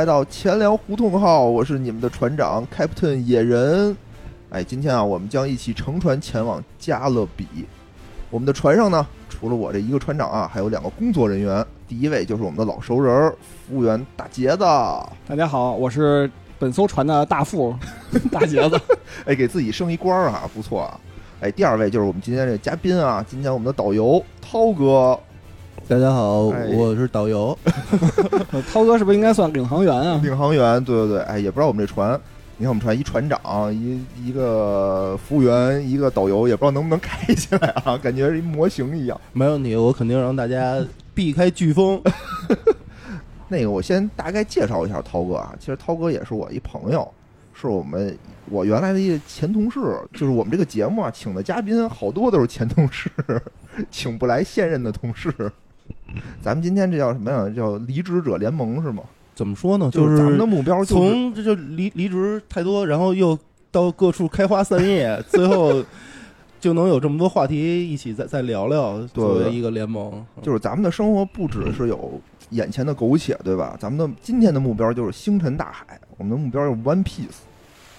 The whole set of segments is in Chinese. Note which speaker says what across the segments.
Speaker 1: 来到钱粮胡同号，我是你们的船长 Captain 野人。哎，今天啊，我们将一起乘船前往加勒比。我们的船上呢，除了我这一个船长啊，还有两个工作人员。第一位就是我们的老熟人儿，服务员大杰子。
Speaker 2: 大家好，我是本艘船的大副 大杰子。
Speaker 1: 哎，给自己升一官儿啊，不错啊。哎，第二位就是我们今天这个嘉宾啊，今天我们的导游涛哥。
Speaker 3: 大家好，
Speaker 1: 哎
Speaker 3: 我是导游。
Speaker 2: 呃 涛哥是不是应该算领航员啊？
Speaker 1: 领航员，对对对，哎，也不知道我们这船，你看我们船一船长，一一个服务员，一个导游，也不知道能不能开起来啊，感觉是一模型一样。
Speaker 3: 没问题，我肯定让大家避开飓风。
Speaker 1: 那个，我先大概介绍一下涛哥啊，其实涛哥也是我一朋友，是我们我原来的一个前同事，就是我们这个节目啊，请的嘉宾好多都是前同事，请不来现任的同事。咱们今天这叫什么呀？叫离职者联盟是吗？
Speaker 3: 怎么说呢？
Speaker 1: 就是咱们的目标就是
Speaker 3: 从这就离离职太多，然后又到各处开花散叶，最后就能有这么多话题一起再再聊聊，作为一个联盟。
Speaker 1: 就是咱们的生活不只是有眼前的苟且，对吧？咱们的今天的目标就是星辰大海，我们的目标是 One Piece，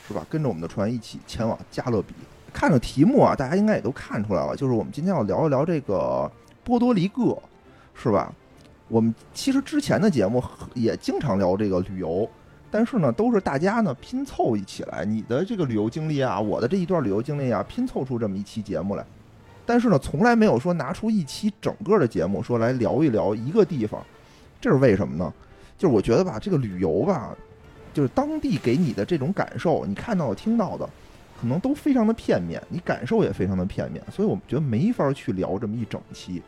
Speaker 1: 是吧？跟着我们的船一起前往加勒比。看着题目啊，大家应该也都看出来了，就是我们今天要聊一聊这个波多黎各，是吧？我们其实之前的节目也经常聊这个旅游，但是呢，都是大家呢拼凑一起来，你的这个旅游经历啊，我的这一段旅游经历啊，拼凑出这么一期节目来。但是呢，从来没有说拿出一期整个的节目说来聊一聊一个地方，这是为什么呢？就是我觉得吧，这个旅游吧，就是当地给你的这种感受，你看到的、听到的，可能都非常的片面，你感受也非常的片面，所以我们觉得没法去聊这么一整期。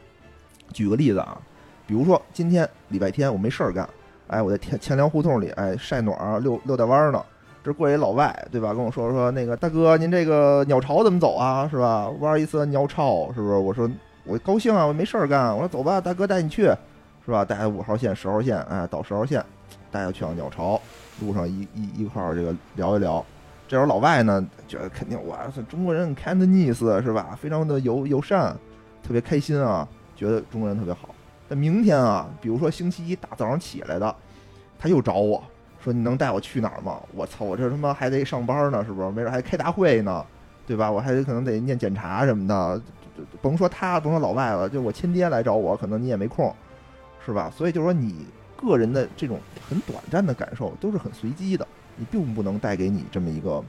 Speaker 1: 举个例子啊，比如说今天礼拜天我没事儿干，哎，我在天前粮胡同里，哎，晒暖儿溜溜达弯儿呢。这过一老外，对吧？跟我说说那个大哥，您这个鸟巢怎么走啊？是吧？玩一次鸟巢，是不是？我说我高兴啊，我没事儿干。我说走吧，大哥带你去，是吧？带五号线、十号线，哎，到十号线，带他去趟鸟巢，路上一一一块儿这个聊一聊。这时候老外呢，觉得肯定哇塞，中国人 Cantonese 是吧？非常的友友善，特别开心啊，觉得中国人特别好。但明天啊，比如说星期一大早上起来的，他又找我说：“你能带我去哪儿吗？”我操，我这他妈还得上班呢，是不是？没准还开大会呢，对吧？我还得可能得念检查什么的，甭说他，甭说老外了，就我亲爹来找我，可能你也没空，是吧？所以就是说你个人的这种很短暂的感受都是很随机的，你并不能带给你这么一个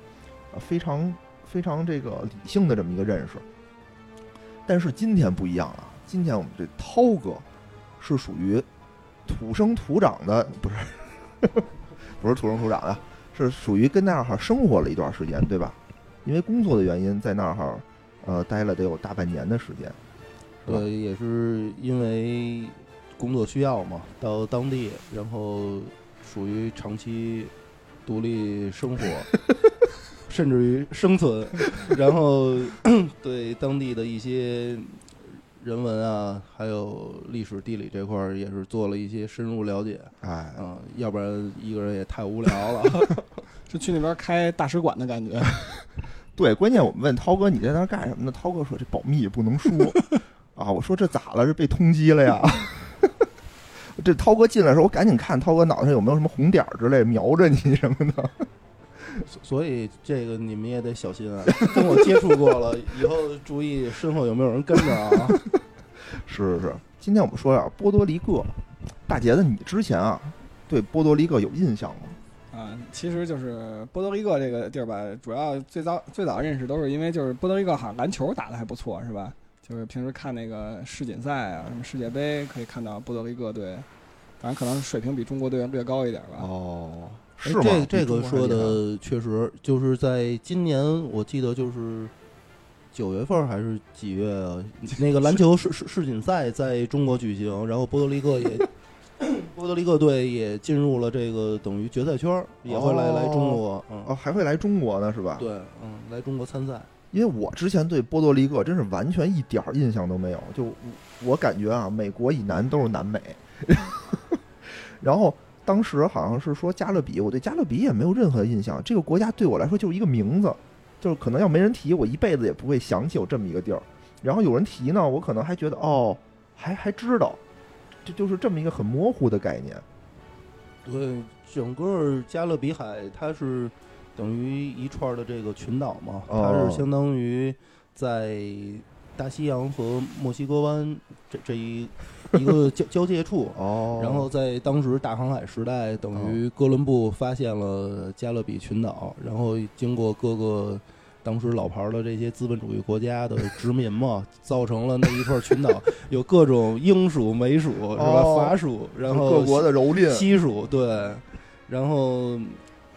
Speaker 1: 非常非常这个理性的这么一个认识。但是今天不一样了，今天我们这涛哥是属于土生土长的，不是 不是土生土长的，是属于跟那儿哈生活了一段时间，对吧？因为工作的原因，在那儿哈呃待了得有大半年的时间。
Speaker 3: 对，也是因为工作需要嘛，到当地，然后属于长期独立生活，甚至于生存，然后 对当地的一些人文啊，还有历史地理这块儿也是做了一些深入了解
Speaker 1: 哎，
Speaker 3: 嗯，要不然一个人也太无聊了。
Speaker 2: 是去那边开大使馆的感觉。
Speaker 1: 对，关键我们问涛哥你在那儿干什么呢？涛哥说这保密不能说 啊。我说这咋了？是被通缉了呀？这涛哥进来的时候，我赶紧看涛哥脑袋上有没有什么红点儿之类瞄着你什么的。
Speaker 3: 所以这个你们也得小心啊，跟我接触过了，以后注意身后有没有人跟着啊。
Speaker 1: 是是是，今天我们说呀，波多黎各，大杰子，你之前啊对波多黎各有印象吗？
Speaker 2: 啊，其实就是波多黎各这个地儿吧，主要最早最早认识都是因为就是波多黎各好像篮球打得还不错，是吧？就是平时看那个世锦赛啊，什么世界杯，可以看到波多黎各队，反正可能水平比中国队略高一点吧。
Speaker 1: 哦，
Speaker 3: 哎
Speaker 1: 是吗？
Speaker 3: 这这个说的确实就是在今年，我记得就是九月份儿还是几月啊？那个篮球世世世锦赛在中国举行，然后波多黎各也 波多黎各队也进入了这个等于决赛圈儿，也会来、
Speaker 1: 哦
Speaker 3: 来中国，
Speaker 1: 哦，
Speaker 3: 嗯，
Speaker 1: 还会来中国呢，是吧？
Speaker 3: 对，嗯，来中国参赛。
Speaker 1: 因为我之前对波多黎各真是完全一点儿印象都没有，就我感觉啊，美国以南都是南美。然后当时好像是说加勒比，我对加勒比也没有任何印象。这个国家对我来说就是一个名字，就是可能要没人提，我一辈子也不会想起有这么一个地儿。然后有人提呢，我可能还觉得哦，还还知道，这就是这么一个很模糊的概念。
Speaker 3: 对，整个加勒比海它是等于一串的这个群岛嘛，它是相当于在大西洋和墨西哥湾这这一一个交交界处。
Speaker 1: 哦，
Speaker 3: 然后在当时大航海时代，等于哥伦布发现了加勒比群岛，然后经过各个当时老牌儿的这些资本主义国家的殖民嘛，造成了那一串群岛 有各种英属、美属是吧？
Speaker 1: 哦
Speaker 3: 法属，然后
Speaker 1: 各国的蹂躏，
Speaker 3: 西属对，然后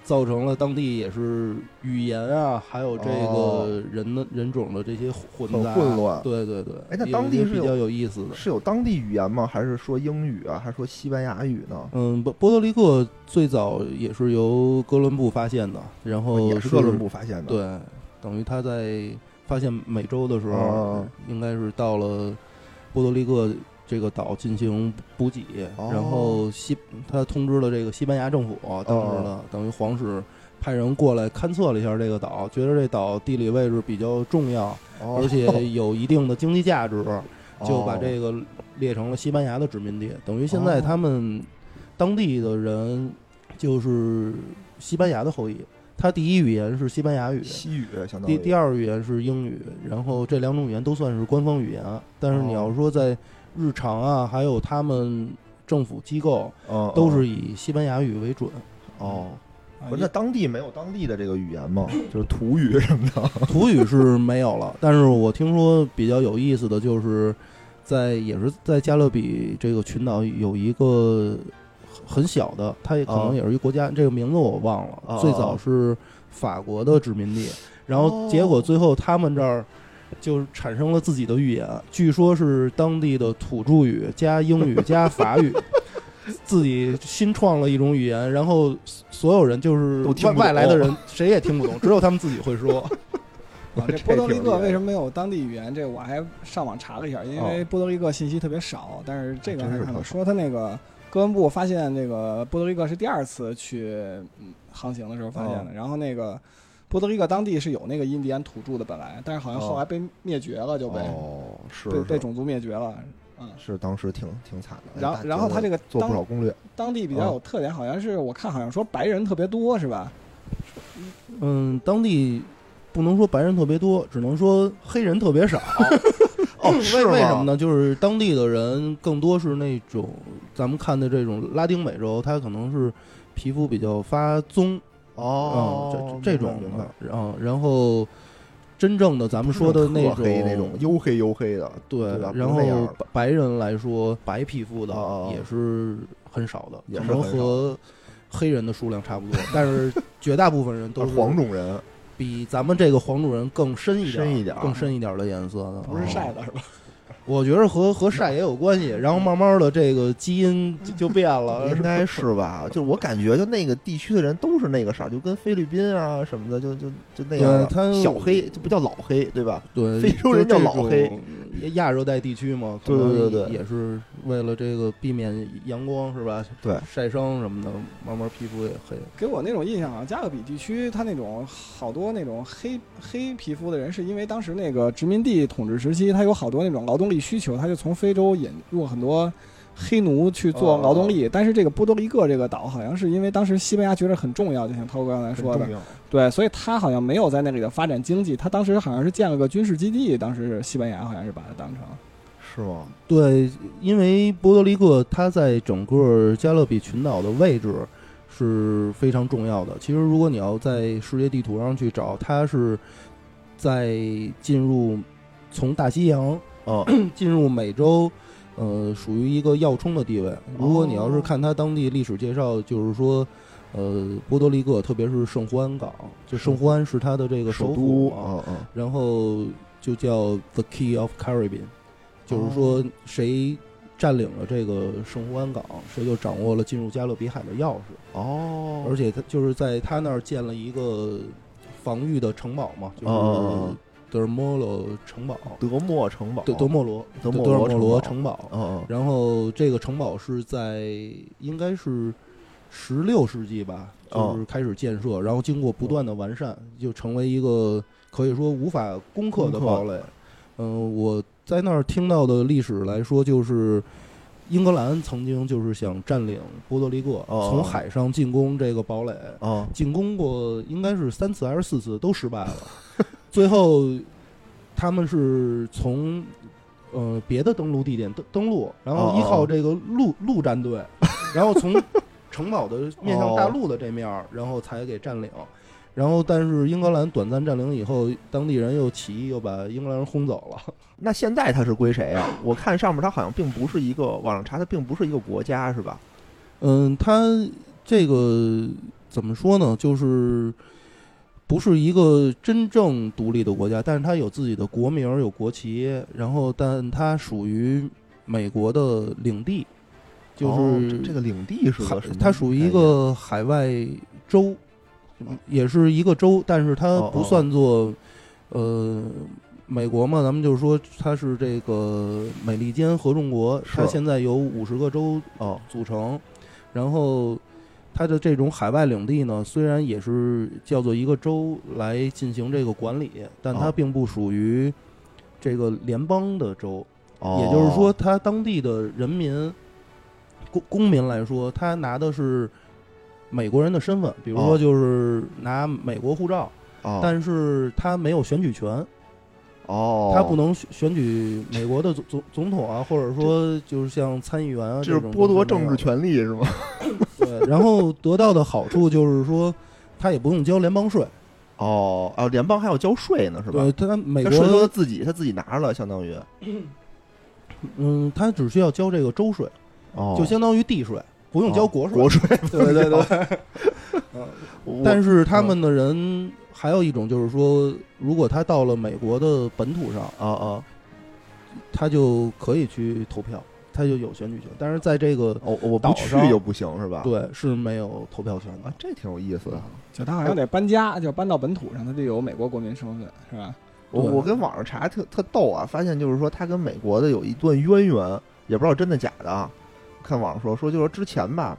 Speaker 3: 造成了当地也是语言啊，还有这
Speaker 1: 哦
Speaker 3: 个人的、人种的这些混
Speaker 1: 混乱
Speaker 3: 对对对，
Speaker 1: 哎那当地是
Speaker 3: 比较有意思的。
Speaker 1: 是有当地语言吗？还是说英语啊？还是说西班牙语呢？
Speaker 3: 嗯，波波多黎各最早也是由哥伦布发现的，然后
Speaker 1: 哦也是哥伦布发现的。，
Speaker 3: 对，等于他在发现美洲的时候，
Speaker 1: 哦
Speaker 3: 应该是到了波多黎各这个岛进行补给，
Speaker 1: 哦
Speaker 3: 然后西他通知了这个西班牙政府，当时的、等于皇室派人过来勘测了一下这个岛，觉得这岛地理位置比较重要，
Speaker 1: 哦、
Speaker 3: 而且有一定的经济价值，就把
Speaker 1: 哦
Speaker 3: 这个列成了西班牙的殖民地。等于现在
Speaker 1: 哦
Speaker 3: 他们当地的人就是西班牙的后裔，他第一语言是西班牙语，
Speaker 1: 西语相当于
Speaker 3: 第第二语言是英语，然后这两种语言都算是官方语言。但是你要说在日常啊，还有他们政府机构，
Speaker 1: 嗯
Speaker 3: 都是以西班牙语为准。
Speaker 1: 哦。
Speaker 2: 啊
Speaker 1: 不是，那当地没有当地的这个语言吗？就是土语什么的。
Speaker 3: 土语是没有了，但是我听说比较有意思的就是，在也是在加勒比这个群岛有一个很小的，它也可能
Speaker 1: 啊
Speaker 3: 也是一个国家，这个名字我忘了。
Speaker 1: 啊
Speaker 3: 最早是法国的殖民地，然后结果最后他们这儿。就产生了自己的语言，据说是当地的土著语加英语加法语，自己新创了一种语言，然后所有人就是外外来的人谁也听不懂，只有他们自己会说。
Speaker 2: 啊，这
Speaker 1: 这
Speaker 2: 波多黎各为什么没有当地语言？这我还上网查了一下，因为波多黎各信息特别少。但是这个还
Speaker 1: 是
Speaker 2: 说他那个哥伦布发现这个波多黎各是第二次去嗯航行的时候发现的，然后那个波多黎各当地是有那个印第安土著的本来，但是好像后来被灭绝了，就被、
Speaker 1: 哦，是是
Speaker 2: 被被种族灭绝了。嗯，
Speaker 1: 是当时挺挺惨的。
Speaker 2: 然后然后他这个
Speaker 1: 做不少攻略。
Speaker 2: 当地比较有特点，好像是我看好像说白人特别多，是吧？
Speaker 3: 嗯，当地不能说白人特别多，只能说黑人特别少。
Speaker 1: 哦？
Speaker 3: 为什么呢？就是当地的人更多是那种咱们看的这种拉丁美洲，他可能是皮肤比较发棕，
Speaker 1: 哦，
Speaker 3: 嗯，这这种的，然后然后真正的咱们说的
Speaker 1: 那
Speaker 3: 种
Speaker 1: 黑那种黝黑黝黑的，
Speaker 3: 对然后白白人来说，白皮肤的也是很少的，可能
Speaker 1: 也是
Speaker 3: 和黑人的数量差不多，但是绝大部分人都是
Speaker 1: 黄种人，
Speaker 3: 比咱们这个黄种人更深一点儿、
Speaker 1: 深一点
Speaker 3: 更深一点儿的颜色的。
Speaker 2: 不是
Speaker 1: 哦
Speaker 2: 晒的是吧？
Speaker 3: 我觉得和和晒也有关系，然后慢慢的这个基因就变了。
Speaker 1: 应该是吧？就我感觉，就那个地区的人都是那个色，就跟菲律宾啊什么的，就就就那样。小黑就不叫老黑，对吧？
Speaker 3: 对，
Speaker 1: 非洲人叫老黑
Speaker 3: 亚热带地区嘛，可
Speaker 1: 对对
Speaker 3: 能
Speaker 1: 对对
Speaker 3: 也是为了这个避免阳光是吧？
Speaker 1: 对，
Speaker 3: 晒伤什么的，慢慢皮肤也黑。
Speaker 2: 给我那种印象啊，加勒比地区它那种好多那种黑黑皮肤的人，是因为当时那个殖民地统治时期，它有好多那种劳动力需求，它就从非洲引入很多黑奴去做劳动力。但是这个波多黎各这个岛好像是因为当时西班牙觉得很重要，就像涛哥刚才说的。对，所以他好像没有在那里的发展经济，他当时好像是建了个军事基地，当时西班牙好像是把它当成。
Speaker 1: 是吗？
Speaker 3: 对，因为波多黎各它在整个加勒比群岛的位置是非常重要的。其实，如果你要在世界地图上去找，它是在进入从大西洋
Speaker 1: 嗯，
Speaker 3: 进入美洲，呃，属于一个要冲的地位。如果你要是看它当地历史介绍，就是说，呃，波多黎各，特别是圣胡安港，就圣胡安是它的这个
Speaker 1: 首都，
Speaker 3: 府啊，然后就叫 The Key of Caribbean，就是说谁占领了这个圣胡安港，谁就掌握了进入加勒比海的钥匙。
Speaker 1: 哦，
Speaker 3: 而且他就是在他那儿建了一个防御的城堡嘛，就
Speaker 1: 哦
Speaker 3: 是德尔莫罗城堡，
Speaker 1: 德莫城堡，
Speaker 3: 德德莫罗
Speaker 1: 德莫
Speaker 3: 罗
Speaker 1: 罗
Speaker 3: 城堡。然后这个城堡是在应该是十六世纪吧，
Speaker 1: 哦
Speaker 3: 就是开始建设，然后经过不断的完善，就成为一个可以说无法攻克的堡垒。嗯、我在那儿听到的历史来说，就是英格兰曾经就是想占领波多黎各，
Speaker 1: 哦
Speaker 3: 从海上进攻这个堡垒，
Speaker 1: 哦
Speaker 3: 进攻过应该是三次还是四次都失败了，最后他们是从呃别的登陆地点登登陆，然
Speaker 1: 哦
Speaker 3: 后依靠这个陆陆战队，然后从城堡的面向大陆的这面儿，然后才给占领。然后，但是英格兰短暂占领以后，当地人又起义，又把英格兰人轰走了。
Speaker 1: 那现在它是归谁啊？我看上面它好像并不是一个网上查，它并不是一个国家是吧？
Speaker 3: 嗯，它这个怎么说呢？就是不是一个真正独立的国家，但是它有自己的国名儿，有国旗，然后但它属于美国的领地，就
Speaker 1: 哦
Speaker 3: 是
Speaker 1: 这这个领地是？
Speaker 3: 它属于一个海外州，也是一个州，但是它不算作呃。美国嘛，咱们就是说它是这个美利坚合众国，它现在有五十个州
Speaker 1: 哦
Speaker 3: 组成，然后它的这种海外领地呢，虽然也是叫做一个州来进行这个管理，但它
Speaker 1: 哦。
Speaker 3: 并不属于这个联邦的州，
Speaker 1: 哦，
Speaker 3: 也就是说，它当地的人民公公民来说，他拿的是美国人的身份，比如说
Speaker 1: 哦。
Speaker 3: 就是拿美国护照，
Speaker 1: 哦，
Speaker 3: 但是他没有选举权，
Speaker 1: 哦，
Speaker 3: 他不能选选举美国的总总总统啊，或者说就是像参议员啊
Speaker 1: 这是
Speaker 3: 种
Speaker 1: 剥夺政治权利是吗？
Speaker 3: 对，然后得到的好处就是说，他也不用交联邦税，
Speaker 1: 哦啊，联邦还要交税呢是吧？
Speaker 3: 对，他美
Speaker 1: 国他，自己他自己拿着了，相当于。
Speaker 3: 嗯，他只需要交这个州税，
Speaker 1: 哦，
Speaker 3: 就相当于地税，不用交
Speaker 1: 哦
Speaker 3: 国税。
Speaker 1: 国税。
Speaker 3: 对对对。
Speaker 1: 我
Speaker 3: 但是他们的人还有一种就是说，如果他到了美国的本土上，
Speaker 1: 啊啊
Speaker 3: 他就可以去投票，他就有选举权。但是在这个
Speaker 1: 哦，我不去
Speaker 3: 岛上
Speaker 1: 又不行是吧？
Speaker 3: 对是没有投票权的
Speaker 1: 啊，。这挺有意思的。
Speaker 2: 就他好像得搬家，就搬到本土上，他就有美国国民身份，是吧？
Speaker 1: 我我跟网上查特特逗啊，发现就是说他跟美国的有一段渊源，也不知道真的假的啊。看网上说说，就说之前吧，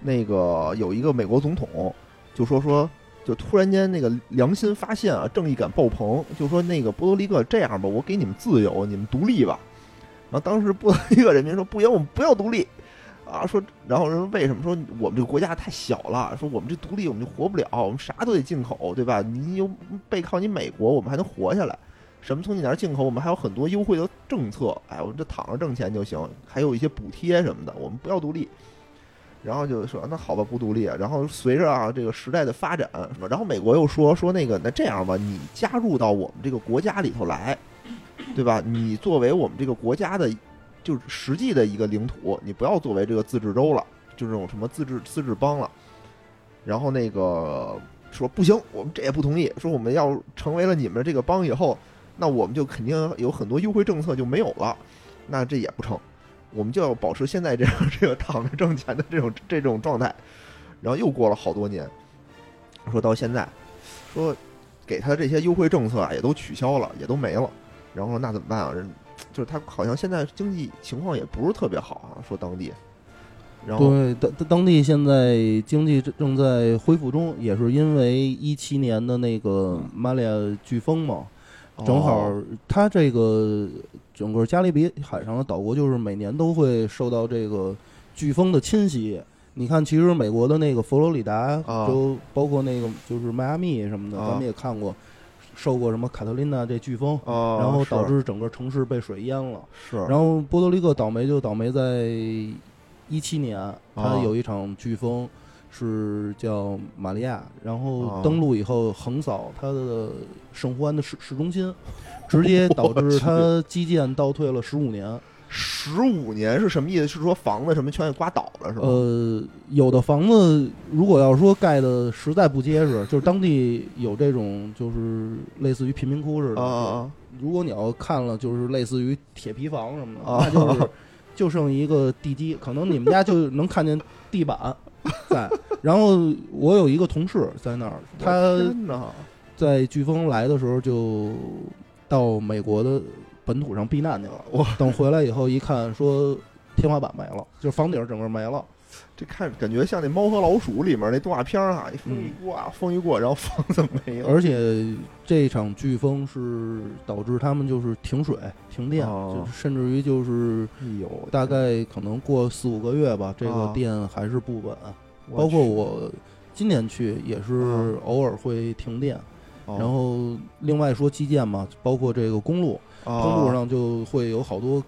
Speaker 1: 那个有一个美国总统就说说，就突然间那个良心发现啊，正义感爆棚，就说那个波多黎各这样吧，我给你们自由，你们独立吧。然后当时波多黎各人民说不行，我们不要独立。啊，说，然后人为什么说我们这个国家太小了？说我们这独立我们就活不了，我们啥都得进口，对吧？你又背靠你美国，我们还能活下来。什么从你那进口，我们还有很多优惠的政策。哎，我们这躺着挣钱就行，还有一些补贴什么的，我们不要独立。然后就说那好吧，不独立。然后随着啊这个时代的发展，是吧？然后美国又说说那个那这样吧，你加入到我们这个国家里头来，对吧？你作为我们这个国家的，就是实际的一个领土，你不要作为这个自治州了，就这种什么自治自治邦了。然后那个说不行，我们这也不同意，说我们要成为了你们这个邦以后，那我们就肯定有很多优惠政策就没有了，那这也不成，我们就要保持现在这样 这个躺着挣钱的这种这种状态。然后又过了好多年，说到现在，说给他这些优惠政策啊也都取消了，也都没了。然后那怎么办啊？人就是他好像现在经济情况也不是特别好啊，说当地。然后
Speaker 3: 对，当当地现在经济正正在恢复中，也是因为一七年的那个马里亚飓风嘛，正好
Speaker 1: 哦
Speaker 3: 它这个整个加勒比海上的岛国，就是每年都会受到这个飓风的侵袭。你看，其实美国的那个佛罗里达
Speaker 1: 啊。
Speaker 3: 州，包括那个就是迈阿密什么的，
Speaker 1: 啊。
Speaker 3: 咱们也看过，受过什么卡特琳娜这飓风，
Speaker 1: 哦
Speaker 3: 然后导致整个城市被水淹了。
Speaker 1: 是，
Speaker 3: 然后波多黎各倒霉就倒霉在一七年，它
Speaker 1: 哦
Speaker 3: 有一场飓风是叫玛利亚，然后
Speaker 1: 哦
Speaker 3: 登陆以后横扫它的圣胡安的市市中心，直接导致它基建倒退了十五年。
Speaker 1: 十五年是什么意思？是说房子什么全给刮倒了是吧？
Speaker 3: 呃，有的房子如果要说盖的实在不结实，就是当地有这种就是类似于贫民窟似的。
Speaker 1: 啊啊啊！
Speaker 3: 如果你要看了，就是类似于铁皮房什么的，
Speaker 1: 啊
Speaker 3: 那就是就剩一个地基，可能你们家就能看见地板在。然后我有一个同事在那儿，他！在飓风来的时候就到美国的本土上避难去了。
Speaker 1: 我
Speaker 3: 等回来以后一看，说天花板没了，就是房顶整个没了。
Speaker 1: 这看感觉像那《猫和老鼠》里面那动画片儿啊，一风一刮，风一过，然后房子没了。
Speaker 3: 而且这场飓风是导致他们就是停水、停电，
Speaker 1: 哦
Speaker 3: 就甚至于就是
Speaker 1: 有，
Speaker 3: 大概可能过四五个月吧，这个
Speaker 1: 啊。
Speaker 3: 电还是不稳。
Speaker 1: 我。
Speaker 3: 包括，我今年去也是
Speaker 1: 啊。
Speaker 3: 偶尔会停电，
Speaker 1: 哦。
Speaker 3: 然后另外说基建嘛，包括这个公路，
Speaker 1: 哦
Speaker 3: 公路上就会有好多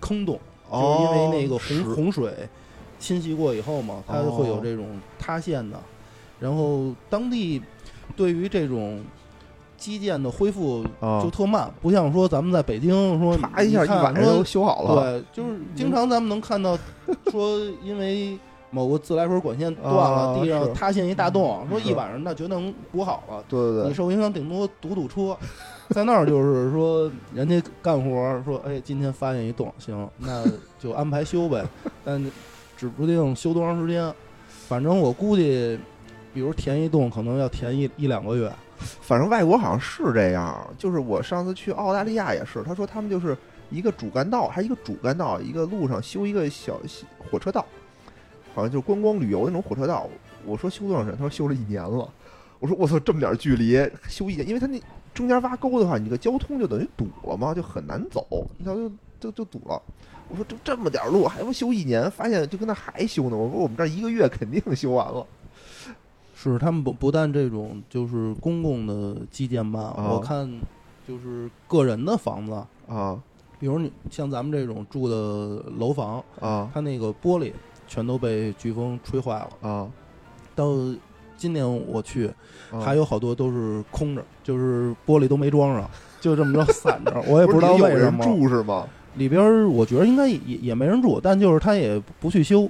Speaker 3: 坑洞，就是因为那个洪洪水侵袭过以后嘛，它
Speaker 1: 哦
Speaker 3: 会有这种塌陷的。然后当地对于这种基建的恢复
Speaker 1: 哦
Speaker 3: 就特慢，不像说咱们在北京说
Speaker 1: 啪一下一晚上就修好了。
Speaker 3: 对，就是经常咱们能看到 说因为。某个自来水管线断了，
Speaker 1: 啊
Speaker 3: 地上塌陷一大洞，说一晚上那就能补好了。你
Speaker 1: 对对你，
Speaker 3: 受影响顶多堵堵车，在那儿就是说人家干活说，哎，今天发现一洞，行，那就安排修呗，但指不定修多长时间，反正我估计，比如填一洞可能要填一一两个月，
Speaker 1: 反正外国好像是这样。就是我上次去澳大利亚也是，他说他们就是一个主干道，还一个主干道，一个路上修一个小火车道，好像就是观光旅游那种火车道。我说修多长时间？他说修了一年了。我说我操，这么点距离修一年，因为他那中间挖沟的话，你这个交通就等于堵了嘛，就很难走，你瞧就就就堵了。我说这这么点路还不修一年？发现就跟那还修呢。我说我们这儿一个月肯定修完了。
Speaker 3: 是他们不不但这种就是公共的基建吧，
Speaker 1: 啊
Speaker 3: 我看就是个人的房子，
Speaker 1: 啊
Speaker 3: 比如你像咱们这种住的楼房，
Speaker 1: 啊
Speaker 3: 它那个玻璃全都被飓风吹坏了。
Speaker 1: 啊！
Speaker 3: 到今年我去，
Speaker 1: 啊
Speaker 3: 还有好多都是空着，就是玻璃都没装上，就这么着散着。我也
Speaker 1: 不
Speaker 3: 不知道
Speaker 1: 是有人
Speaker 3: 为什么。
Speaker 1: 住是吗？
Speaker 3: 里边儿我觉得应该也也没人住，但就是他也不去修。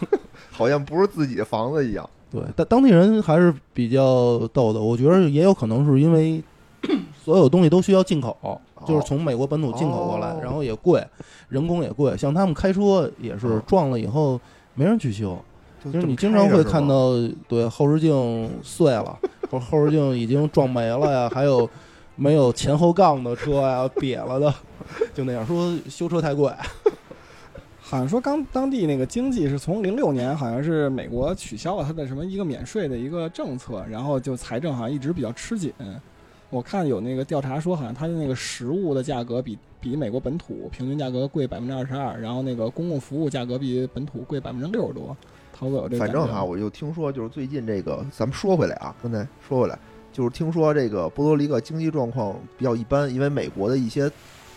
Speaker 1: 好像不是自己的房子一样。
Speaker 3: 对，但当地人还是比较逗的。我觉得也有可能是因为 所有东西都需要进口，就是从美国本土进口过来，
Speaker 1: 哦
Speaker 3: 然后也贵，人工也贵。像他们开车也是
Speaker 1: 哦
Speaker 3: 撞了以后没人去修，
Speaker 1: 就
Speaker 3: 就是你经常会看到，对后视镜碎了，或后视镜已经撞没了呀，还有没有前后杠的车呀，瘪了的，就那样说修车太贵。
Speaker 2: 好像说刚当地那个经济是从零六年，好像是美国取消了它的什么一个免税的一个政策，然后就财政好像一直比较吃紧。我看有那个调查说，好像它的那个食物的价格比比美国本土平均价格贵百分之二十二，然后那个公共服务价格比本土贵百分之六十多。涛哥有这个
Speaker 1: 反正哈，我就听说，就是最近这个，咱们说回来啊，刚才说回来，就是听说这个波多黎各经济状况比较一般，因为美国的一些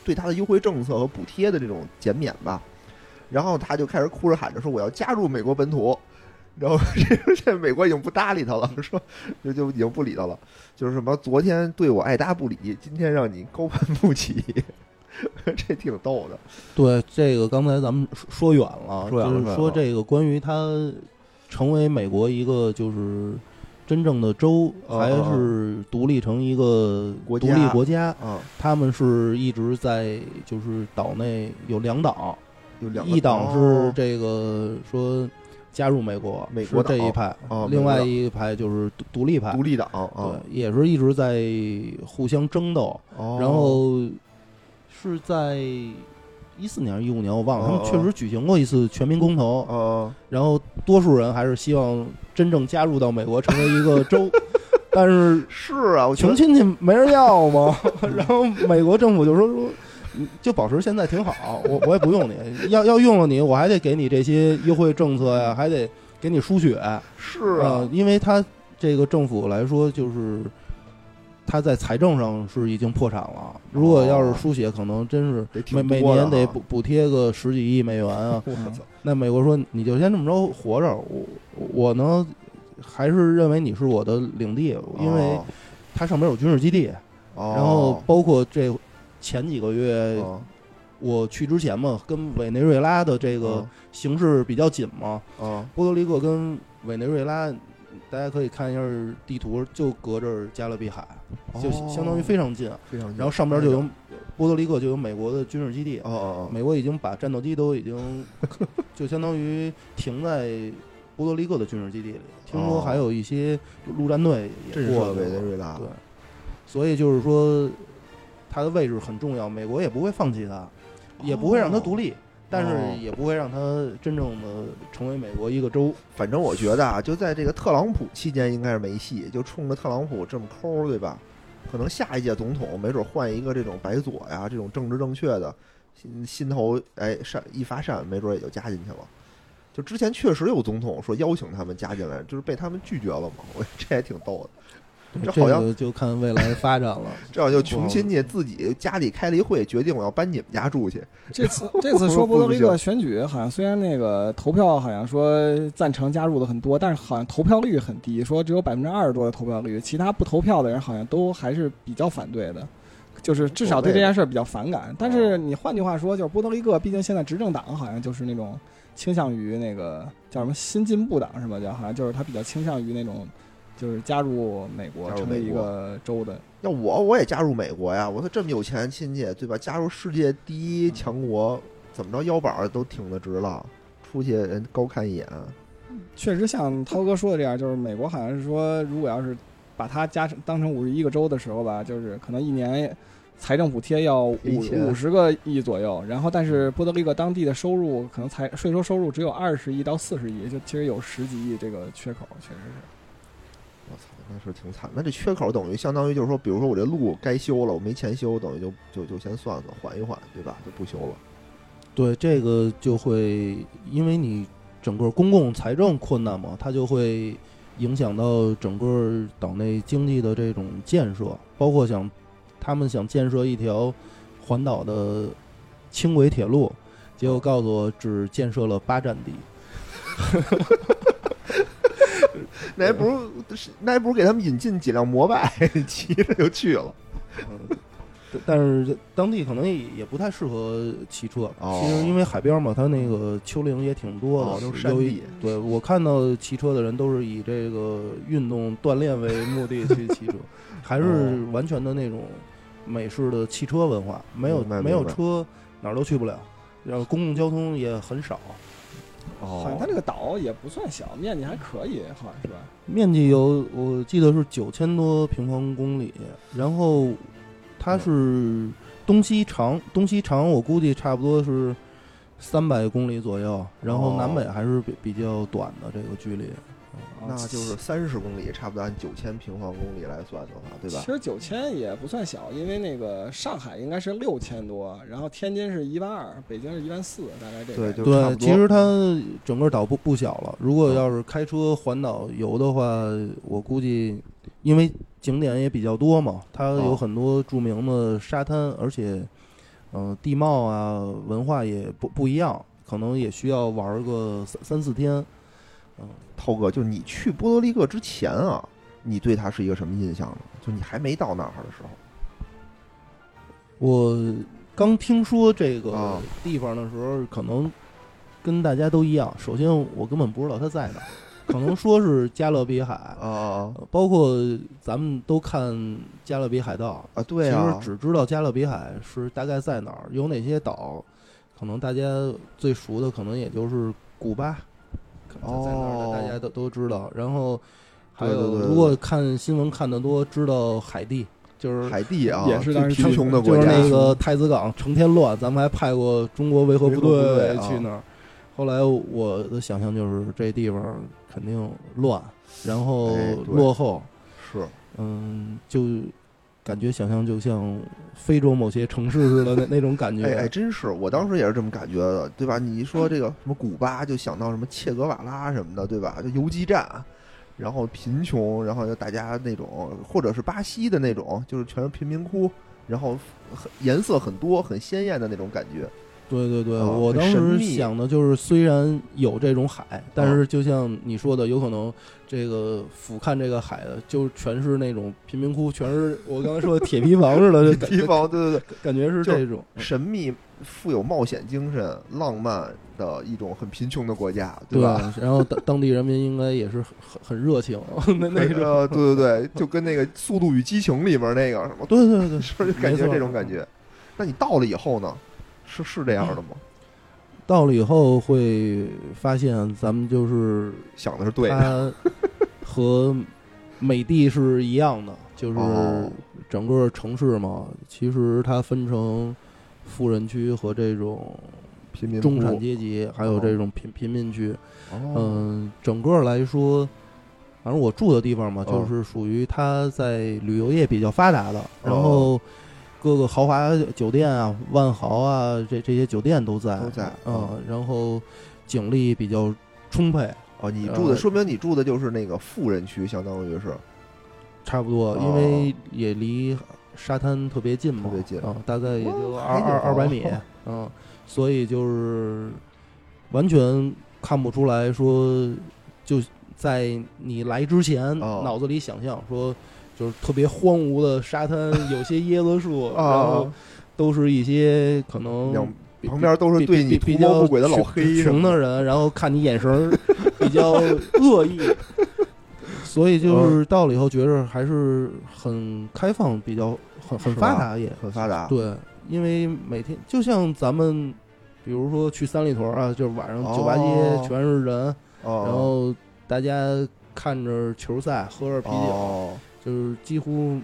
Speaker 1: 对他的优惠政策和补贴的这种减免吧，然后他就开始哭着喊着说我要加入美国本土，然后 这这美国已经不搭理他了，说就就已经不理他了，就是什么昨天对我爱搭不理，今天让你高攀不起，这挺逗的。
Speaker 3: 对这个，刚才咱们说说远了，
Speaker 1: 说远了
Speaker 3: 就是说这个关于他成为美国一个就是真正的州，还是独立成一个
Speaker 1: 国家。
Speaker 3: 独立国家，
Speaker 1: 啊，
Speaker 3: 他们是一直在就是岛内有两党，
Speaker 1: 有两
Speaker 3: 一党是
Speaker 1: 哦
Speaker 3: 这个说加入美国，
Speaker 1: 美国
Speaker 3: 这一派。
Speaker 1: 哦，
Speaker 3: 另外一派就是独独立派，
Speaker 1: 独立党啊，
Speaker 3: 对，也是一直在互相争斗，
Speaker 1: 哦。
Speaker 3: 然后是在一四年、一五年我忘了，他
Speaker 1: 哦
Speaker 3: 们确实举行过一次全民公投，
Speaker 1: 哦，
Speaker 3: 然后多数人还是希望真正加入到美国，成为一个州，但是
Speaker 1: 是啊，我
Speaker 3: 穷亲戚没人要嘛，然后美国政府就说说。就保持现在挺好，我我也不用你，要要用了你，我还得给你这些优惠政策呀，还得给你输血，
Speaker 1: 是
Speaker 3: 呃
Speaker 1: 啊，，
Speaker 3: 因为他这个政府来说，就是他在财政上是已经破产了。如果要是输血，可能真是每每年得补补贴个十几亿美元啊。那美国说你就先这么着活着，我我呢还是认为你是我的领地，因为
Speaker 1: 哦。
Speaker 3: 它上面有军事基地，
Speaker 1: 哦。
Speaker 3: 然后包括这前几个月
Speaker 1: 哦。
Speaker 3: 我去之前嘛，跟委内瑞拉的这个形势比较紧嘛，
Speaker 1: 哦。
Speaker 3: 波多黎各跟委内瑞拉，大家可以看一下地图，就隔着加勒比海，就
Speaker 1: 哦
Speaker 3: 相当于非常近。
Speaker 1: 非常近，
Speaker 3: 然后上边就有波多黎各就有美国的军事基地
Speaker 1: 哦，哦哦
Speaker 3: 美国已经把战斗机都已经 就相当于停在波多黎各的军事基地里。听说还有一些陆战队也过了
Speaker 1: 委内瑞拉，
Speaker 3: 对，所以就是说它的位置很重要，美国也不会放弃它，也不会让它独立。但是
Speaker 1: 哦
Speaker 3: 也不会让他真正的成为美国一个州。
Speaker 1: 反正我觉得啊，就在这个特朗普期间应该是没戏，就冲着特朗普这么抠，对吧？可能下一届总统没准换一个这种白左呀，这种政治正确的，心心头哎善一发善，没准也就加进去了。就之前确实有总统说邀请他们加进来，就是被他们拒绝了嘛。我这也挺逗的。这
Speaker 3: 这
Speaker 1: 好像
Speaker 3: 个就看未来发展了。
Speaker 1: 这样就穷亲戚自己家里开了一会，决定我要搬你们家住去。
Speaker 2: 这次这次说 波多黎各选举，好像虽然那个投票好像说赞成加入的很多，但是好像投票率很低，说只有百分之二十多的投票率，其他不投票的人好像都还是比较反对的，就是至少对这件事儿比较反感。但是你换句话说，就是波多黎各，毕竟现在执政党好像就是那种倾向于那个叫什么新进步党是吧？叫好像就是他比较倾向于那种就是加入美国成为一个州的。
Speaker 1: 要我我也加入美国呀！我说这么有钱亲戚，对吧？加入世界第一强国，怎么着腰板儿都挺得直了，出去人高看一眼。
Speaker 2: 确实像涛哥说的这样，就是美国好像是说，如果要是把它加成当成五十一个州的时候吧，就是可能一年财政补贴要五五十个亿左右，然后但是波多黎各当地的收入可能财税收收入只有二十亿到四十亿，就其实有十几亿这个缺口，确实是。
Speaker 1: 那是挺惨。那这缺口等于相当于就是说，比如说我这路该修了，我没钱修，等于就就就先算算，缓一缓，对吧？就不修了。
Speaker 3: 对，这个就会因为你整个公共财政困难嘛，它就会影响到整个岛内经济的这种建设，包括想他们想建设一条环岛的轻轨铁路，结果告诉我只建设了八站地。
Speaker 1: 那还不如那还不如给他们引进几辆摩拜，骑着就去了。
Speaker 3: 嗯，但但是当地可能也也不太适合骑车。
Speaker 1: 哦
Speaker 3: 其实因为海边嘛，它那个丘陵也挺多的，
Speaker 1: 哦都是山地
Speaker 3: 对我看到骑车的人都是以这个运动锻炼为目的去骑车，还是
Speaker 1: 哦
Speaker 3: 完全的那种美式的汽车文化，没有没有车哪儿都去不了，然后公共交通也很少。
Speaker 1: 哦
Speaker 2: 好像它这个岛也不算小，面积还可以，好像是吧？
Speaker 3: 面积有我记得是九千多平方公里，然后它是东西长，东西长我估计差不多是三百公里左右，然后南北还是比比较短的这个距离。
Speaker 1: 那就是三十公里，差不多按九千平方公里来算的话，对吧
Speaker 2: 其？实九千也不算小，因为那个上海应该是六千多，然后天津是一万二，北京是一万四，大概这个。
Speaker 1: 对
Speaker 3: 其实它整个岛不不小了。如果
Speaker 1: 嗯
Speaker 3: 要是开车环岛游的话，我估计因为景点也比较多嘛，它有
Speaker 1: 哦
Speaker 3: 很多著名的沙滩，而且嗯、呃地貌啊文化也不不一样，可能也需要玩个三三四天。
Speaker 1: 涛哥，就你去波多黎各之前啊，你对他是一个什么印象呢？就你还没到那儿的时候，
Speaker 3: 我刚听说这个
Speaker 1: 啊
Speaker 3: 地方的时候，可能跟大家都一样。首先，我根本不知道它在哪儿，可能说是加勒比海，
Speaker 1: 啊
Speaker 3: 包括咱们都看《加勒比海盗
Speaker 1: 啊！对
Speaker 3: 其
Speaker 1: 啊
Speaker 3: 实，只知道加勒比海是大概在哪儿，有哪些岛，可能大家最熟的可能也就是古巴，可能在哪儿
Speaker 1: 哦
Speaker 3: 的大家都都知道。然后还
Speaker 1: 对对对对
Speaker 3: 有如果看新闻看得多，知道海地，就是
Speaker 1: 海地啊，
Speaker 2: 也是当时
Speaker 1: 贫穷的
Speaker 3: 就是
Speaker 1: 国家，
Speaker 3: 那个太子港成天乱，咱们还派过中国维和部
Speaker 1: 队啊
Speaker 3: 去那儿。后来我的想象就是这地方肯定乱，然后落后，
Speaker 1: 是
Speaker 3: 嗯，就感觉想象就像非洲某些城市似的那那种感觉。
Speaker 1: 哎哎，真是，我当时也是这么感觉的，对吧？你一说这个什么古巴，就想到什么切格瓦拉什么的，对吧？就游击战，然后贫穷，然后就大家那种，或者是巴西的那种，就是全是贫民窟，然后很颜色很多、很鲜艳的那种感觉。
Speaker 3: 对对对，
Speaker 1: 啊
Speaker 3: 我当时想的就是，虽然有这种海，但
Speaker 1: 啊
Speaker 3: 是就像你说的，有可能这个俯瞰这个海的，就全是那种贫民窟，全是我刚才说的铁皮房似的，就感
Speaker 1: 地方，对对对，
Speaker 3: 感觉是这种。
Speaker 1: 神秘、富有冒险精神、浪漫的一种很贫穷的国家，
Speaker 3: 对
Speaker 1: 吧？？
Speaker 3: 然后当当地人民应该也是很很很热情，那那种。
Speaker 1: 呃，对对对，就跟那个《速度与激情》里边那个什么，
Speaker 3: 对对对，
Speaker 1: 是不是感觉这种感觉？那你到了以后呢？是是这样的吗？
Speaker 3: 到了以后会发现，咱们就是
Speaker 1: 想的是对的，
Speaker 3: 它和美的是一样的，就是
Speaker 1: 哦
Speaker 3: 整个城市嘛，其实它分成富人区和这种
Speaker 1: 贫民
Speaker 3: 中产阶级，还有这种贫贫民区。
Speaker 1: 哦，
Speaker 3: 嗯，整个来说，反正我住的地方嘛，
Speaker 1: 哦
Speaker 3: 就是属于它在旅游业比较发达的，然
Speaker 1: 哦
Speaker 3: 后各个豪华酒店啊、万豪啊，这这些酒店都在，
Speaker 1: 都在
Speaker 3: 嗯
Speaker 1: 哦，
Speaker 3: 然后警力比较充沛，
Speaker 1: 哦，你住的
Speaker 3: 呃
Speaker 1: 说明你住的就是那个富人区，相当于是
Speaker 3: 差不多，
Speaker 1: 哦
Speaker 3: 因为也离沙滩特别近嘛，
Speaker 1: 特别近
Speaker 3: 啊，大概也就
Speaker 1: 哇
Speaker 3: 二二二百米，嗯，所以就是完全看不出来说，就在你来之前，
Speaker 1: 哦
Speaker 3: 脑子里想象说。就是特别荒芜的沙滩，有些椰子树，然后
Speaker 1: 啊，
Speaker 3: 都是一些可能
Speaker 1: 旁边都是对你图
Speaker 3: 比比较
Speaker 1: 谋不轨的老
Speaker 3: 穷
Speaker 1: 黑什么
Speaker 3: 穷的人，然后看你眼神比较恶意，所以就是到了以后觉着还是很开放，比较很很发达也。
Speaker 1: 很发达，
Speaker 3: 对，因为每天就像咱们比如说去三里屯啊，就是晚上酒吧街
Speaker 1: 哦
Speaker 3: 全是人，
Speaker 1: 哦，
Speaker 3: 然后大家看着球赛，喝着啤酒，
Speaker 1: 哦，
Speaker 3: 就是几乎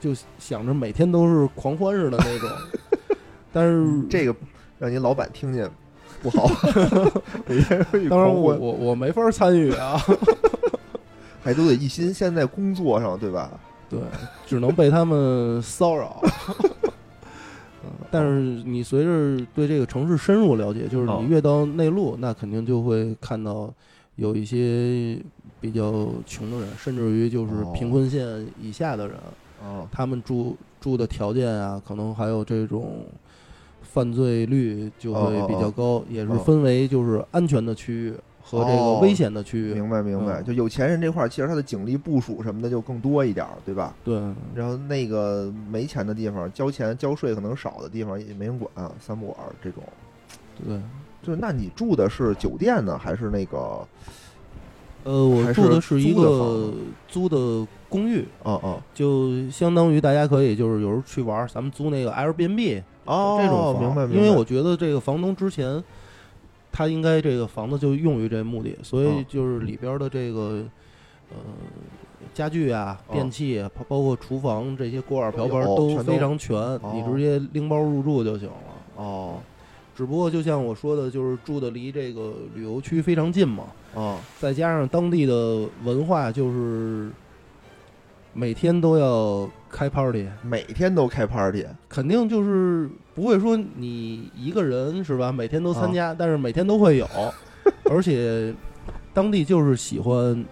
Speaker 3: 就想着每天都是狂欢似的那种。但是
Speaker 1: 这个让您老板听见不好，每天会
Speaker 3: 当然我我我没法参与啊，
Speaker 1: 还都得一心现在工作上，对吧？
Speaker 3: 对，只能被他们骚扰。嗯但是你随着对这个城市深入了解，就是
Speaker 1: 哦
Speaker 3: 你越到内陆，那肯定就会看到有一些比较穷的人，甚至于就是
Speaker 1: 哦
Speaker 3: 贫困线以下的人，
Speaker 1: 哦，
Speaker 3: 他们住住的条件啊，可能还有这种犯罪率就会比较高，也是
Speaker 1: 哦
Speaker 3: 分为就是安全的区域和这个
Speaker 1: 哦
Speaker 3: 危险的区域。
Speaker 1: 明白明白，
Speaker 3: 嗯
Speaker 1: 就有钱人这块儿，其实他的警力部署什么的就更多一点儿，对吧？
Speaker 3: 对，
Speaker 1: 然后那个没钱的地方，交钱交税可能少的地方也没人管，三不管这种。
Speaker 3: 对，
Speaker 1: 就是那你住的是酒店呢，还是那个？
Speaker 3: 呃，我住的
Speaker 1: 是
Speaker 3: 是一个租的公寓，
Speaker 1: 哦哦
Speaker 3: 就相当于大家可以就是有时候去玩，咱们租那个 Airbnb
Speaker 1: 哦，
Speaker 3: 这种房，
Speaker 1: 明白明白。
Speaker 3: 因为我觉得这个房东之前他应该这个房子就用于这目的，所以
Speaker 1: 嗯
Speaker 3: 就是里边的这个呃家具啊、
Speaker 1: 哦
Speaker 3: 电器啊，包包括厨房这些锅碗瓢盆都非常全，你直接拎包入住就行了。
Speaker 1: 哦
Speaker 3: 只不过就像我说的，就是住的离这个旅游区非常近嘛，
Speaker 1: 哦
Speaker 3: 再加上当地的文化，就是每天都要开 party，
Speaker 1: 每天都开 party
Speaker 3: 肯定就是不会说你一个人是吧？每天都
Speaker 1: 啊
Speaker 3: 参加，但是每天都会有，而且当地就是喜欢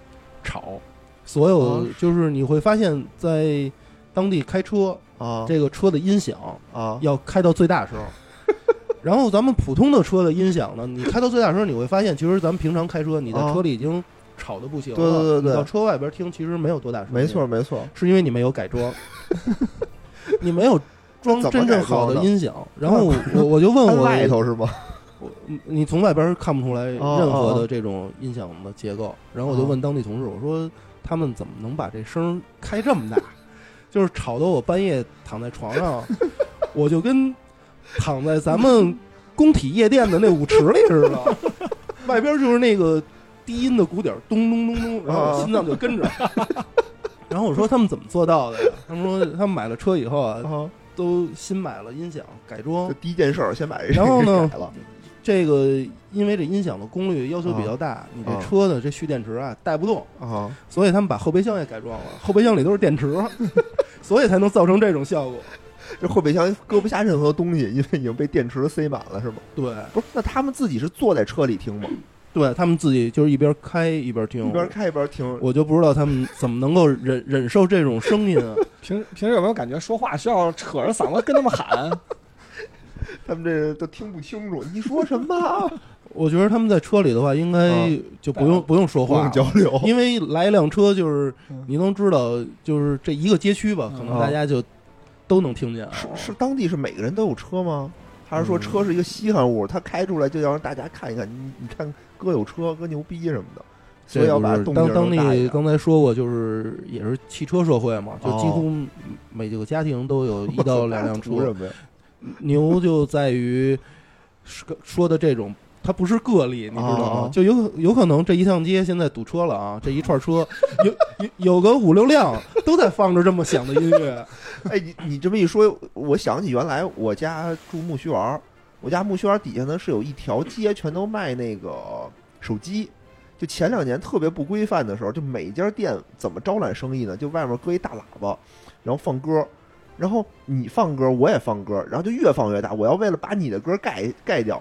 Speaker 3: 吵，所有
Speaker 1: 啊
Speaker 3: 就是你会发现在当地开车，
Speaker 1: 啊
Speaker 3: 这个车的音响
Speaker 1: 啊
Speaker 3: 要开到最大声。然后咱们普通的车的音响呢，你开到最大声，你会发现，其实咱们平常开车，你在
Speaker 1: 啊
Speaker 3: 车里已经吵得不行了。
Speaker 1: 对对对对
Speaker 3: 你到车外边听，其实没有多大声。
Speaker 1: 没错，没错。
Speaker 3: 是因为你没有改装，你没有装 真正好
Speaker 1: 的
Speaker 3: 的音响。然后我 我就问我，
Speaker 1: 外头是吗？
Speaker 3: 我你从外边看不出来
Speaker 1: 哦
Speaker 3: 任何
Speaker 1: 哦
Speaker 3: 的这种音响的结构。然后我就
Speaker 1: 哦
Speaker 3: 问当地同事，我说他们怎么能把这声开这么大？就是吵得我半夜躺在床上，我就跟 躺在咱们工体夜店的那舞池里似的，外边就是那个低音的鼓点咚咚咚咚，然后心脏就跟着。然后我说他们怎么做到的呀？他们说他们买了车以后啊，
Speaker 1: 啊，
Speaker 3: 都新买了音响改装，
Speaker 1: 第一件事儿先把这
Speaker 3: 然后呢这个因为这音响的功率要求比较大，你这
Speaker 1: 啊
Speaker 3: 车的这蓄电池啊带不动，
Speaker 1: 啊
Speaker 3: 所以他们把后备箱也改装了，后备箱里都是电池，所以才能造成这种效果。
Speaker 1: 这后备箱搁不下任何东西，因为已经被电池塞满了，是吗？
Speaker 3: 对，
Speaker 1: 不是，那他们自己是坐在车里听吗？
Speaker 3: 对他们自己就是一边开一边听，
Speaker 1: 一边开一边听。
Speaker 3: 我就不知道他们怎么能够忍忍受这种声音啊。
Speaker 2: 平平时有没有感觉说话需要扯着嗓子跟他们喊？
Speaker 1: 他们这都听不清楚，你说什么？
Speaker 3: 我觉得他们在车里的话，应该
Speaker 1: 啊
Speaker 3: 就不用不用说话
Speaker 1: 交流。
Speaker 3: 因为来一辆车就是
Speaker 2: 嗯
Speaker 3: 你能知道，就是这一个街区吧，可能
Speaker 1: 嗯
Speaker 3: 大家就都能听见啊。
Speaker 1: 是是，当地是每个人都有车吗？还是说
Speaker 3: 嗯
Speaker 1: 车是一个稀罕物，他开出来就要让大家看一看？你你看哥有车，哥牛逼什么的，所以要把
Speaker 3: 当当地刚才说过，就是也是汽车社会嘛，就
Speaker 1: 哦
Speaker 3: 几乎每个家庭都有一到两辆车。牛就在于说说的这种，它不是个例，你知道
Speaker 1: 哦
Speaker 3: 吗？就有有可能这一趟街现在堵车了啊，这一串车 有有有个五六辆都在放着这么响的音乐。
Speaker 1: 哎，你你这么一说，我想起原来我家住木须园儿，我家木樨园底下呢是有一条街，全都卖那个手机。就前两年特别不规范的时候，就每一家店怎么招揽生意呢？就外面搁一大喇叭，然后放歌，然后你放歌，我也放歌，然后就越放越大。我要为了把你的歌盖盖掉，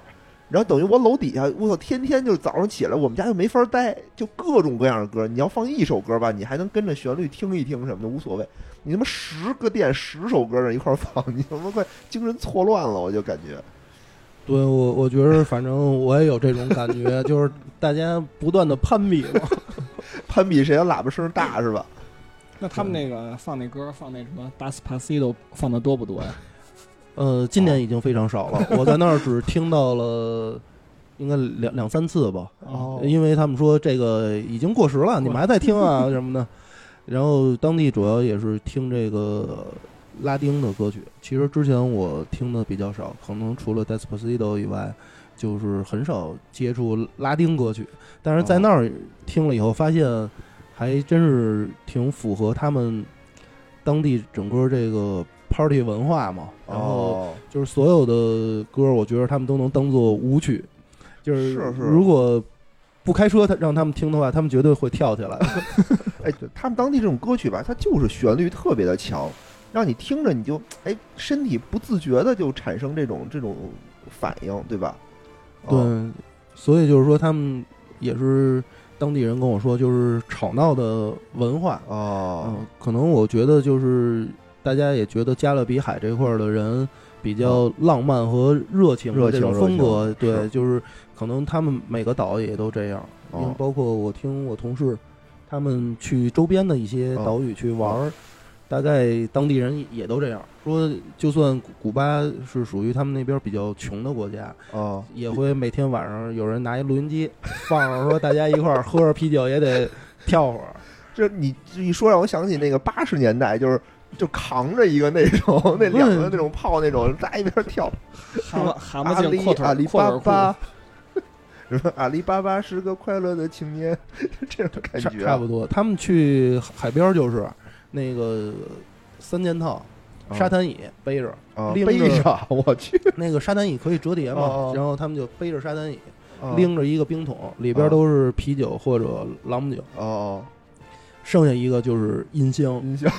Speaker 1: 然后等于我楼底下，我操，天天就早上起来，我们家就没法待，就各种各样的歌。你要放一首歌吧，你还能跟着旋律听一听什么的，无所谓。你他妈十个店十首歌在一块儿放，你他妈快精神错乱了，我就感觉。
Speaker 3: 对我，我觉得反正我也有这种感觉，就是大家不断的攀比嘛，
Speaker 1: 攀比谁的喇叭声大是吧？
Speaker 2: 那他们那个放那歌，放那什么《Despacito》放的多不多呀？
Speaker 3: 呃，今年已经非常少了，我在那儿只听到了应该两两三次吧，
Speaker 1: 哦
Speaker 3: 因为他们说这个已经过时了，你们还在听啊什么的。然后当地主要也是听这个拉丁的歌曲，其实之前我听的比较少，可能除了 Despacito 以外，就是很少接触拉丁歌曲。但是在那儿听了以后，发现还真是挺符合他们当地整个这个 party 文化嘛。然后
Speaker 1: 哦，
Speaker 3: 就是所有的歌，我觉得他们都能当做舞曲，就是如果不开车，他让他们听的话，他们绝对会跳起来。
Speaker 1: 哎，对他们当地这种歌曲吧，它就是旋律特别的强，让你听着你就哎身体不自觉的就产生这种这种反应，对吧？
Speaker 3: 对，
Speaker 1: 哦
Speaker 3: 所以就是说，他们也是当地人跟我说，就是吵闹的文化。
Speaker 1: 哦
Speaker 3: 嗯，可能我觉得就是大家也觉得加勒比海这块儿的人比较浪漫和热情
Speaker 1: 热
Speaker 3: 的这种
Speaker 1: 情
Speaker 3: 风格对，就是可能他们每个岛也都这样，因为
Speaker 1: 哦
Speaker 3: 包括我听我同事他们去周边的一些岛屿去玩儿。大概当地人也都这样。说，就算古古巴是属于他们那边比较穷的国家，
Speaker 1: 哦，
Speaker 3: 也会每天晚上有人拿一录音机放着，说大家一块儿喝着啤酒也得跳会儿。
Speaker 1: 这你这一说让我想起那个八十年代，就是就扛着一个那种 那两个那种炮那种，在一边跳。
Speaker 2: 蛤蟆蛤
Speaker 1: 阿里
Speaker 2: 蟆镜阔腿
Speaker 1: 阿里巴巴，什么阿里巴巴是个快乐的青年，这种感觉。啊
Speaker 3: 差不多。他们去海边就是那个三件套，沙滩椅背着，
Speaker 1: 啊
Speaker 3: 拎着
Speaker 1: 背着，我去，
Speaker 3: 那个沙滩椅可以折叠嘛，然后他们就背着沙滩椅，
Speaker 1: 啊
Speaker 3: 拎着一个冰桶，里边
Speaker 1: 哦
Speaker 3: 都是啤酒或者朗姆酒，
Speaker 1: 哦。
Speaker 3: 剩下一个就是音箱。
Speaker 1: 音箱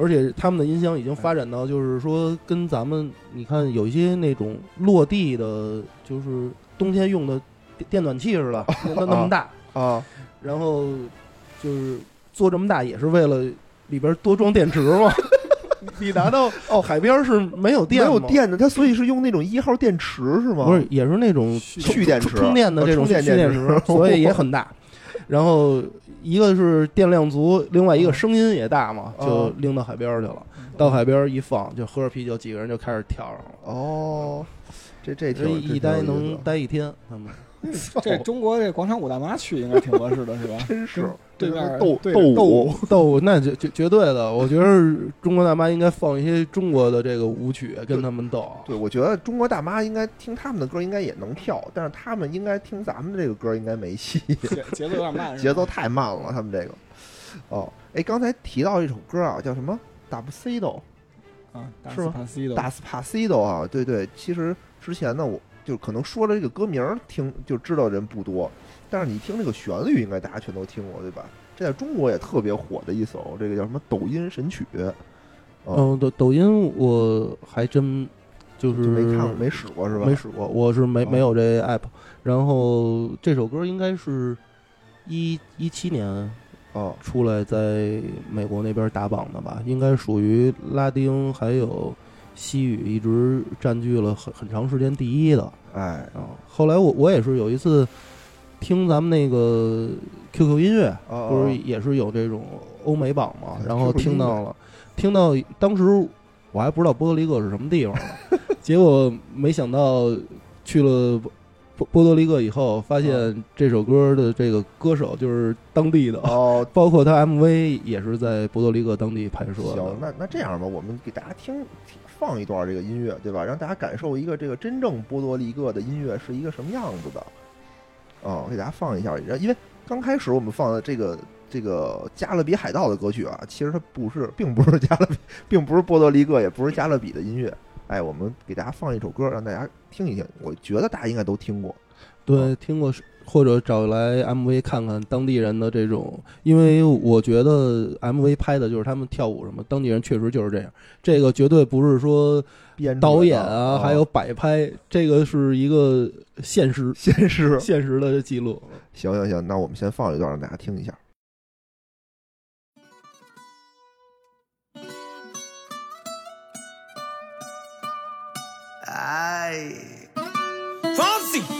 Speaker 3: 而且他们的音箱已经发展到，就是说跟咱们你看有一些那种落地的，就是冬天用的电电暖气似的，那那么大，
Speaker 1: 啊
Speaker 3: 然后就是做这么大也是为了里边多装电池嘛。你拿到哦海边是没有电没，
Speaker 1: 有电的，它所以是用那种一号电池是吗？
Speaker 3: 不是也是那种
Speaker 2: 蓄
Speaker 1: 电池
Speaker 3: 充电的这种蓄电
Speaker 1: 电池
Speaker 3: 所以也很大。然后一个是电量足，另外一个声音也大嘛，
Speaker 1: 哦
Speaker 3: 就拎到海边去了。到海边一放，就喝着啤酒，几个人就开始跳上了。
Speaker 1: 哦，这这
Speaker 3: 这
Speaker 1: 挺
Speaker 3: 一待能待一天，他们
Speaker 2: 这中国这广场舞大妈去应该挺合适的，是吧？
Speaker 1: 真是
Speaker 2: 对面
Speaker 1: 斗
Speaker 2: 对
Speaker 1: 斗
Speaker 2: 斗
Speaker 1: 舞
Speaker 2: 舞，
Speaker 3: 那绝绝绝对的。我觉得中国大妈应该放一些中国的这个舞曲跟他们斗。
Speaker 1: 对，我觉得中国大妈应该听他们的歌，应该也能跳，但是他们应该听咱们这个歌应该没戏，
Speaker 2: 节 节奏有点慢，
Speaker 1: 节奏太慢了，他们这个。哦，哎，刚才提到一首歌啊，叫什么？达布西多，
Speaker 2: 啊，大
Speaker 1: 是吗
Speaker 2: 斯帕西的
Speaker 1: 达斯帕西多啊，对对，其实之前呢，我就可能说了这个歌名儿听就知道人不多，但是你听这个旋律，应该大家全都听过，对吧？这在中国也特别火的一首，这个叫什么抖音神曲，哦，
Speaker 3: 嗯，抖抖音我还真就是
Speaker 1: 就没看过，没使过是吧？
Speaker 3: 没使过，我是没
Speaker 1: 哦
Speaker 3: 没有这 app。然后这首歌应该是一一七年
Speaker 1: 哦
Speaker 3: 出来，在美国那边打榜的吧，应该属于拉丁还有西语一直占据了很很长时间第一的。
Speaker 1: 哎，
Speaker 3: 啊，后来我我也是有一次听咱们那个 QQ 音乐，
Speaker 1: 哦
Speaker 3: 不是也是有这种欧美榜嘛，然后听到了，听到当时我还不知道波多黎各是什么地方呢，结果没想到去了波波波多黎各以后，发现这首歌的这个歌手就是当地的，
Speaker 1: 哦，
Speaker 3: 包括他 MV 也是在波多黎各当地拍摄的。
Speaker 1: 行，那那这样吧，我们给大家听放一段这个音乐，对吧？让大家感受一个这个真正波多黎各的音乐是一个什么样子的。哦，我给大家放一下，因为刚开始我们放的这个这个加勒比海盗的歌曲啊，其实它不是，并不是加勒比，并不是波多黎各，也不是加勒比的音乐，哎，我们给大家放一首歌，让大家听一听。我觉得大家应该都听过。
Speaker 3: 对，听过是或者找来 MV 看看当地人的这种，因为我觉得 MV 拍的就是他们跳舞什么，当地人确实就是这样。这个绝对不是说
Speaker 1: 编
Speaker 3: 导演啊，还有摆拍，这个是一个现实
Speaker 1: 现实
Speaker 3: 现实的记录。
Speaker 1: 行行行，那我们先放一段，让大家听一下。
Speaker 4: Fonsi, Chihuahua.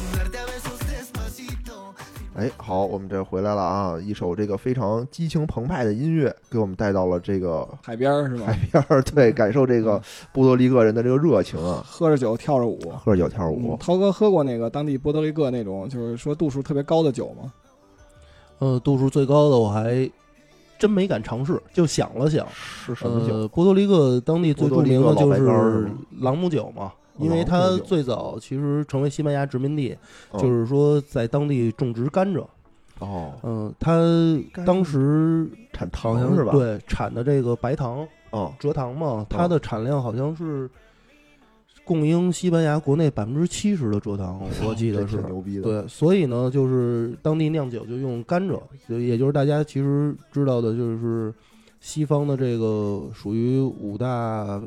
Speaker 1: 哎，好，我们这回来了啊！一首这个非常激情澎湃的音乐，给我们带到了这个
Speaker 2: 海边儿是吧
Speaker 1: 海？边儿，对，感受这个波多黎各人的这个热情啊，
Speaker 2: 喝着酒跳着舞。
Speaker 1: 喝着酒跳着舞
Speaker 2: 嗯，涛哥喝过那个当地波多黎各那种，就是说度数特别高的酒吗？
Speaker 3: 呃，度数最高的我还真没敢尝试，就想了想。
Speaker 1: 是什么酒？
Speaker 3: 呃，波多黎各当地最著名的就是朗姆酒嘛，
Speaker 1: 哦
Speaker 3: 因为它最早其实成为西班牙殖民地，
Speaker 1: 嗯
Speaker 3: 就是说在当地种植甘蔗。
Speaker 1: 哦，
Speaker 3: 嗯，它当时
Speaker 1: 产
Speaker 3: 好像
Speaker 1: 糖是吧？，
Speaker 3: 对产的这个白糖
Speaker 1: 哦，
Speaker 3: 蔗糖嘛，它的产量好像是供应西班牙国内百分之七十的蔗糖，我记得是
Speaker 1: 挺。牛逼的。
Speaker 3: 对，所以呢，就是当地酿酒就用甘蔗，就也就是大家其实知道的，就是西方的这个属于五大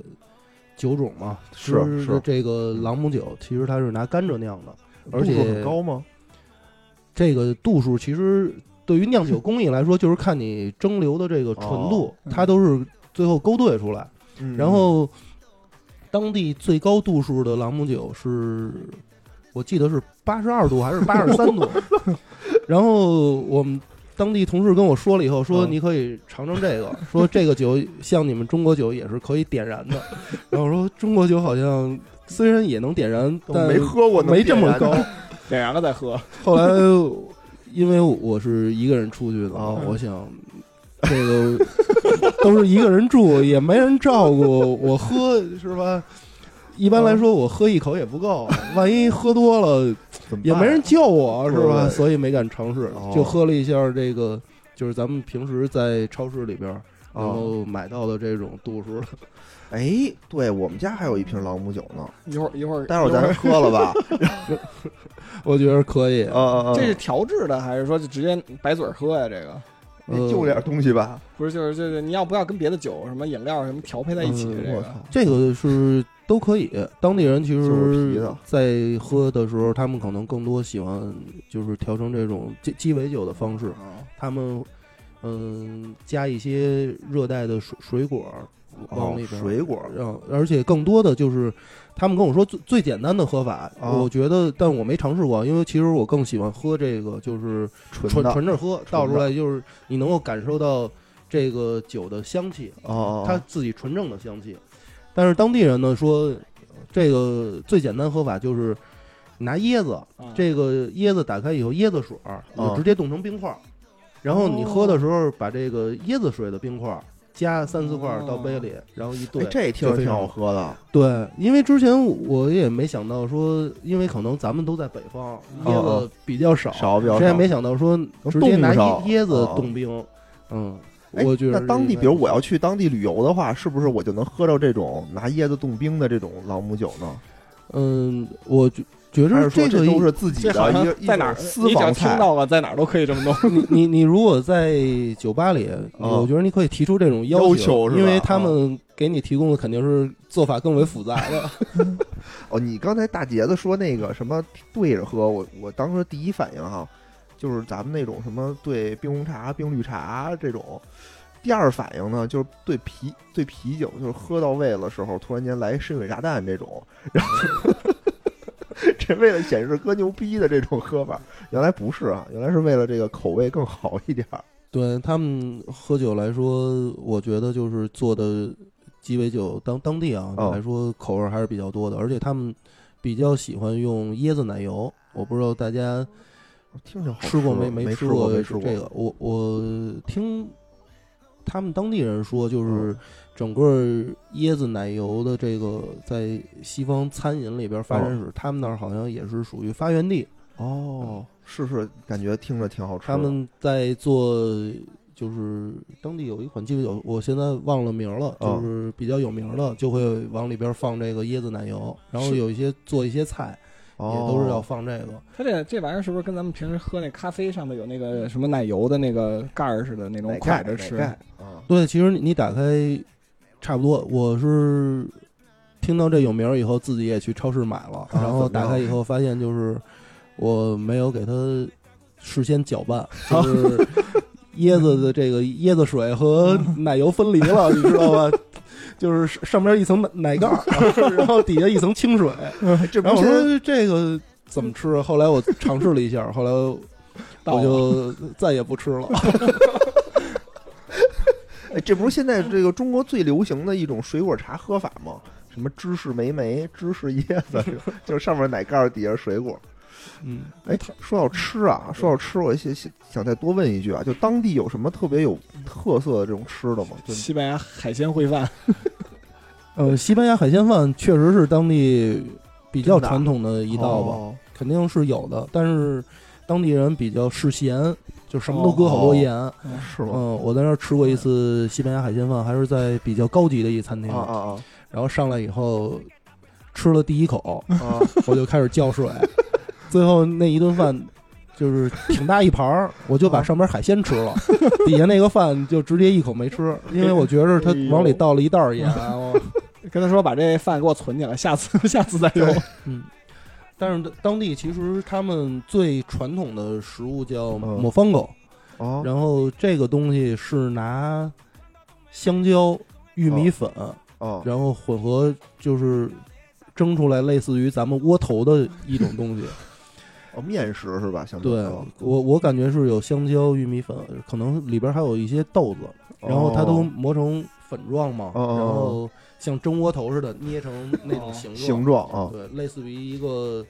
Speaker 3: 酒种嘛，
Speaker 1: 是是
Speaker 3: 这个朗姆酒，其实它是拿甘蔗酿的，而且
Speaker 1: 很高吗？
Speaker 3: 这个度数其实对于酿酒工艺来说，就是看你蒸馏的这个纯度，
Speaker 2: 哦
Speaker 3: 它都是最后勾兑出来。
Speaker 1: 嗯
Speaker 3: 然后，当地最高度数的朗姆酒是，我记得是八十二度还是八十三度。然后我们当地同事跟我说了以后，说
Speaker 1: 嗯
Speaker 3: 你可以尝尝这个，说这个酒像你们中国酒也是可以点燃的。然后我说中国酒好像虽然也能点燃，但
Speaker 1: 没喝过，
Speaker 3: 没这么高。
Speaker 2: 点燃了再喝。
Speaker 3: 后来因为我是一个人出去的，
Speaker 1: 啊
Speaker 3: 我想这个都是一个人住，也没人照顾，我喝是吧？一般来说，我喝一口也不够，万一喝多了也没人救我，是吧？所以没敢尝试
Speaker 1: 哦，
Speaker 3: 就喝了一下这个，就是咱们平时在超市里边能
Speaker 1: 哦，
Speaker 3: 够买到的这种度数的。
Speaker 1: 哎，对我们家还有一瓶朗姆酒呢，
Speaker 2: 一会儿一会儿，
Speaker 1: 待会儿咱喝了吧？
Speaker 3: 我觉得可以。
Speaker 1: 啊啊啊！
Speaker 2: 这是调制的还是说就直接白嘴儿喝呀？这个
Speaker 1: 就点东西吧？
Speaker 2: 不是就是就是你要不要跟别的酒什么饮料什么调配在一起？
Speaker 3: 嗯
Speaker 2: 这个
Speaker 1: 我操，
Speaker 3: 这个是都可以。当地人其实，在喝的时候，他们可能更多喜欢就是调成这种鸡鸡尾酒的方式。
Speaker 2: 啊
Speaker 3: 他们嗯加一些热带的水水果往
Speaker 1: 哦
Speaker 3: 里，边，
Speaker 1: 水果
Speaker 3: 让而且更多的就是他们跟我说最最简单的喝法，
Speaker 1: 哦
Speaker 3: 我觉得，但我没尝试过，因为其实我更喜欢喝这个就是纯
Speaker 1: 纯
Speaker 3: 纯着喝，
Speaker 1: 纯
Speaker 3: 倒出来就是你能够感受到这个酒的香气。它自己纯正的香气。但是当地人呢说，这个最简单喝法就是拿椰子，
Speaker 2: 啊
Speaker 3: 这个椰子打开以后，椰子水就直接冻成冰块儿，然后你喝的时候把这个椰子水的冰块儿加三四块儿到杯里，然后一兑
Speaker 1: 哎，。这听着挺好喝的。
Speaker 3: 对，因为之前我也没想到说，因为可能咱们都在北方，椰
Speaker 1: 哦
Speaker 3: 子比较少，
Speaker 1: 少比较少
Speaker 3: 谁也没想到说直接拿椰椰子
Speaker 1: 哦
Speaker 3: 冻冰。嗯，
Speaker 1: 哎
Speaker 3: 我觉得
Speaker 1: 那当地，比如我要去当地旅游的话，是不是我就能喝到这种拿椰子冻冰的这种朗姆酒呢？
Speaker 3: 嗯，我觉觉着这个
Speaker 1: 这都是自己
Speaker 2: 好像
Speaker 1: 的一个
Speaker 2: 在哪
Speaker 1: 私房菜？
Speaker 2: 听到了，在哪儿都可以这么弄。
Speaker 3: 你你你如果在酒吧里，我觉得你可以提出这种
Speaker 1: 嗯要
Speaker 3: 求，因为他们给你提供的肯定是做法更为复杂的。
Speaker 1: 哦，你刚才大杰子说那个什么对着喝，我我当时第一反应哈，就是咱们那种什么对冰红茶、冰绿茶这种。第二反应呢，就是对啤对啤酒，就是喝到位了时候，突然间来深水炸弹这种，然后 这为了显示哥牛逼的这种喝法，原来不是啊，原来是为了这个口味更好一点儿。
Speaker 3: 对他们喝酒来说，我觉得就是做的鸡尾酒当当地啊、
Speaker 1: 哦
Speaker 3: 来说口味还是比较多的，而且他们比较喜欢用椰子奶油。我不知道大家
Speaker 1: 听着好
Speaker 3: 吃过
Speaker 1: 没
Speaker 3: 没
Speaker 1: 吃
Speaker 3: 过
Speaker 1: 没吃过
Speaker 3: 这个？我我听他们当地人说，就是
Speaker 1: 嗯
Speaker 3: 整个椰子奶油的这个在西方餐饮里边发展史，他们那儿好像也是属于发源地。
Speaker 1: 哦，是是，感觉听着挺好吃的。
Speaker 3: 他们在做，就是当地有一款鸡尾酒，我现在忘了名儿了，
Speaker 1: 哦
Speaker 3: 就是比较有名儿的，就会往里边放这个椰子奶油，然后有一些做一些菜也
Speaker 1: 哦
Speaker 3: 都是要放这个。
Speaker 2: 它这这玩意儿是不是跟咱们平时喝那咖啡上面有那个什么奶油的那个盖儿似的那种蒯着吃？
Speaker 1: 啊，
Speaker 3: 对，其实你你打开差不多，我是听到这有名儿以后，自己也去超市买了，
Speaker 1: 啊
Speaker 3: 然后打开以后发现就是我没有给它事先搅拌，就是椰子的这个椰子水和奶油分离了，你知道吧？就是上上面一层奶奶盖，然后底下一层清水。然后我
Speaker 1: 这不是
Speaker 3: 说这个怎么吃啊？后来我尝试了一下，后来我就再也不吃了。
Speaker 1: 哎，这不是现在这个中国最流行的一种水果茶喝法吗？什么芝士莓莓、芝士椰子，就是上面奶盖，底下水果。
Speaker 3: 嗯，
Speaker 1: 哎，说到吃啊，说到吃，我想想再多问一句啊，就当地有什么特别有特色的这种吃的吗？就
Speaker 2: 西班牙海鲜烩饭，
Speaker 3: 呃，西班牙海鲜饭确实是当地比较传统的一道吧，
Speaker 1: 哦
Speaker 3: 肯定是有的。但是当地人比较嗜咸，就什么都搁好多盐。
Speaker 1: 是吗？
Speaker 3: 嗯，我在那儿吃过一次西班牙海鲜饭，还是在比较高级的一餐厅。
Speaker 1: 啊啊
Speaker 3: 然后上来以后，吃了第一口！我就开始浇水，最后那一顿饭就是挺大一盘儿，我就把上边海鲜吃了，底下那个饭就直接一口没吃，因为我觉着他往里倒了一袋儿盐。我
Speaker 2: 跟他说把这饭给我存起来，下次 下次再用。
Speaker 3: 嗯，但是当地其实他们最传统的食物叫
Speaker 1: 嗯
Speaker 3: 抹方狗，
Speaker 1: 哦，
Speaker 3: 然后这个东西是拿香蕉、玉米粉，
Speaker 1: 哦，
Speaker 3: 然后混合就是蒸出来类似于咱们窝头的一种东西。
Speaker 1: 哦，面食是吧？相当于
Speaker 3: 对
Speaker 1: 哦
Speaker 3: 我我感觉是有香蕉、玉米粉，可能里边还有一些豆子，然后它都磨成粉状嘛，然后像蒸窝头似的捏成那种形状，
Speaker 1: 形状啊，
Speaker 3: 对，类似于一个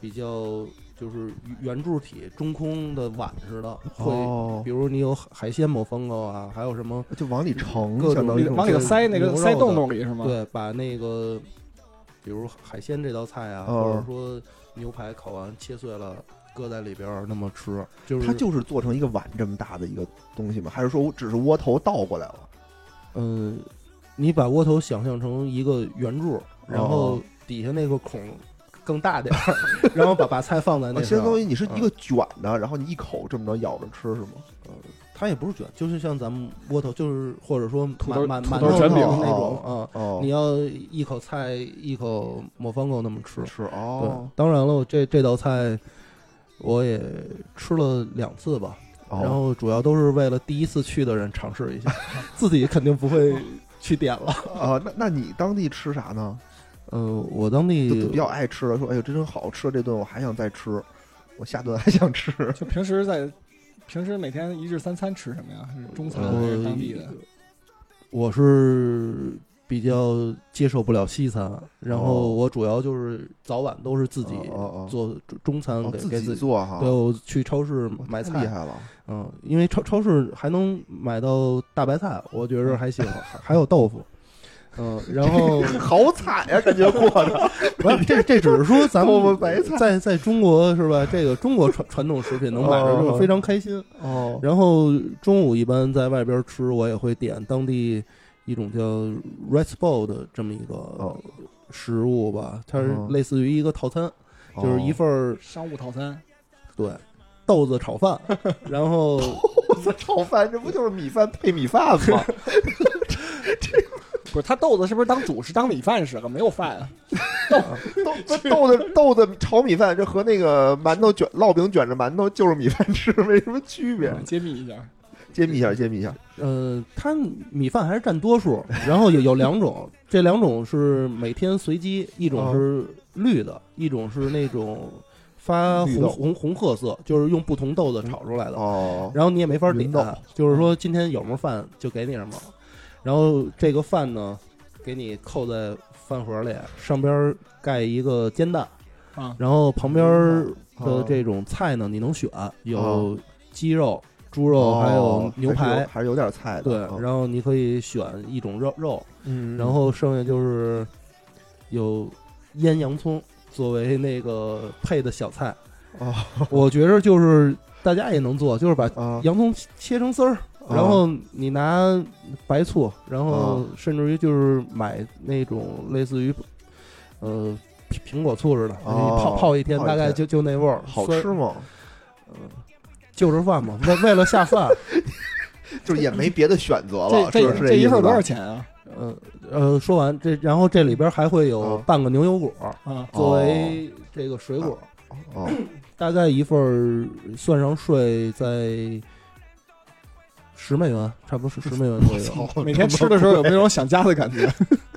Speaker 3: 比较就是圆柱体中空的碗似的，会。
Speaker 1: 哦
Speaker 3: 比，如你有海鲜抹风糕啊，还有什么？
Speaker 1: 就往里盛，
Speaker 3: 各种
Speaker 2: 往里头塞那个塞洞洞里是吗？，
Speaker 3: 对，把那个比如海鲜这道菜啊，
Speaker 1: 哦
Speaker 3: 或者说牛排烤完切碎了，搁在里边儿那么吃，就是
Speaker 1: 它就是做成一个碗这么大的一个东西吗？还是说我只是窝头倒过来了？
Speaker 3: 嗯，你把窝头想象成一个圆柱，然后
Speaker 1: 哦
Speaker 3: 底下那个孔更大点儿，然后把把菜放在那。
Speaker 1: 相当于你是一
Speaker 3: 嗯
Speaker 1: 个卷的，然后你一口这么着咬着吃是吗？
Speaker 3: 它也不是卷，就是像咱们窝头，就是或者说
Speaker 2: 土豆
Speaker 3: 馒馒
Speaker 2: 土
Speaker 3: 馒头
Speaker 2: 豆卷饼
Speaker 3: 那种啊。
Speaker 1: 哦，
Speaker 3: 你要一口菜一口抹方狗那么吃，
Speaker 1: 吃
Speaker 3: 对
Speaker 1: 哦，，
Speaker 3: 当然了，我这这道菜我也吃了两次吧，
Speaker 1: 哦
Speaker 3: 然后主要都是为了第一次去的人尝试一下，自己肯定不会去点了。
Speaker 1: 啊，那那你当地吃啥呢？
Speaker 3: 嗯、我当地
Speaker 1: 比较爱吃的，说哎呦，这真好吃，这顿我还想再吃，我下顿还想吃。
Speaker 2: 就平时在平时每天一日三餐吃什么呀？是中餐
Speaker 3: 呃
Speaker 2: 还是当地的？
Speaker 3: 我是比较接受不了西餐，然
Speaker 1: 哦
Speaker 3: 后我主要就是早晚都是自己做中餐
Speaker 1: 哦，自己
Speaker 3: 给给自己。
Speaker 1: 做哈，
Speaker 3: 对，我去超市买菜，
Speaker 1: 厉害了。
Speaker 3: 嗯，因为超超市还能买到大白菜，我觉着还行，还还有豆腐，嗯，然后
Speaker 1: 好惨呀，感觉过的。
Speaker 3: 不是这这只是说咱们
Speaker 1: 白菜
Speaker 3: 在在中国是吧？这个中国传传统食品能买着
Speaker 1: 哦
Speaker 3: 就非常开心。
Speaker 1: 哦，
Speaker 3: 然后中午一般在外边吃，我也会点当地一种叫 rice bowl 的这么一个
Speaker 1: 哦
Speaker 3: 食物吧，它是
Speaker 1: 哦
Speaker 3: 类似于一个套餐，就是一份
Speaker 2: 商务套餐，
Speaker 3: 对豆子炒饭，然后
Speaker 1: 豆子炒饭，这不就是米饭配米饭吗？
Speaker 2: 不是他豆子是不是当主食当米饭使了？没有饭啊，
Speaker 1: 豆这豆子豆子炒米饭，这和那个馒头卷烙饼卷着馒头就是米饭吃，没什么区别。
Speaker 2: 揭秘一下，
Speaker 1: 揭秘一下，揭秘一下。
Speaker 3: 呃，它米饭还是占多数，然后有有两种，这两种是每天随机，一种是绿的，一种是那种发红红红褐色，就是用不同豆子炒出来的。
Speaker 1: 哦，
Speaker 3: 然后你也没法点
Speaker 1: 芸豆，
Speaker 3: 就是说今天有什么饭就给你什么，然后这个饭呢，给你扣在饭盒里，上边盖一个煎蛋，
Speaker 2: 啊
Speaker 3: 然后旁边的
Speaker 1: 哦
Speaker 3: 这种菜呢，你能选，有
Speaker 1: 哦
Speaker 3: 鸡肉、猪肉，还有
Speaker 1: 哦
Speaker 3: 牛排。
Speaker 1: 还是有点菜的。
Speaker 3: 对，
Speaker 1: 嗯
Speaker 3: 然后你可以选一种肉肉，
Speaker 1: 嗯，
Speaker 3: 然后剩下就是有腌洋葱作为那个配的小菜。
Speaker 1: 哦
Speaker 3: 我觉着就是大家也能做，就是把
Speaker 1: 啊
Speaker 3: 洋葱切成丝儿，
Speaker 1: 啊
Speaker 3: 然后你拿白醋，然后
Speaker 1: 啊
Speaker 3: 甚至于就是买那种类似于呃苹苹果醋似的，泡泡一天，大概就就那味儿，
Speaker 1: 好吃吗？
Speaker 3: 嗯就着饭嘛，为为了下饭，
Speaker 1: 就是也没别的选择了。
Speaker 2: 这这
Speaker 1: 是
Speaker 2: 这一份多少
Speaker 1: 少？
Speaker 2: 钱啊？
Speaker 3: 呃呃，说完这，然后这里边还会有
Speaker 1: 哦
Speaker 3: 半个牛油果
Speaker 2: 啊，
Speaker 3: 作为这个水果，
Speaker 1: 哦，
Speaker 3: 大概一份算上税在十美元，差不多是十美元左右。
Speaker 2: 每天吃的时候有没有那种想家的感觉？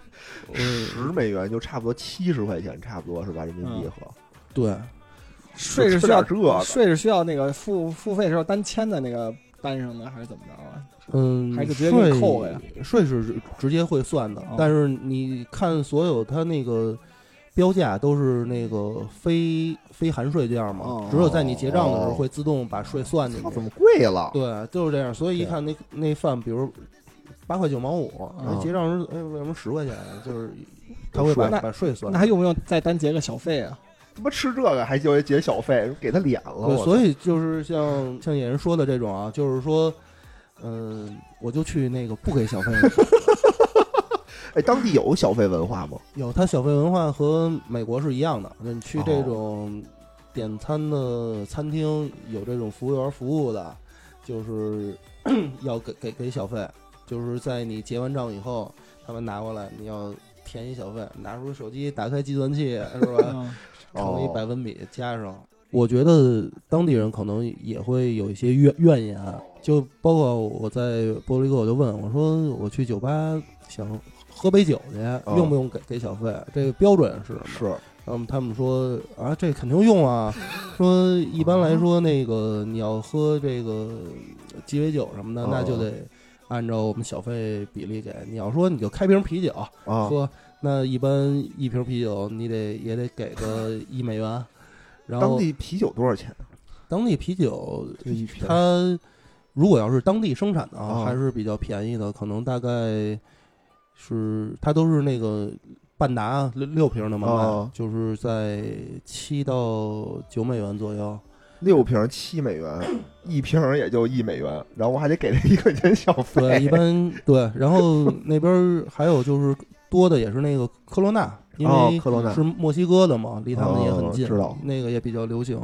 Speaker 1: 十美元就差不多七十块钱，差不多是吧？人民币和
Speaker 3: 对，
Speaker 2: 税是需要
Speaker 1: 这
Speaker 2: 税是需要那个付付费时候单签在那个单上的，还是怎么着啊？
Speaker 3: 嗯，
Speaker 2: 还是直接给你扣了呀
Speaker 3: 税是直直接会算的，
Speaker 2: 哦
Speaker 3: 但是你看所有它那个标价都是那个非非含税价嘛，
Speaker 2: 哦
Speaker 3: 只有在你结账的时候
Speaker 1: 哦
Speaker 3: 会自动把税算进去。
Speaker 1: 操怎么贵了？
Speaker 3: 对，就是这样。所以一看那那饭，比如八块九毛五，
Speaker 2: 嗯
Speaker 3: 结账时哎为什么十块钱？就是他会把把税算
Speaker 2: 那。还用不用再单结个小费啊？
Speaker 1: 他妈吃这个还就结小费，给他脸了。
Speaker 3: 对，所以就是像像野人说的这种啊，就是说，嗯、我就去那个不给小费的，
Speaker 1: 哎，当地有小费文化吗？
Speaker 3: 有它小费文化和美国是一样的。那你去这
Speaker 1: 哦
Speaker 3: 种点餐的餐厅，有这种服务员服务的，就是 要给给给小费，就是在你结完账以后，他们拿过来，你要填一小费，拿出手机，打开计算器，是吧？
Speaker 2: 嗯
Speaker 3: 乘以
Speaker 1: 哦
Speaker 3: 百分比加上。我觉得当地人可能也会有一些怨怨言，就包括我在波多黎各，我就问我说我去酒吧想喝杯酒去，用不用给给小费？这个标准是什么？
Speaker 1: 是
Speaker 3: 嗯，他们说啊，这肯定用啊。说一般来说，那个你要喝这个鸡尾酒什么的，
Speaker 1: 哦
Speaker 3: 那就得按照我们小费比例给。你要说你就开瓶啤酒
Speaker 1: 啊，
Speaker 3: 喝，那一般一瓶啤酒你得也得给个一美元。然后
Speaker 1: 当
Speaker 3: 后
Speaker 1: 地啤酒多少钱？
Speaker 3: 当地啤酒，
Speaker 1: 这一瓶
Speaker 3: 它如果要是当地生产的
Speaker 1: 啊
Speaker 3: 啊，还是比较便宜的，可能大概是它都是那个半打六六瓶的嘛就是在七到九美元左右。
Speaker 1: 六瓶七美元，一瓶也就一美元，然后我还得给他一块钱小费。
Speaker 3: 对，一般对。然后那边儿还有就是多的也是那个科罗娜，因为
Speaker 1: 哦科罗娜
Speaker 3: 是墨西哥的嘛，离他们也很近，
Speaker 1: 哦知道
Speaker 3: 那个也比较流行。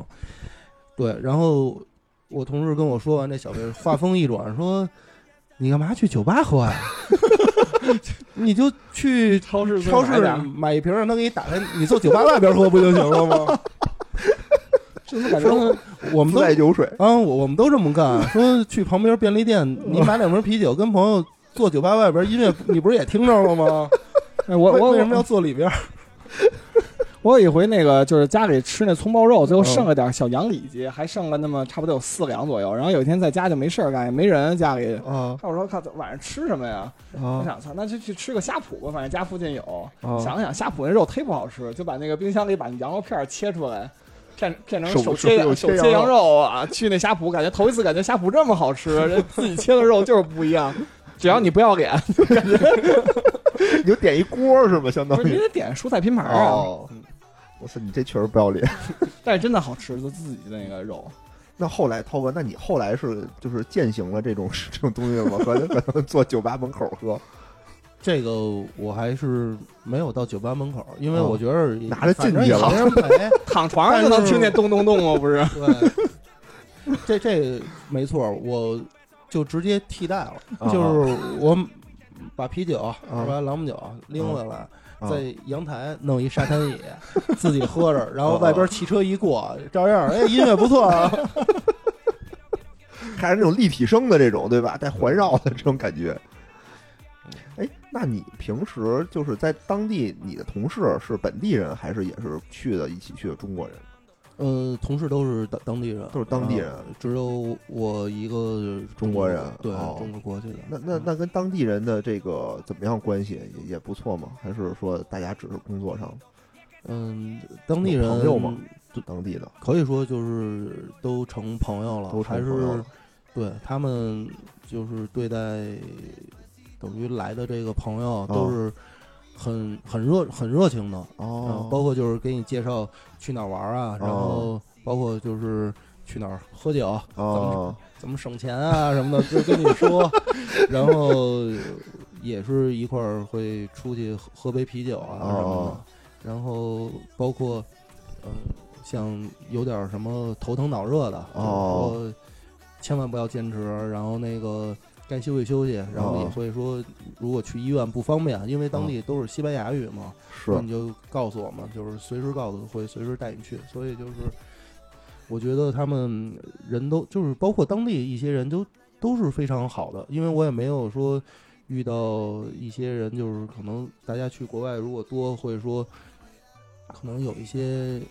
Speaker 3: 对，然后我同事跟我说完这小费，话锋一转说：“你干嘛去酒吧喝呀？你就去
Speaker 2: 超市
Speaker 3: 超市
Speaker 2: 买
Speaker 3: 买一瓶，让他给你打开，你坐酒吧外边喝不就行了吗？”
Speaker 2: 是不是感觉
Speaker 3: 我们都
Speaker 1: 带酒水，
Speaker 3: 啊，我我们都这么干。说去旁边便利店，你买两瓶啤酒，跟朋友坐酒吧外边，音乐你不是也听着了吗？
Speaker 2: 哎 我我
Speaker 3: 为为什么要坐里边？
Speaker 2: 我有一回那个就是家里吃那葱爆肉，最后
Speaker 3: 嗯
Speaker 2: 剩了点小羊里脊，还剩了那么差不多有四两左右。然后有一天在家就没事儿干，也没人家里。
Speaker 1: 啊
Speaker 2: 我说靠，晚上吃什么呀？我
Speaker 1: 啊
Speaker 2: 想操，那就去吃个虾脯吧，反正家附近有。
Speaker 1: 啊！
Speaker 2: 想想虾脯那肉忒不好吃，就把那个冰箱里把羊肉片切出来，片片成
Speaker 1: 手
Speaker 2: 手切
Speaker 1: 手
Speaker 2: 手切羊肉啊。去那虾脯，感觉头一次感觉虾脯这么好吃，这自己切的肉就是不一样。只要你不要脸，
Speaker 1: 你就点一锅是吧？相当于
Speaker 2: 你得点蔬菜拼盘啊。
Speaker 1: 哦，我操，你这确实不要脸。
Speaker 2: 但是真的好吃，就自己的那个肉。
Speaker 1: 那后来涛哥，那你后来是就是践行了这种这种东西了吗？和可能 坐酒吧门口喝
Speaker 3: 这个我还是没有到酒吧门口，因为
Speaker 1: 哦
Speaker 3: 我觉得
Speaker 1: 拿着进去了
Speaker 3: 没人陪。
Speaker 2: 躺床上就能听见咚咚咚吗？不是？
Speaker 3: 对，这这没错，我就直接替代了，
Speaker 1: 啊
Speaker 3: 就是我把啤酒是吧，朗姆酒拎回来，
Speaker 1: 啊
Speaker 3: 在阳台弄一沙滩椅，自己喝着，然后外边汽车一过，照样哎音乐不错啊。
Speaker 1: 还是那种立体声的这种，对吧？带环绕的这种感觉。哎，那你平时就是在当地，你的同事是本地人，还是也是去的一起去的中国人？
Speaker 3: 呃，同事都是当当地人，
Speaker 1: 都是当地人。
Speaker 3: 啊只有我一个
Speaker 1: 中国人
Speaker 3: 对，
Speaker 1: 哦。
Speaker 3: 中国国籍的。
Speaker 1: 那那那跟当地人的这个怎么样关系也也不错嘛？还是说大家只是工作上？
Speaker 3: 嗯，当地人
Speaker 1: 有朋友吗？当地的？
Speaker 3: 可以说就是都成朋友了，
Speaker 1: 都成
Speaker 3: 还是
Speaker 1: 朋友了。
Speaker 3: 对他们就是对待等于来的这个朋友
Speaker 1: 哦。
Speaker 3: 都是很很热很热情的，
Speaker 1: 哦。
Speaker 3: 嗯，包括就是给你介绍去哪儿玩啊，然后包括就是去哪儿喝酒，怎么
Speaker 1: 哦
Speaker 3: 怎么省钱啊什么的，就跟你说，然后也是一块儿会出去喝喝杯啤酒啊什么的
Speaker 1: 哦，
Speaker 3: 然后包括嗯、像有点什么头疼脑热的，
Speaker 1: 哦。
Speaker 3: 就是说千万不要坚持，然后那个该休息休息，然后也
Speaker 1: 哦
Speaker 3: 会说，如果去医院不方便，因为当地都是西班牙语嘛，你就告诉我们，就是随时告诉，会随时带你去。所以就是，我觉得他们人都就是包括当地一些人都都是非常好的，因为我也没有说遇到一些人，就是可能大家去国外如果多会说，可能有一些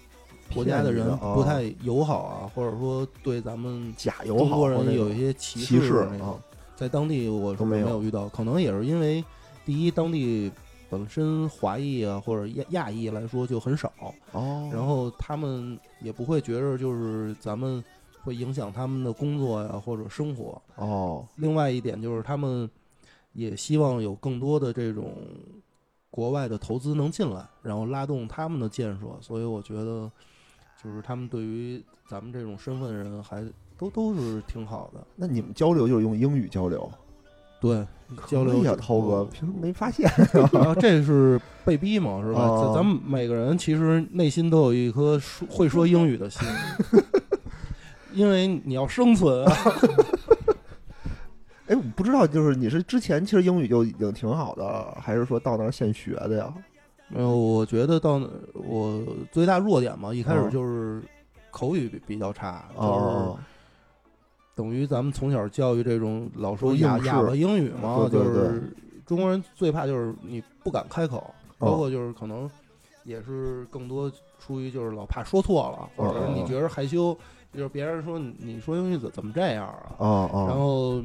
Speaker 3: 国家的人不太友好啊，或者说对咱们
Speaker 1: 假友好
Speaker 3: 中国人
Speaker 1: 或那种
Speaker 3: 有一些歧
Speaker 1: 歧视啊。
Speaker 3: 在当地我是
Speaker 1: 都没有
Speaker 3: 遇到，可能也是因为第一，当地本身华裔啊或者亚亚裔来说就很少，
Speaker 1: 哦，
Speaker 3: 然后他们也不会觉着就是咱们会影响他们的工作呀或者生活。
Speaker 1: 哦
Speaker 3: 另外一点就是他们也希望有更多的这种国外的投资能进来，然后拉动他们的建设。所以我觉得，就是他们对于咱们这种身份人还都都是挺好的。
Speaker 1: 那你们交流就是用英语交流？
Speaker 3: 对，交流
Speaker 1: 呀，涛哥，平时没发现。
Speaker 3: 这是被逼嘛，是吧？
Speaker 1: 哦
Speaker 3: 咱咱们每个人其实内心都有一颗说会说英语的心，因为你要生存啊。
Speaker 1: 哎，我不知道，就是你是之前其实英语就已经挺好的，还是说到那儿现学的呀？
Speaker 3: 没有，我觉得到那我最大弱点嘛，一开始
Speaker 1: 哦
Speaker 3: 就是口语比比较差，就是
Speaker 1: 哦，
Speaker 3: 等于咱们从小教育这种老说哑哑巴英语嘛，
Speaker 1: 对对
Speaker 3: 就是中国人最怕就是你不敢开口，
Speaker 1: 哦
Speaker 3: 包括就是可能也是更多出于就是老怕说错了，或者你觉得害羞，就是别人说你你说英语怎怎么这样啊？
Speaker 1: 哦哦，
Speaker 3: 然后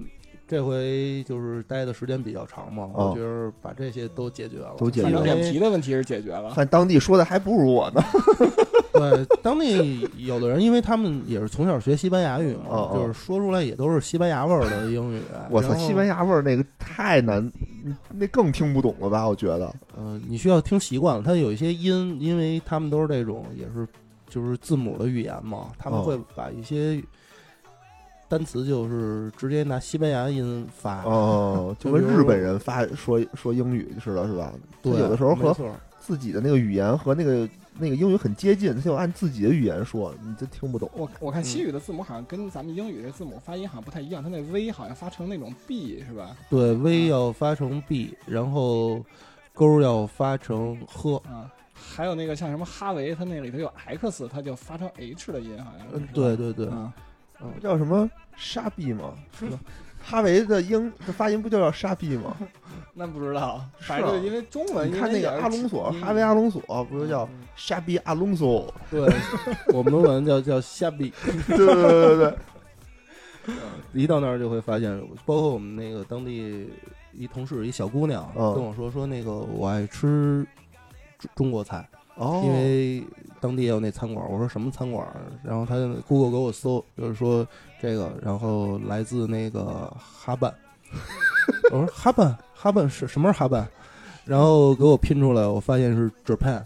Speaker 3: 这回就是待的时间比较长嘛，
Speaker 1: 哦
Speaker 3: 我觉得把这些都解决了，
Speaker 1: 都解决了
Speaker 2: 反正脸
Speaker 3: 因为
Speaker 2: 皮的问题是解决了。
Speaker 1: 但当地说的还不如我呢。
Speaker 3: 对，当地有的人，因为他们也是从小学西班牙语嘛，
Speaker 1: 哦哦
Speaker 3: 就是说出来也都是西班牙味儿的英语。
Speaker 1: 我操，西班牙味儿那个太难，那更听不懂了吧？我觉得。
Speaker 3: 呃，你需要听习惯了，它有一些音，因为他们都是这种也是就是字母的语言嘛，他们
Speaker 1: 哦
Speaker 3: 会把一些单词就是直接拿西班牙音发。
Speaker 1: 哦，就跟日本人发说说英语似的，是吧？
Speaker 3: 对，
Speaker 1: 有的时候和自己的那个语言和那个那个英语很接近，他就按自己的语言说，你就听不懂。
Speaker 2: 我我看西语的字母好像跟咱们英语的字母发音好像不太一样，它那 V 好像发成那种 B 是吧？
Speaker 3: 对，V 要发成 B，然后勾要发成 h。
Speaker 2: 啊，还有那个像什么哈维，它那里头有 X，它就发成 H 的音，好像
Speaker 3: 呃
Speaker 2: 是。
Speaker 3: 对对对，
Speaker 2: 啊，
Speaker 3: 嗯
Speaker 1: 叫什么沙币吗？是吧？哈维的英的发音不就叫沙逼吗？
Speaker 2: 那不知道，
Speaker 1: 是
Speaker 2: 反正因为中文，
Speaker 1: 你看那个阿隆索，哈维
Speaker 2: 啊，
Speaker 1: 阿隆索不是叫
Speaker 3: 嗯
Speaker 1: 沙比阿隆索？
Speaker 3: 对，我们中文叫叫虾比。
Speaker 1: 对对对对对，
Speaker 3: 一到那儿就会发现，包括我们那个当地一同事一小姑娘
Speaker 1: 嗯
Speaker 3: 跟我说说那个我爱吃中中国菜，
Speaker 1: 哦，
Speaker 3: 因为当地也有那餐馆。我说什么餐馆？然后他 Google 给我搜，就是说这个，然后来自那个哈办。我说哈办哈办是什么是哈办？然后给我拼出来，我发现是 Japan，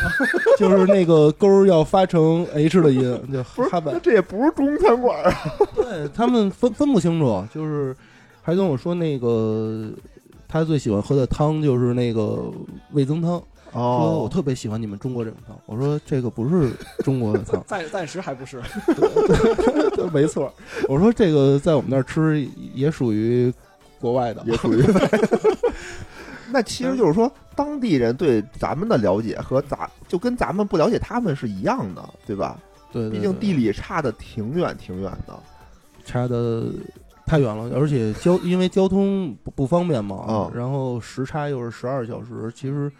Speaker 3: 就是那个勾要发成 H 的音，就哈办
Speaker 1: 那。这也不是中餐馆啊。
Speaker 3: 对他们分分不清楚，就是还跟我说那个他最喜欢喝的汤就是那个味增汤，说我
Speaker 1: 哦，
Speaker 3: 特别喜欢你们中国这种汤。我说这个不是 中国的汤，
Speaker 2: 暂暂时还不是。
Speaker 3: 对没错。我说这个在我们那儿吃也属于国外的，
Speaker 1: 也属于。那其实就是说，当地人对咱们的了解和咱就跟咱们不了解他们是一样的，对吧？
Speaker 3: 对对，对
Speaker 1: 毕竟地理差的挺远挺远的。
Speaker 3: 差的太远了，而且交因为交通不不方便嘛，
Speaker 1: 嗯
Speaker 3: 然后时差又是十二小时，其实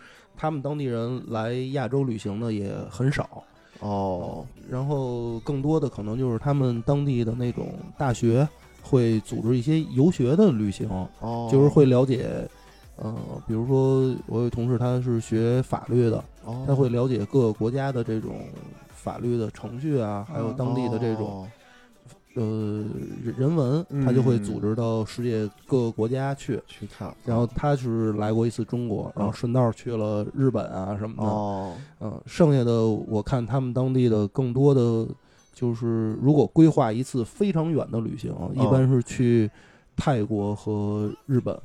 Speaker 3: 他们当地人来亚洲旅行的也很少。
Speaker 1: 哦，
Speaker 3: 然后更多的可能就是他们当地的那种大学会组织一些游学的旅行，
Speaker 1: 哦，
Speaker 3: 就是会了解，呃，比如说我有同事他是学法律的，
Speaker 1: 哦，
Speaker 3: 他会了解各个国家的这种法律的程序啊，还有当地的这种
Speaker 1: 哦
Speaker 3: 呃人人文，
Speaker 1: 嗯
Speaker 3: 他就会组织到世界各个国家去。
Speaker 1: 去看，
Speaker 3: 然后他是来过一次中国，然后顺道去了日本啊什么的。
Speaker 1: 哦，
Speaker 3: 嗯，剩下的我看他们当地的更多的就是，如果规划一次非常远的旅行，一般是去泰国和日本。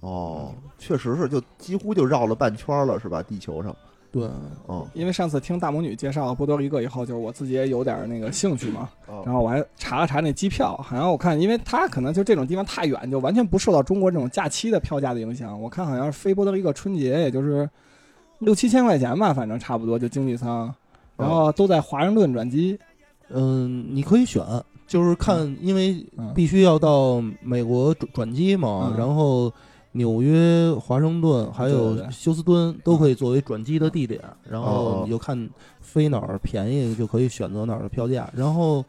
Speaker 1: 哦，确实是，就几乎就绕了半圈了，是吧？地球上，
Speaker 3: 对，
Speaker 1: 嗯，
Speaker 2: 因为上次听大魔女介绍波多黎各以后，就是我自己也有点那个兴趣嘛，
Speaker 1: 哦。
Speaker 2: 然后我还查了查那机票，好像我看，因为它可能就这种地方太远，就完全不受到中国这种假期的票价的影响。我看好像是飞波多黎各春节也就是六七千块钱吧，反正差不多就经济舱，然后都在华盛顿转机。
Speaker 3: 嗯，你可以选，就是看，因为
Speaker 2: 嗯
Speaker 3: 必须要到美国转转机嘛，
Speaker 2: 嗯。
Speaker 3: 然后纽约、华盛顿还有休斯敦都可以作为转机的地点，然
Speaker 1: 哦
Speaker 3: 后
Speaker 1: 哦
Speaker 3: 你就看飞哪儿便宜就可以选择哪儿的票价，然后。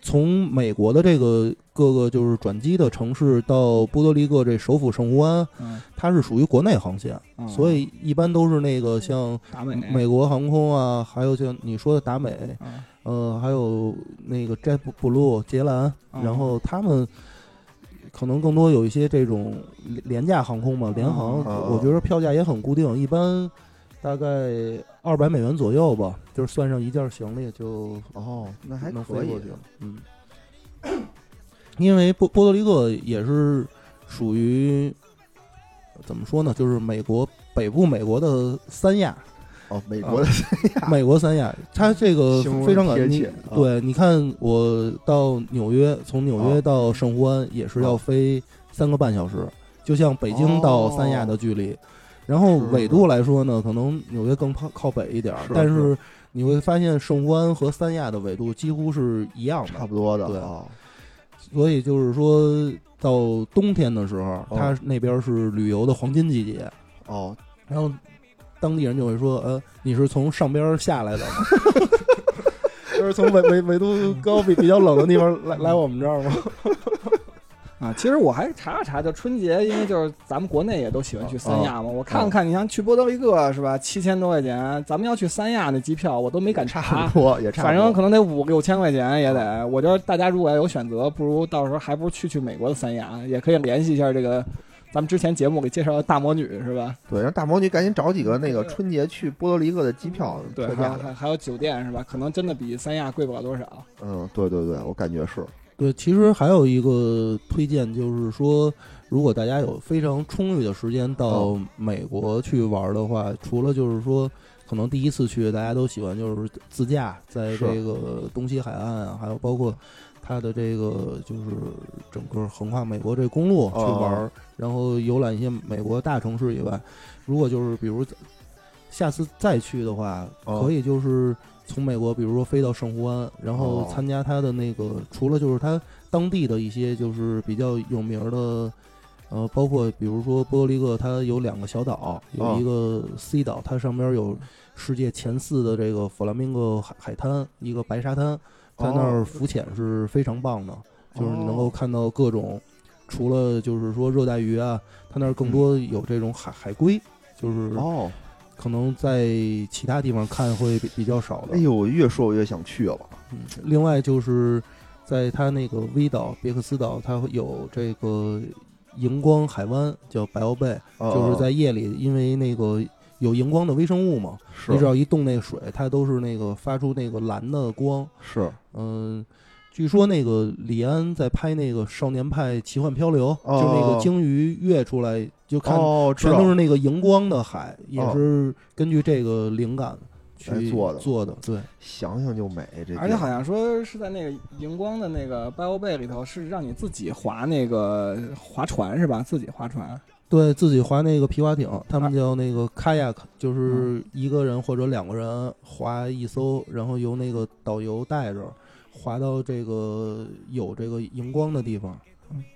Speaker 3: 从美国的这个各个就是转机的城市到波多黎各这首府圣胡安，
Speaker 2: 嗯，
Speaker 3: 它是属于国内航线，
Speaker 2: 嗯
Speaker 3: 所以一般都是那个像
Speaker 2: 达美。
Speaker 3: 美国航空啊，还有像你说的达美，
Speaker 2: 嗯。
Speaker 3: 呃，还有那个 Jet Blue 捷兰，
Speaker 2: 嗯
Speaker 3: 然后他们可能更多有一些这种廉廉价航空嘛，联航，
Speaker 1: 嗯
Speaker 3: 我觉得票价也很固定，一般大概二百美元左右吧，就是算上一件行李就
Speaker 1: 哦，那还
Speaker 3: 能飞过去了。嗯，因为波波多黎各也是属于怎么说呢，就是美国北部美国的三亚。
Speaker 1: 哦，美国的三亚
Speaker 3: 美国三亚，它这个非常感
Speaker 1: 贴切啊
Speaker 3: 对，你看我到纽约，从纽约
Speaker 1: 啊
Speaker 3: 到圣胡安也是要飞三个半小时，就像北京到三亚的距离。然后纬度来说呢，可能纽约更靠靠北一点儿，但是你会发现圣胡安和三亚的纬度几乎是一样的
Speaker 1: 差，不多的，
Speaker 3: 对
Speaker 1: 哦
Speaker 3: 所以就是说到冬天的时候，
Speaker 1: 哦
Speaker 3: 它那边是旅游的黄金季节。
Speaker 1: 哦，
Speaker 3: 然后当地人就会说：“呃，你是从上边下来的吗？就是从纬纬纬度高比比较冷的地方来来我们这儿吗
Speaker 2: 啊，其实我还查了查，就春节，因为就是咱们国内也都喜欢去三亚嘛。我看了看，你像去波多黎各是吧，七千多块钱，咱们要去三亚那机票我都没敢
Speaker 1: 差
Speaker 2: 查
Speaker 1: 不，多也差不多，
Speaker 2: 反正可能得五六千块钱也得。我觉得大家如果要有选择，不如到时候还不如去去美国的三亚，也可以联系一下这个咱们之前节目给介绍的大魔女是吧？
Speaker 1: 对，让大魔女赶紧找几个那个春节去波多黎各的机票
Speaker 2: 对。还还还有酒店是吧？可能真的比三亚贵不了多少。
Speaker 1: 嗯，对对对，我感觉是。？”
Speaker 3: 对，其实还有一个推荐，就是说，如果大家有非常充裕的时间到美国去玩的话，除了就是说，可能第一次去大家都喜欢就是自驾，在这个东西海岸啊，还有包括它的这个就是整个横跨美国这公路去玩然后游览一些美国大城市以外，如果就是比如下次再去的话，
Speaker 1: 哦
Speaker 3: 可以就是从美国，比如说飞到圣胡安，然后
Speaker 1: 哦。
Speaker 3: 参加它的那个，除了就是它当地的一些就是比较有名儿的。呃，包括比如说波多黎各，它有两个小岛，有
Speaker 1: 哦
Speaker 3: 一个 C 岛，它上边有世界前四的这个弗拉明戈海海滩，一个白沙滩，在那儿
Speaker 1: 哦
Speaker 3: 浮潜是非常棒的，就是你能够
Speaker 1: 哦
Speaker 3: 看到各种，除了就是说热带鱼啊，它那儿更多有这种海海龟，就是
Speaker 1: 哦，
Speaker 3: 可能在其他地方看会比比较少的
Speaker 1: 哎。呦，越说我越想去了。
Speaker 3: 嗯，另外就是在它那个 V 岛别克斯岛，它会有这个荧光海湾，叫白鳌贝，
Speaker 1: 哦
Speaker 3: 就是在夜里，因为那个有荧光的微生物嘛，
Speaker 1: 是
Speaker 3: 你只要一动那水，它都是那个发出那个蓝的光。
Speaker 1: 是
Speaker 3: 嗯，据说那个李安在拍那个《少年派奇幻漂流》，
Speaker 1: 哦
Speaker 3: 就那个鲸鱼跃出来，就看
Speaker 1: 哦，
Speaker 3: 全都是那个荧光的海，也
Speaker 1: 哦
Speaker 3: 是根据这个灵感去
Speaker 1: 来做的
Speaker 3: 做的。对，
Speaker 1: 想想就美，这
Speaker 2: 而且好
Speaker 1: 像
Speaker 2: 像说是在那个荧光的那个 Bio Bay 里头，是让你自己划那个划船是吧？自己划船。
Speaker 3: 对自己划那个皮划艇，他们
Speaker 2: 啊
Speaker 3: 叫那个 kayak，就是
Speaker 1: 嗯
Speaker 3: 一个人或者两个人划一艘，然后由那个导游带着划到这个有这个荧光的地方。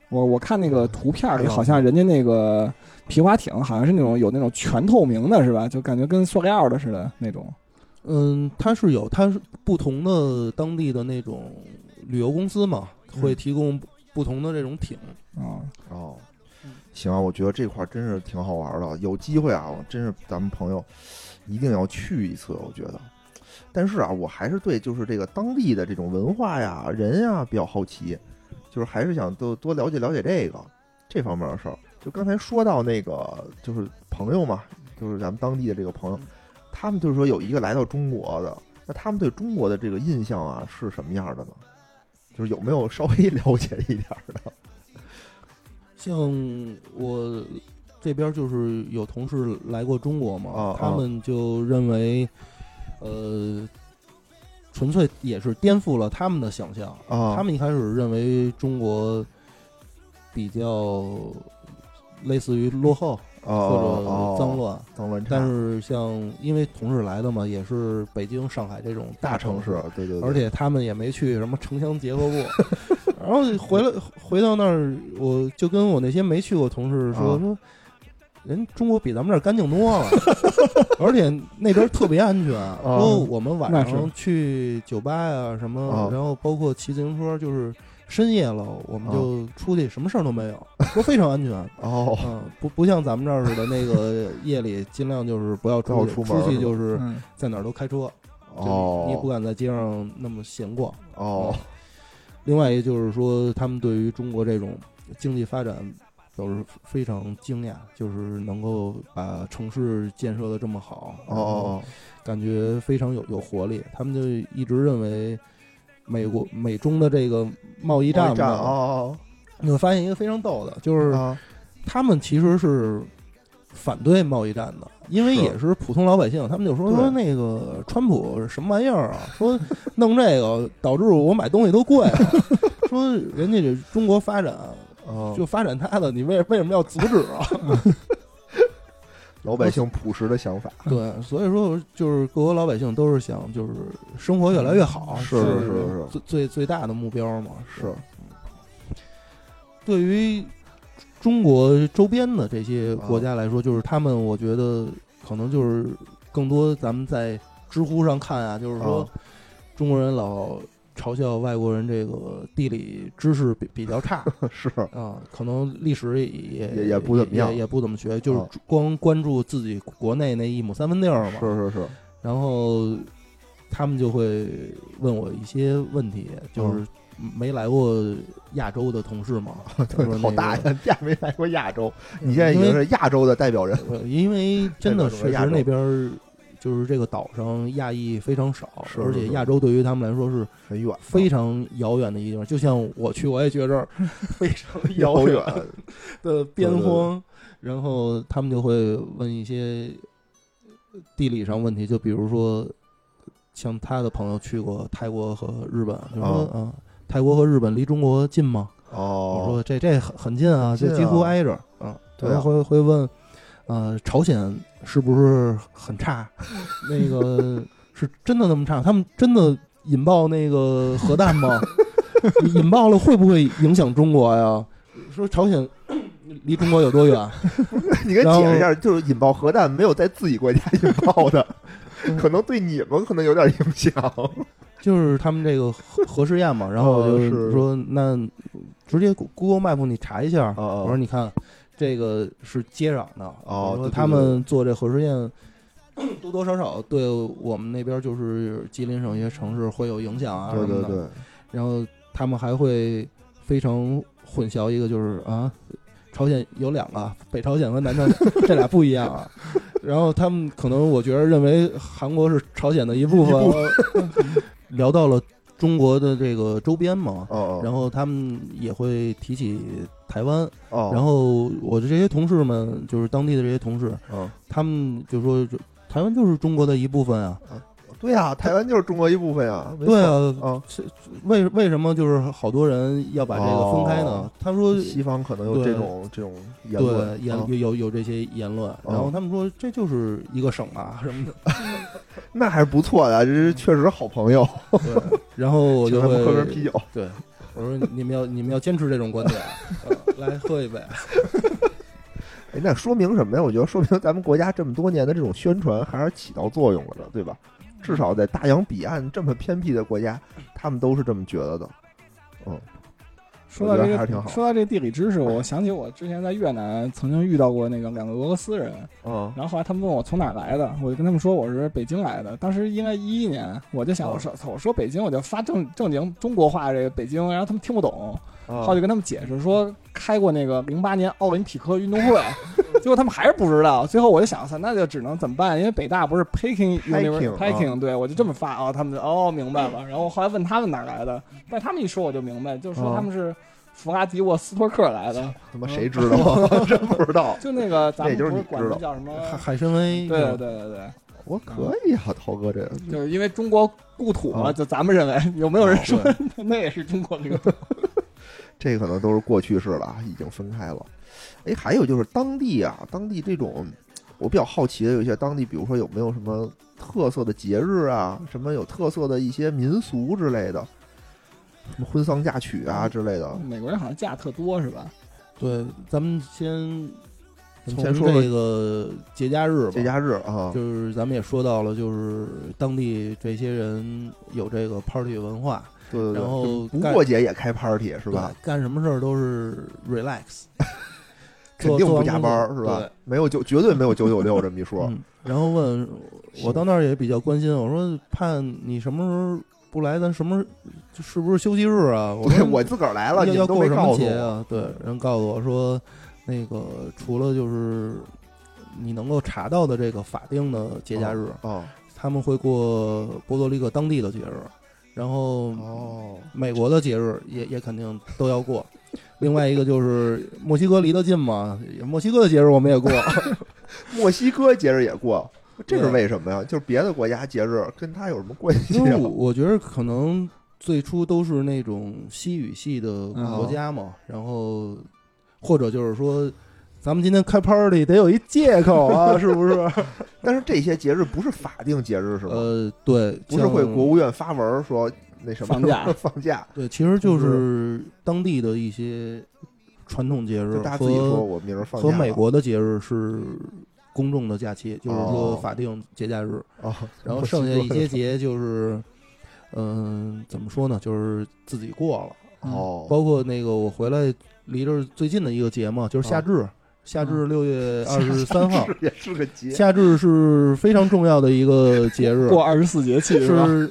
Speaker 2: 我我看那个图片里，
Speaker 1: 哎呦
Speaker 2: 好像人家那个皮划艇好像是那种有那种全透明的，是吧？就感觉跟塑料的似的那种。
Speaker 3: 嗯，它是有，它是不同的当地的那种旅游公司嘛，
Speaker 1: 嗯
Speaker 3: 会提供不同的这种艇。
Speaker 2: 啊，
Speaker 1: 哦，行啊，我觉得这块儿真是挺好玩的，有机会啊，我真是咱们朋友一定要去一次，我觉得。但是啊，我还是对就是这个当地的这种文化呀、人呀比较好奇，就是还是想多多了解了解这个这方面的事儿。就刚才说到那个，就是朋友嘛，就是咱们当地的这个朋友，他们就是说有一个来到中国的，那他们对中国的这个印象啊是什么样的呢？就是有没有稍微 了解一点的？
Speaker 3: 像我这边就是有同事来过中国嘛，
Speaker 1: 啊
Speaker 3: 他们就认为，呃，纯粹也是颠覆了他们的想象。
Speaker 1: 啊，
Speaker 3: 他们一开始认为中国比较类似于落后或
Speaker 1: 哦
Speaker 3: 者脏乱，
Speaker 1: 脏乱差，
Speaker 3: 但是像因为同事来的嘛，也是北京、上海这种
Speaker 1: 大
Speaker 3: 城
Speaker 1: 城市，对对对，
Speaker 3: 而且他们也没去什么城乡结合部，然后回来回到那儿，我就跟我那些没去过同事说、
Speaker 1: 啊
Speaker 3: 说，人中国比咱们这儿干净多了，而且那边特别安全。说我们晚上去酒吧呀、什么，
Speaker 1: 啊
Speaker 3: 然后包括骑自行车，就是深夜了，我们
Speaker 1: 啊
Speaker 3: 就出去，什么事儿都没有，说非常安全。
Speaker 1: 哦，
Speaker 3: 嗯，不不像咱们这儿似的，那个夜里尽量就是不要出去，
Speaker 1: 出
Speaker 3: 出去就是
Speaker 2: 嗯，
Speaker 3: 在哪儿都开车，就
Speaker 1: 哦，
Speaker 3: 你也不敢在街上那么闲逛。
Speaker 1: 哦，
Speaker 3: 另外一个就是说，他们对于中国这种经济发展都是非常惊讶，就是能够把城市建设的这么好，
Speaker 1: 哦哦
Speaker 3: 感觉非常有有活力。他们就一直认为美国美中的这个贸易
Speaker 1: 哦，
Speaker 3: 战
Speaker 1: 哦
Speaker 3: 你会发现一个非常逗的，就是他们其实是反对贸易战的，因为也是普通老百姓，他们就说说那个川普什么玩意儿啊，说弄这个导致我买东西都贵了，说人家这中国发展
Speaker 1: 哦，
Speaker 3: 就发展他的，你为为什么要阻止啊？
Speaker 1: 老百姓朴实的想法，
Speaker 3: 对，所以说就是各国老百姓都是想就是生活越来越好，
Speaker 1: 是是是是。
Speaker 3: 最最最大的目标嘛。
Speaker 1: 是。
Speaker 3: 对于中国周边的这些国家来说，就是他们，我觉得可能就是更多咱们在知乎上看啊，就是说
Speaker 1: 啊。
Speaker 3: 中国人老嘲笑外国人这个地理知识比比较差。
Speaker 1: 是，
Speaker 3: 啊，可能历史也也
Speaker 1: 不怎么样
Speaker 3: 也也不怎么学，就是
Speaker 1: 啊。
Speaker 3: 光关注自己国内那一亩三分地儿嘛。
Speaker 1: 是是是，
Speaker 3: 然后他们就会问我一些问题，就是没来过亚洲的同事嘛，他说
Speaker 1: 好大
Speaker 3: 个
Speaker 1: 呀，亚没来过亚洲，你现在已经是亚洲的代表人，
Speaker 3: 呃因为真的确实那边就是这个岛上亚裔非常少，而且亚洲对于他们来说是
Speaker 1: 很远，
Speaker 3: 非常遥远的一个地方。就像我去，我也觉着 非常
Speaker 1: 遥
Speaker 3: 远
Speaker 1: 远，
Speaker 3: 的边荒，然后他们就会问一些地理上问题，就比如说像他的朋友去过泰国和日本，就说
Speaker 1: 啊。
Speaker 3: 啊，泰国和日本离中国近吗？我
Speaker 1: 哦，
Speaker 3: 说这这很很近啊，
Speaker 1: 很近
Speaker 3: 就几乎
Speaker 1: 啊
Speaker 3: 挨着啊。
Speaker 1: 对啊
Speaker 3: 会会问，呃，朝鲜是不是很差？那个是真的那么差？他们真的引爆那个核弹吗？引爆了会不会影响中国呀？说朝鲜 离中国有多远？
Speaker 1: 你给解释一下，就是引爆核弹没有在自己国家引爆的，可能对你们可能有点影响。
Speaker 3: 就是他们这个核核试验嘛，然后就是说，那直接 Google Map 你查一下，
Speaker 1: 哦
Speaker 3: 我说你看这个是接壤的，他们做这核试验多多少少对我们那边就是吉林省一些城市会有影响啊什么的，
Speaker 1: 对对对，
Speaker 3: 然后他们还会非常混淆一个就是啊。朝鲜有两个，北朝鲜和南朝鲜，这俩不一样啊。然后他们可能我觉得认为韩国是朝鲜的一部分。聊到了中国的这个周边嘛，
Speaker 1: 哦
Speaker 3: 然后他们也会提起台湾，
Speaker 1: 哦，
Speaker 3: 然后我的这些同事们，就是当地的这些同事，
Speaker 1: 嗯，
Speaker 3: 他们就说就台湾就是中国的一部分啊，
Speaker 1: 对呀，台湾就是中国一部分呀，没错
Speaker 3: 对啊，
Speaker 1: 啊，
Speaker 3: 为为什么就是好多人要把这个分开呢？
Speaker 1: 哦
Speaker 3: 他说
Speaker 1: 西方可能有这种这种言
Speaker 3: 对
Speaker 1: 论，
Speaker 3: 言
Speaker 1: 啊
Speaker 3: 有有有这些言论，然后他们说这就是一个省啊什么的，
Speaker 1: 那还是不错的，这是确实好朋友。
Speaker 3: 对，然后我就
Speaker 1: 喝瓶啤酒，
Speaker 3: 对，我说你们要你们要坚持这种观点，呃来喝一杯。
Speaker 1: 哎，那说明什么呀？我觉得说明咱们国家这么多年的这种宣传还是起到作用了的，对吧？至少在大洋彼岸这么偏僻的国家，他们都是这么觉得的。嗯，
Speaker 2: 说到这个说到这地理知识，我想起我之前在越南曾经遇到过那个两个俄罗斯人，
Speaker 1: 嗯
Speaker 2: 然后后来他们问我从哪儿来的，我就跟他们说我是北京来的。当时应该一一年，我就想我说操我说北京，我就发正正经中国话这个北京，然后他们听不懂，
Speaker 1: 啊
Speaker 2: 后来就跟他们解释说开过那个零八年奥林匹克运动会，结果他们还是不知道。最后我就想操，那就只能怎么办？因为北大不是 Peking Peking，Peking，对我就这么发啊，他们就哦明白了。然后后来问他们哪儿来的，但他们一说我就明白，就是说
Speaker 1: 哦
Speaker 2: 他们是弗拉迪沃斯托克来的，
Speaker 1: 他妈谁知道啊？真不知道。
Speaker 2: 就那个咱们
Speaker 1: 那就是
Speaker 2: 不是管
Speaker 1: 你知道
Speaker 2: 它叫什么？
Speaker 3: 海海参崴，
Speaker 2: 对对对对对。
Speaker 1: 我可以啊，涛哥这个。
Speaker 2: 就是因为中国故土嘛，
Speaker 1: 啊
Speaker 2: 就咱们认为有没有人
Speaker 1: 哦
Speaker 2: 说、那也是中国领土？
Speaker 1: 这可能都是过去式了，已经分开了。哎，还有就是当地啊，当地这种我比较好奇的，有一些当地，比如说有没有什么特色的节日啊，什么有特色的一些民俗之类的，什么婚丧嫁娶啊之类的。
Speaker 2: 美国人好像假特多是吧？
Speaker 3: 对，咱们先
Speaker 1: 咱们先说说
Speaker 3: 这个节假日吧，
Speaker 1: 节假日啊，
Speaker 3: 就是咱们也说到了，就是当地这些人有这个 party 文化，
Speaker 1: 对对对，
Speaker 3: 然后
Speaker 1: 不过节也开 party 是吧？
Speaker 3: 干什么事儿都是 relax，
Speaker 1: 肯定不加班儿是吧？没有九，绝对没有九九六这么一说。
Speaker 3: 嗯，然后问我到那儿也比较关心，我说盼你什么时候不来，咱什么是不是休息日啊？我，说
Speaker 1: 我自个儿来了，
Speaker 3: 要过什么。节啊？对，人告诉我说，那个除了就是你能够查到的这个法定的节假日，
Speaker 1: 哦
Speaker 3: 他们会过波多黎各当地的节日，然后
Speaker 1: 哦，
Speaker 3: 美国的节日也也肯定都要过。另外一个就是墨西哥离得近嘛，墨西哥的节日我们也过。
Speaker 1: 墨西哥节日也过，这是为什么呀？就是别的国家节日跟他有什么关系
Speaker 3: 因为
Speaker 1: 啊？
Speaker 3: 我我觉得可能最初都是那种西语系的国家嘛，然后或者就是说，咱们今天开 party 得有一借口啊，是不是？
Speaker 1: 但是这些节日不是法定节日是吧？
Speaker 3: 呃，对，
Speaker 1: 不是会国务院发文说那什么
Speaker 2: 放假
Speaker 1: 放假，
Speaker 3: 对，其实就是当地的一些传统节日
Speaker 1: 就大家自己说我明儿放假
Speaker 3: 和美国的节日是公众的假期，就是说
Speaker 1: 哦
Speaker 3: 法定节假日。
Speaker 1: 哦，
Speaker 3: 然后剩下一些节就是，嗯、怎么说呢？就是自己过了。
Speaker 1: 哦，
Speaker 3: 包括那个我回来离这最近的一个节嘛，就是夏至，夏至六月 二十三号，
Speaker 1: 是也是个节，
Speaker 3: 夏至是非常重要的一个节日，
Speaker 2: 过二十四节气？
Speaker 3: 是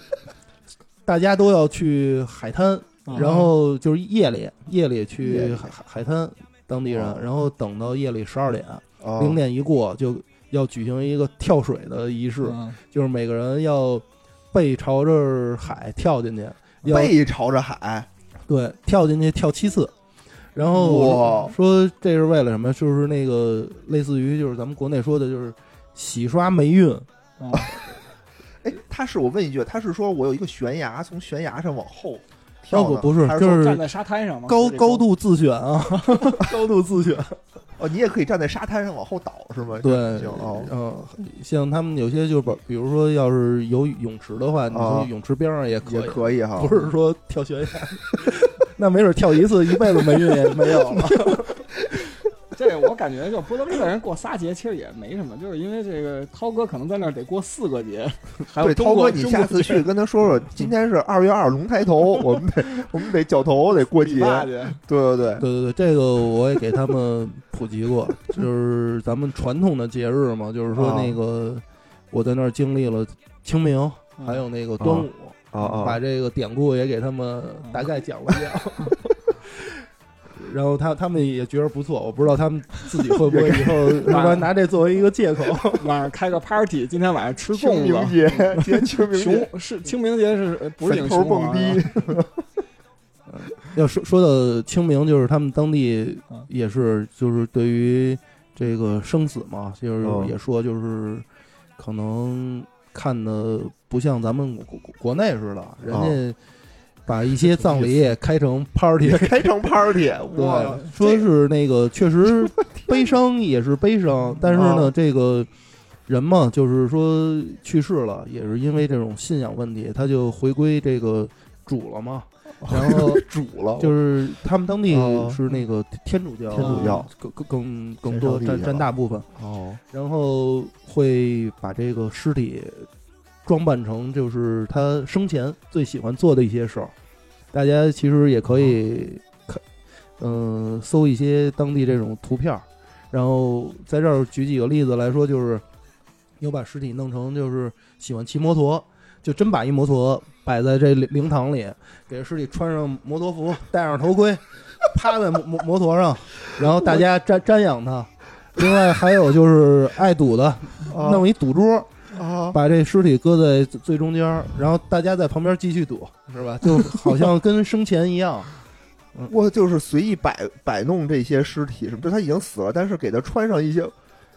Speaker 3: 大家都要去海滩，
Speaker 2: 啊
Speaker 3: 然后就是夜里夜里去海海滩，当地人
Speaker 1: 哦，
Speaker 3: 然后等到夜里十二点，
Speaker 1: 哦。
Speaker 3: 零点一过就要举行一个跳水的仪式，
Speaker 2: 嗯。
Speaker 3: 就是每个人要背朝着海跳进去，
Speaker 1: 背朝着海，
Speaker 3: 对跳进去跳七次。然后
Speaker 1: 哇。
Speaker 3: 说这是为了什么？就是那个类似于就是咱们国内说的，就是洗刷霉运。
Speaker 2: 啊
Speaker 1: 哎，他是我问一句，他是说我有一个悬崖，从悬崖上往后跳，
Speaker 3: 哦不不是就是
Speaker 2: 站在沙滩上吗，
Speaker 3: 高高度自选啊，高度自选。
Speaker 1: 哦，你也可以站在沙滩上往后倒是吗？
Speaker 3: 对，嗯，像他们有些就是，比如说要是有泳池的话，你
Speaker 1: 啊。
Speaker 3: 去泳池边上也可
Speaker 1: 也
Speaker 3: 以，
Speaker 1: 可以哈，
Speaker 3: 不是说跳悬崖，那没准跳一次一辈子霉运也没有了。
Speaker 2: 这我感觉就波多黎各人过仨节其实也没什么，就是因为这个涛哥可能在那儿得过四个节，还有
Speaker 1: 对，涛哥，你下次去跟他说说，今天是二月二龙抬头，我们得我们得绞头，得过节对对对，
Speaker 3: 对对对，这个我也给他们普及过，就是咱们传统的节日嘛，就是说
Speaker 1: 啊
Speaker 3: 那个我在那儿经历了清明，
Speaker 2: 嗯
Speaker 3: 还有那个端午，
Speaker 1: 啊啊
Speaker 3: 把这个典故也给他们大概讲了讲。然后他他们也觉得不错，我不知道他们自己会不会以后要不然拿这作为一个借口。
Speaker 2: 晚上开个 party，今天晚上吃粽子。
Speaker 1: 明节，今天清明节，
Speaker 2: 熊是清明节是呃不是
Speaker 1: 坟头蹦迪，
Speaker 3: 要说说到清明，就是他们当地
Speaker 2: 嗯
Speaker 3: 也是，就是对于这个生死嘛，就是
Speaker 1: 嗯
Speaker 3: 也说就是可能看的不像咱们国国国内似的，人家把一些葬礼也开成 party，
Speaker 1: 开成 party，哇
Speaker 3: 对，，说是那个确实悲伤也是悲伤，但是呢，
Speaker 1: 啊
Speaker 3: 这个人嘛，就是说去世了，也是因为这种信仰问题，他就回归这个主了嘛。然后
Speaker 1: 主了，
Speaker 3: 就是他们当地
Speaker 1: 哦
Speaker 3: 是那个天主教，
Speaker 1: 天主教
Speaker 3: 更更更多占占大部分，
Speaker 1: 哦，
Speaker 3: 然后会把这个尸体装扮成就是他生前最喜欢做的一些事儿。大家其实也可以看，嗯、搜一些当地这种图片儿，然后在这儿举几个例子来说，就是有把尸体弄成就是喜欢骑摩托，就真把一摩托摆在这灵灵堂里，给尸体穿上摩托服，戴上头盔，趴在摩摩摩托上，然后大家瞻瞻仰他。另外还有就是爱赌的，弄一赌桌，
Speaker 1: 啊，
Speaker 3: 把这尸体搁在最最中间儿，然后大家在旁边继续赌，是吧？就 好像跟生前一样。
Speaker 1: 我就是随意摆摆弄这些尸体，什么？就他已经死了，但是给他穿上一些，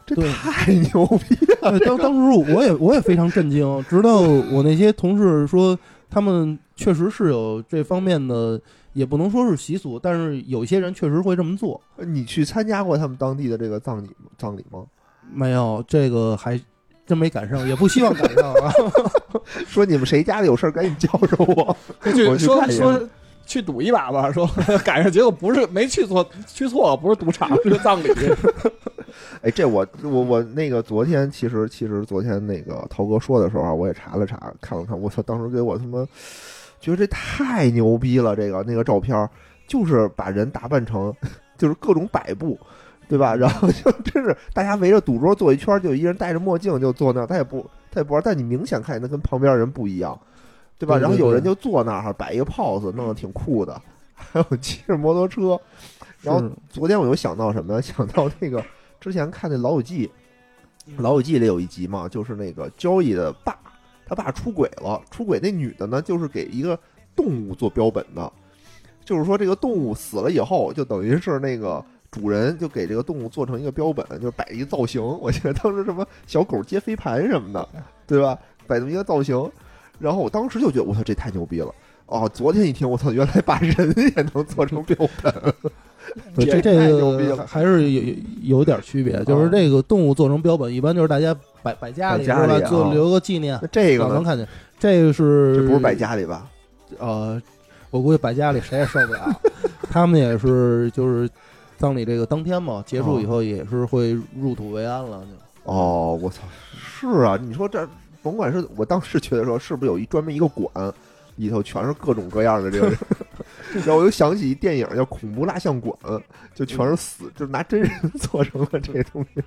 Speaker 1: 这
Speaker 3: 对
Speaker 1: 太牛逼了！
Speaker 3: 当当时我也我也非常震惊，直到我那些同事说他们确实是有这方面的，也不能说是习俗，但是有些人确实会这么做。
Speaker 1: 你去参加过他们当地的这个葬礼葬礼吗？
Speaker 3: 没有这个还真没赶上，也不希望赶上啊。
Speaker 1: 说你们谁家里有事儿，赶紧叫着我。我去看一眼
Speaker 2: 说去赌一把吧，说 赶上结果不是没去错，去错了，不是赌场，是个葬礼。
Speaker 1: 哎，这我我我那个昨天其实其实昨天那个涛哥说的时候啊，我也查了查，看了看，我操，当时给我他妈觉得这太牛逼了，这个那个照片儿就是把人打扮成就是各种摆布。对吧？然后就真是大家围着赌桌坐一圈，就有一人戴着墨镜就坐那儿，他也不他也不知道，但你明显看见他跟旁边人不一样，对吧？
Speaker 3: 对对
Speaker 1: 然后有人就坐那儿摆一个 pose，弄得挺酷的，还有骑着摩托车。然后昨天我又想到什么？想到那个之前看那《老友记》，
Speaker 3: 嗯《
Speaker 1: 老友记》里有一集嘛，就是那个交易的爸，他爸出轨了，出轨那女的呢，就是给一个动物做标本的，就是说这个动物死了以后，就等于是那个。主人就给这个动物做成一个标本，就是摆一个造型。我记得当时什么小狗接飞盘什么的，对吧？摆这么一个造型，然后我当时就觉得，我操，这太牛逼了！哦，昨天一听，我操，原来把人也能做成标本，这
Speaker 3: 这个还是有有有点区别，就是这个动物做成标本，一般就是大家摆摆家里做留个纪念
Speaker 1: 那，这个
Speaker 3: 能看见。这个是
Speaker 1: 这不是摆家里吧？
Speaker 3: 呃，我估计摆家里谁也受不了。他们也是就是葬礼这个当天嘛，结束以后也是会入土为安了。就
Speaker 1: 哦，我操，是啊，你说这甭管是我当时去的时候，是不是有一专门一个馆，里头全是各种各样的这个，然后我又想起一电影叫《恐怖蜡像馆》，就全是死，就拿真人 做成了这个东西，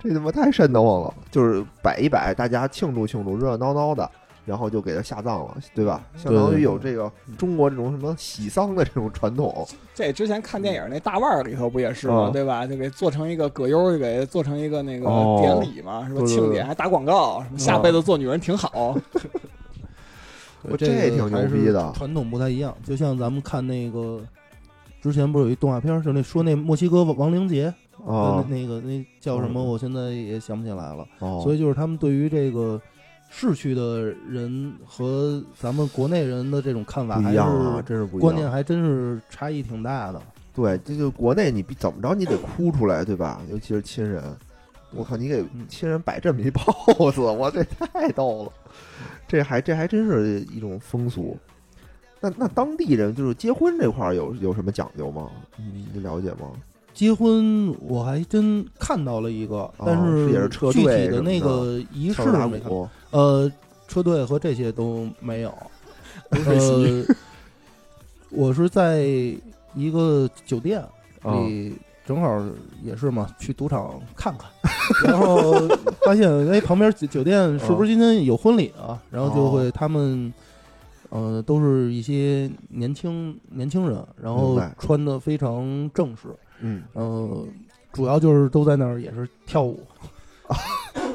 Speaker 1: 这他妈太瘆得慌了。就是摆一摆，大家庆祝庆祝，热热闹闹的。然后就给他下葬了，对吧？相当于有这个中国这种什么喜丧的这种传统，
Speaker 2: 这之前看电影那大腕儿里头不也是吗？
Speaker 1: 啊
Speaker 2: 对吧？就给做成一个葛优，就给做成一个那个
Speaker 1: 哦
Speaker 2: 典礼嘛，是吧？庆典还打广告，什么下辈子做女人挺好。
Speaker 1: 我
Speaker 3: 这
Speaker 1: 这挺牛逼的
Speaker 3: 传统不太一样。就像咱们看那个之前不是有一动画片儿，就那说那墨西哥亡亡灵节
Speaker 1: 啊
Speaker 3: 那那个那叫什么？
Speaker 1: 嗯
Speaker 3: 我现在也想不起来了。
Speaker 1: 哦，
Speaker 3: 所以就是他们对于这个逝去的人和咱们国内人的这种看法
Speaker 1: 不一样啊，真是不一样。
Speaker 3: 观念还真是差异挺大的。
Speaker 1: 对，这就国内你必怎么着你得哭出来，对吧？尤其是亲人，我靠，你给
Speaker 3: 嗯
Speaker 1: 亲人摆这么一 pose，我这太逗了。这还这还真是一种风俗。那那当地人就是结婚这块儿有有什么讲究吗？你你了解吗？
Speaker 3: 结婚我还真看到了一个，但
Speaker 1: 哦是也是车
Speaker 3: 具体的那个仪式没看。
Speaker 1: 鼓
Speaker 3: 呃，车队和这些都没有。呃，我是在一个酒店
Speaker 1: 啊
Speaker 3: 里，正好也是嘛，去赌场看看，然后发现哎，旁边酒酒店是不是今天有婚礼啊？然后就会他们呃，都是一些年轻年轻人，然后穿的非常正式，
Speaker 1: 嗯，
Speaker 3: 呃，主要就是都在那儿也是跳舞，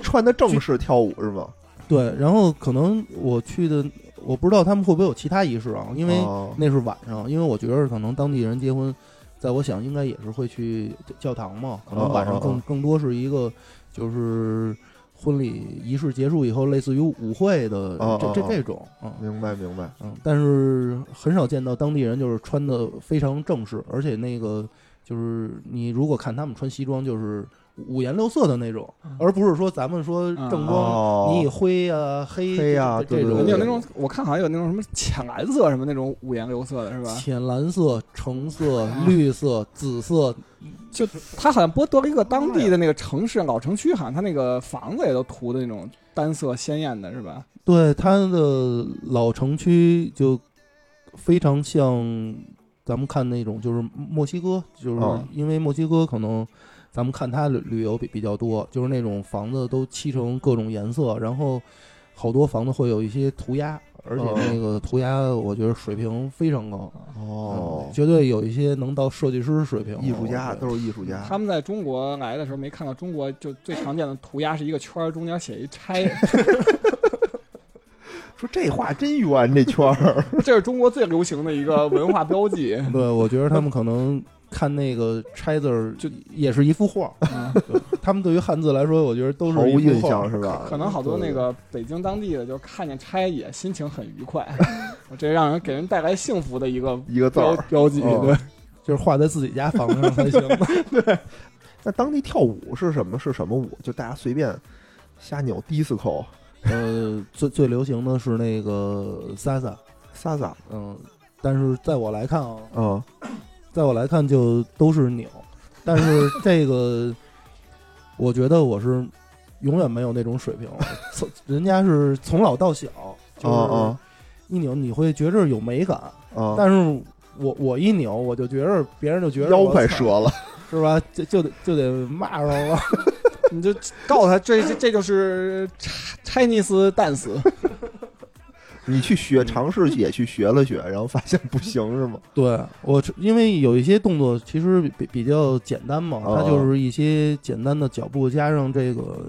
Speaker 1: 穿的正式跳舞是吗？
Speaker 3: 对，然后可能我去的，我不知道他们会不会有其他仪式啊，因为
Speaker 1: 哦
Speaker 3: 那是晚上，因为我觉得可能当地人结婚，在我想应该也是会去教堂嘛，可能晚上更
Speaker 1: 哦哦哦
Speaker 3: 更多是一个就是婚礼仪式结束以后，类似于舞会的这
Speaker 1: 哦哦哦
Speaker 3: 这这种，嗯
Speaker 1: 明白明白。
Speaker 3: 嗯，但是很少见到当地人就是穿的非常正式，而且那个就是你如果看他们穿西装，就是五颜六色的那种，而不是说咱们说正装，
Speaker 1: 哦
Speaker 3: 你以灰啊、黑
Speaker 1: 黑啊
Speaker 3: 这这种
Speaker 2: 有那种，我看好像有那种什么浅蓝色什么那种五颜六色的是吧？
Speaker 3: 浅蓝色、橙色、
Speaker 1: 啊
Speaker 3: 绿色、紫色，
Speaker 2: 就他好像波多黎各当地的那个城市老城区，好像他那个房子也都涂的那种单色鲜艳的是吧？
Speaker 3: 对他的老城区就非常像咱们看那种就是墨西哥，就是
Speaker 1: 哦
Speaker 3: 因为墨西哥可能咱们看它旅旅游比比较多，就是那种房子都漆成各种颜色，然后好多房子会有一些涂鸦，而且
Speaker 1: 哦
Speaker 3: 那个涂鸦我觉得水平非常高，
Speaker 1: 哦
Speaker 3: 嗯，绝对有一些能到设计师水平，
Speaker 1: 艺术家都是艺术家。
Speaker 2: 他们在中国来的时候没看到中国就最常见的涂鸦是一个圈儿，中间写一拆，
Speaker 1: 说这话真圆，这圈儿。
Speaker 2: 这是中国最流行的一个文化标记。
Speaker 3: 对，我觉得他们可能看那个拆字儿，就也是一幅画 他们对于汉字来说，我觉得都是
Speaker 1: 毫无印象是吧？
Speaker 2: 可能好多那个北京当地的，就看见拆也心情很愉快，这让人给人带来幸福的一个
Speaker 1: 一个字儿。
Speaker 2: 标记。
Speaker 1: 哦
Speaker 2: 对，
Speaker 3: 就是画在自己家房子上才行。
Speaker 1: 对那当地跳舞是什么？是什么舞？就大家随便瞎扭 disco、
Speaker 3: 呃，最最流行的是那个
Speaker 1: salsa，salsa，
Speaker 3: 嗯，但是在我来看啊，
Speaker 1: 嗯，
Speaker 3: 在我来看就都是扭，但是这个我觉得我是永远没有那种水平，从人家是从老到小，就是
Speaker 1: 哦
Speaker 3: 一扭你会觉着有美感，
Speaker 1: 哦哦，
Speaker 3: 但是我我一扭我就觉着别人就觉得
Speaker 1: 腰快折了。
Speaker 3: 是吧？就就得就得骂上了。
Speaker 2: 你就告诉他，这这这就是 Chinese dance。
Speaker 1: 你去学，尝试也去学了学，然后发现不行是吗？
Speaker 3: 对我，因为有一些动作其实比比较简单嘛，
Speaker 1: 哦
Speaker 3: 它就是一些简单的脚步加上这个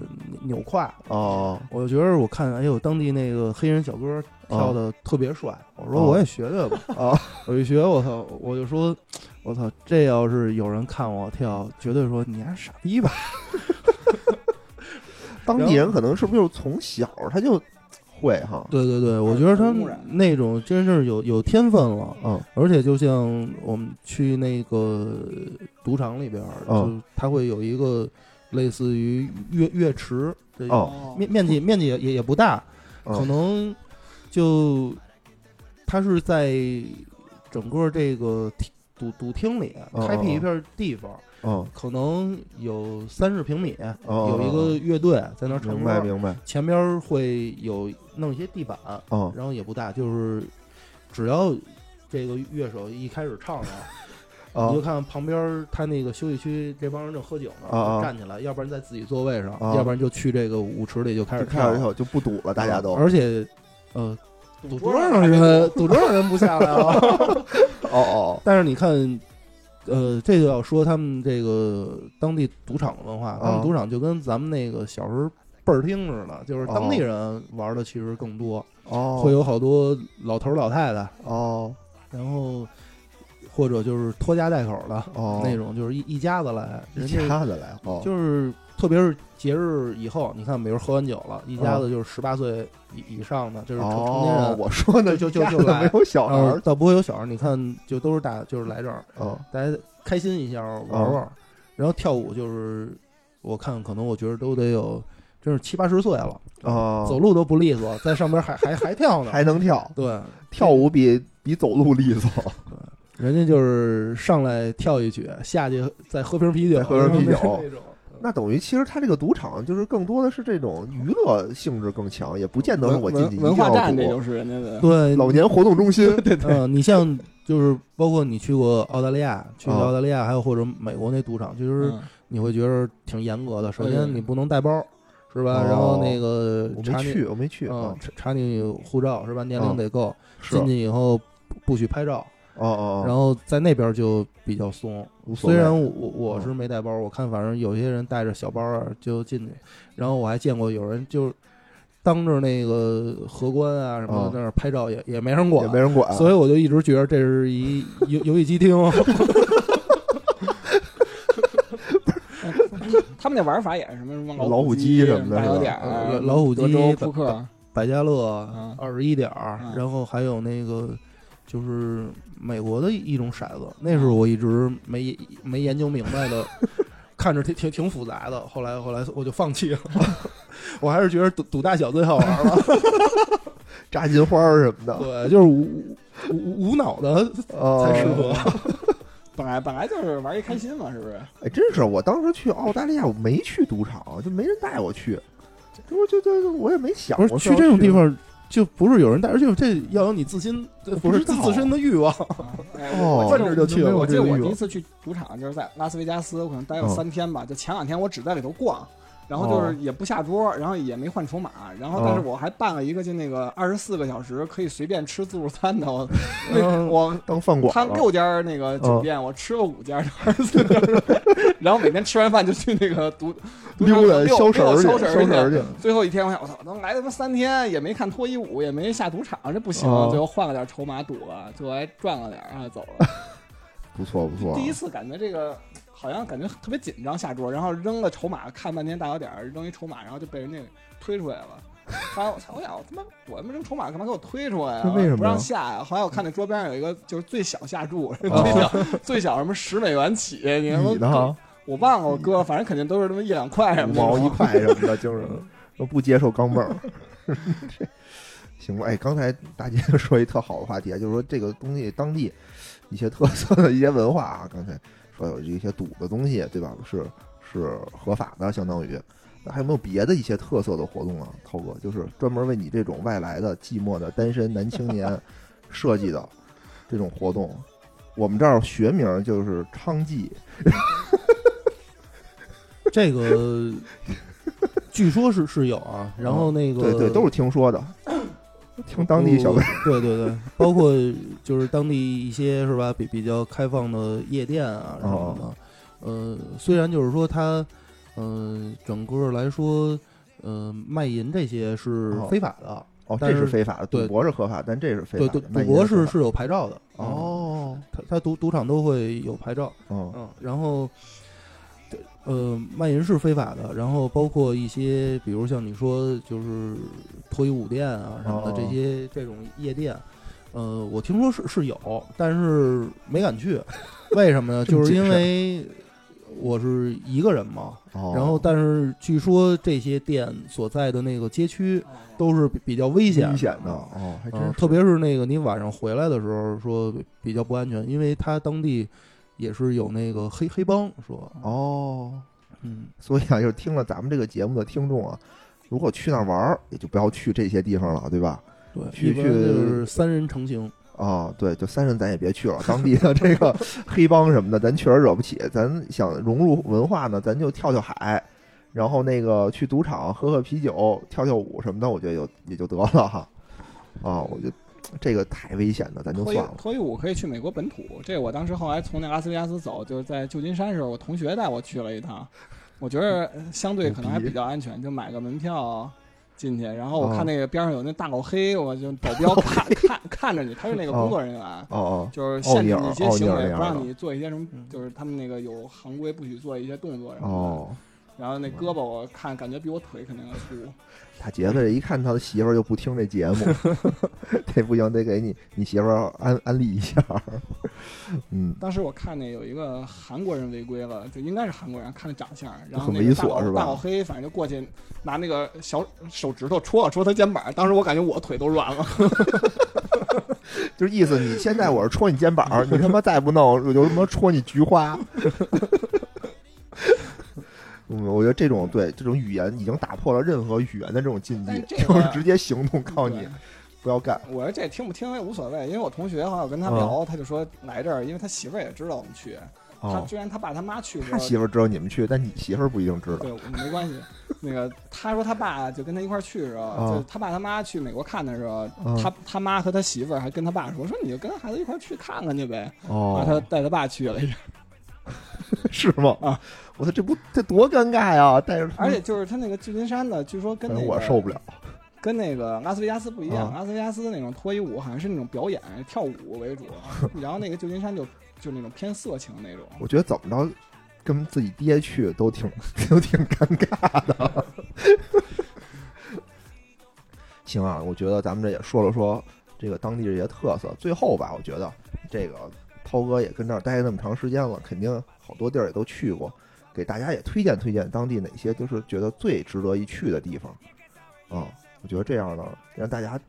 Speaker 3: 扭胯。
Speaker 1: 哦，
Speaker 3: 我觉得我看哎呦，当地那个黑人小哥跳的特别帅，我说
Speaker 1: 哦
Speaker 3: 我也学学吧。
Speaker 1: 啊，
Speaker 3: 我一学，我操，我就说，我操，这要是有人看我跳，绝对说你还傻逼吧。
Speaker 1: 当地人可能是不是就从小他就会哈？
Speaker 3: 对对对，我觉得他那种真是有有天分了。
Speaker 1: 嗯
Speaker 3: 而且就像我们去那个赌场里边就他会有一个类似于乐乐池，这
Speaker 1: 哦
Speaker 3: 面面积面积也也也不大，
Speaker 1: 嗯
Speaker 3: 可能就他是在整个这个厅赌赌厅里
Speaker 1: 嗯
Speaker 3: 开辟一片地方，
Speaker 1: 嗯。
Speaker 3: 可能有三十平米，
Speaker 1: 哦
Speaker 3: 有一个乐队在那儿唱歌，
Speaker 1: 明白明白，
Speaker 3: 前边会有弄一些地板，
Speaker 1: 嗯
Speaker 3: 然后也不大，就是只要这个乐手一开始唱了，
Speaker 1: 啊
Speaker 3: 你就看旁边他那个休息区这帮人正喝酒呢，站起来，要不然在自己座位上，
Speaker 1: 啊
Speaker 3: 要不然就去这个舞池里就开始
Speaker 1: 就开始以
Speaker 3: 跳，
Speaker 1: 后就不赌了，大家都。
Speaker 3: 而且呃，赌桌上人赌桌上人不下来啊，
Speaker 1: 哦哦
Speaker 3: 但是你看。呃，这就要说他们这个当地赌场的文化，他
Speaker 1: 啊
Speaker 3: 们赌场就跟咱们那个小时候倍儿听似的，就是当地
Speaker 1: 哦
Speaker 3: 人玩的其实更多，
Speaker 1: 哦，
Speaker 3: 会有好多老头老太太，
Speaker 1: 哦。
Speaker 3: 然后或者就是拖家带口的
Speaker 1: 哦。
Speaker 3: 那种，就是一一家子来，
Speaker 1: 一
Speaker 3: 人家
Speaker 1: 家子来哦，
Speaker 3: 就是特别是节日以后，你看，比如喝完酒了，一家
Speaker 1: 哦
Speaker 3: 子就是十八岁以以上的，就是成成年
Speaker 1: 哦，
Speaker 3: 人，
Speaker 1: 我说呢
Speaker 3: 就就就来。
Speaker 1: 没有小孩儿。
Speaker 3: 倒不会有小孩，你看就都是大，就是来这儿，
Speaker 1: 哦。
Speaker 3: 大家开心一下玩玩，然后跳舞就是我看可能我觉得都得有，真是七八十岁了，
Speaker 1: 啊，
Speaker 3: 走路都不利索，在上边还还还跳呢，
Speaker 1: 还能跳，
Speaker 3: 对，
Speaker 1: 跳舞比比走路利索，
Speaker 3: 人家就是上来跳一曲，下去再喝瓶啤酒，
Speaker 1: 喝瓶啤酒。
Speaker 3: 那种。
Speaker 1: 那等于其实他这个赌场就是更多的是这种娱乐性质更强，也不见得是我进去一定
Speaker 2: 文文化站这就是人家的。
Speaker 3: 对，
Speaker 1: 老年活动中心，对
Speaker 3: 嗯、你像就是包括你去过澳大利亚，去澳大利亚，还有或者美国那赌场，其实
Speaker 2: 嗯
Speaker 3: 你会觉得挺严格的。首先你不能带包，是吧？
Speaker 1: 哦
Speaker 3: 然后那个查你
Speaker 1: 我没去，我没去，
Speaker 3: 嗯
Speaker 1: 啊，
Speaker 3: 查查你护照是吧？年龄
Speaker 1: 嗯
Speaker 3: 得够，进去以后不不许拍照，
Speaker 1: 哦哦，
Speaker 3: 然后在那边就比较松。虽然我我是没带包，我看反正有些人带着小包啊就进去，然后我还见过有人就当着那个荷官啊什么的那儿拍照，也也没人管。
Speaker 1: 也，没人管，
Speaker 3: 所以我就一直觉得这是一游 游戏机厅。
Speaker 2: 他们那玩法也是什么什么
Speaker 1: 老虎
Speaker 2: 虎
Speaker 1: 机什么的
Speaker 3: 老虎机
Speaker 2: 德州扑克，
Speaker 3: 百家乐
Speaker 2: 嗯。
Speaker 3: 二十一点然后还有那个就是美国的一种骰子，那是我一直没没研究明白的，看着挺挺挺复杂的。后来后来我就放弃了，我还是觉得赌赌大小最好玩了。
Speaker 1: 炸金花儿什么的，
Speaker 3: 对，就是无无无脑的
Speaker 1: 哦
Speaker 3: 才适合。
Speaker 2: 本来本来就是玩一开心嘛，是不是？
Speaker 1: 哎，真是，我当时去澳大利亚，我没去赌场，就没人带我去，这我就就我也没想过
Speaker 3: 去这种地
Speaker 1: 方。
Speaker 3: 方，就不是有人带，而且这要有你自心，不是自自身的欲望。
Speaker 2: 哎
Speaker 1: 哦
Speaker 2: 我
Speaker 3: 奔着就去了
Speaker 2: 我记得我第一次去赌场就是在拉斯维加斯，我可能待了
Speaker 1: 嗯
Speaker 2: 三天吧。就前两天我只在里头逛，然后就是也不下桌，然后也没换筹码，然后但是
Speaker 1: 哦
Speaker 2: 我还办了一个就那个二十四个小时可以随便吃自助餐的。我我
Speaker 1: 当饭馆
Speaker 2: 他
Speaker 1: 了，
Speaker 2: 六家那个酒店，我吃了五家二十四 然后每天吃完饭就去那个赌赌场
Speaker 1: 溜达
Speaker 2: 溜
Speaker 1: 消食儿
Speaker 2: 消食儿去。
Speaker 1: 消食儿去。
Speaker 2: 最后一天，我想，我操，能来他妈三天，也没看脱衣舞，也没下赌场，这不行。
Speaker 1: 哦
Speaker 2: 最后换了点筹码赌了，最后还赚了点儿，然后走了。
Speaker 1: 不错不错，
Speaker 2: 第一次感觉这个好像感觉特别紧张，下桌，然后扔了筹码，看半天大小点儿，扔一筹码，然后就被人家给推出来了。后来我操，我想我他妈我他妈扔筹码干嘛给我推出来啊？
Speaker 1: 这为什么
Speaker 2: 不让下呀？后来我看那桌边上有一个就是最小下注，
Speaker 1: 哦
Speaker 2: 最小最小什么十美元起，你他妈
Speaker 1: 你呢？
Speaker 2: 我忘了我哥，反正肯定都是那么一两块什么的。
Speaker 1: 毛一块什么的，就是都不接受钢镚儿。这 行吧，哎，刚才大姐说一特好的话题啊，就是说这个东西当地一些特色的一些文化啊，刚才说有一些赌的东西，对吧？是是合法的，相当于。那还有没有别的一些特色的活动啊？涛哥，就是专门为你这种外来的寂寞的单身男青年 设计的这种活动。我们这儿学名就是娼妓，
Speaker 3: 这个据说是是有啊，然后那个
Speaker 1: 对对，都是听说的，听当地小辈。
Speaker 3: 对对对，包括就是当地一些是吧，比比较开放的夜店啊什么的。呃，虽然就是说它，嗯、整个来说，呃，卖淫这些是
Speaker 1: 哦
Speaker 3: 非法的。
Speaker 1: 哦，这是非法的，赌博是合法，但这是非
Speaker 3: 对对，
Speaker 1: 法的。卖
Speaker 3: 赌博
Speaker 1: 是
Speaker 3: 是是有牌照的。嗯，
Speaker 1: 哦，
Speaker 3: 他他赌赌场都会有牌照。
Speaker 1: 嗯
Speaker 3: 嗯，然后，呃，卖淫是非法的，然后包括一些，比如像你说，就是脱衣舞店啊什么的、
Speaker 1: 哦
Speaker 3: 这些这种夜店，呃，我听说是是有，但是没敢去，为什么呢？就是因为我是一个人嘛，
Speaker 1: 哦，
Speaker 3: 然后但是据说这些店所在的那个街区都是比比较危险
Speaker 1: 危险的
Speaker 3: 的。
Speaker 1: 哦，还真
Speaker 3: 特别是那个你晚上回来的时候，说比较不安全，因为他当地也是有那个黑黑帮，说，
Speaker 1: 哦，
Speaker 3: 嗯，
Speaker 1: 所以啊，就是听了咱们这个节目的听众啊，如果去那儿玩儿，也就不要去这些地方了，对吧？
Speaker 3: 对，
Speaker 1: 去
Speaker 3: 一般就是三人成行，
Speaker 1: 啊，对，就三人咱也别去了，当地的这个 黑帮什么的，咱确实惹不起。咱想融入文化呢，咱就跳跳海，然后那个去赌场喝喝啤酒、跳跳舞什么的，我觉得就也就得了哈。啊，我觉得这个太危险了，咱就算了。
Speaker 2: 脱衣舞可以去美国本土，这我当时后来从那拉斯维加斯走，就是在旧金山的时候，我同学带我去了一趟，我觉得呃相对可能还比较安全，就买个门票进去，然后我
Speaker 1: 哦
Speaker 2: 看那个边上有那大老黑，我就保镖 看看看着你，他是那个工作人员。
Speaker 1: 哦哦，
Speaker 2: 就是限制你一些行为，不让你做一些什么
Speaker 3: 嗯，
Speaker 2: 就是他们那个有行规，不许做一些动作什么的。
Speaker 1: 哦，
Speaker 2: 然后那胳膊我看感觉比我腿肯定要粗。
Speaker 1: 他杰子这一看他的媳妇儿就不听这节目，这不行，得给你你媳妇儿安安利一下。嗯，
Speaker 2: 当时我看那有一个韩国人违规了，就应该是韩国人，看那长相，然后
Speaker 1: 很
Speaker 2: 那大老
Speaker 1: 猥琐是吧
Speaker 2: 大老黑反正就过去拿那个小手指头戳了戳他肩膀，当时我感觉我腿都软了。
Speaker 1: 就是意思你现在我是戳你肩膀，你他妈再不弄，我就他妈戳你菊花。嗯，我觉得这种对这种语言已经打破了任何语言的这种禁忌，
Speaker 2: 这个
Speaker 1: 就是直接行动告诉你不要干。
Speaker 2: 我说这听不听也无所谓，因为我同学好像我跟他聊，他就说来这儿，因为他媳妇儿也知道我们去，他
Speaker 1: 哦，
Speaker 2: 居然他爸他妈去过，
Speaker 1: 他媳妇儿知道你们去，但你媳妇儿不一定知道。
Speaker 2: 对没关系，那个他说他爸就跟他一块儿去的时候，
Speaker 1: 啊
Speaker 2: 就他爸他妈去美国看的时候，
Speaker 1: 嗯
Speaker 2: 他他妈和他媳妇儿还跟他爸说说你就跟孩子一块儿去看看去呗，然后
Speaker 1: 哦，
Speaker 2: 他带他爸去了一下，
Speaker 1: 是吗？
Speaker 2: 啊，
Speaker 1: 我操，这不这多尴尬呀！带着他，
Speaker 2: 而且就是他那个旧金山的，据说跟那个
Speaker 1: 我受不了。
Speaker 2: 跟那个拉斯维加斯不一样，
Speaker 1: 啊
Speaker 2: 拉斯维加斯那种脱衣舞好像是那种表演跳舞为主，然后那个旧金山就就那种偏色情那种。
Speaker 1: 我觉得怎么着，跟自己爹去都挺都挺尴尬的。行啊，我觉得咱们这也说了说这个当地这些特色。最后吧，我觉得这个涛哥也跟这儿待那么长时间了，肯定好多地儿也都去过，给大家也推荐推荐当地哪些就是觉得最值得一去的地方啊。我觉得这样呢，让大家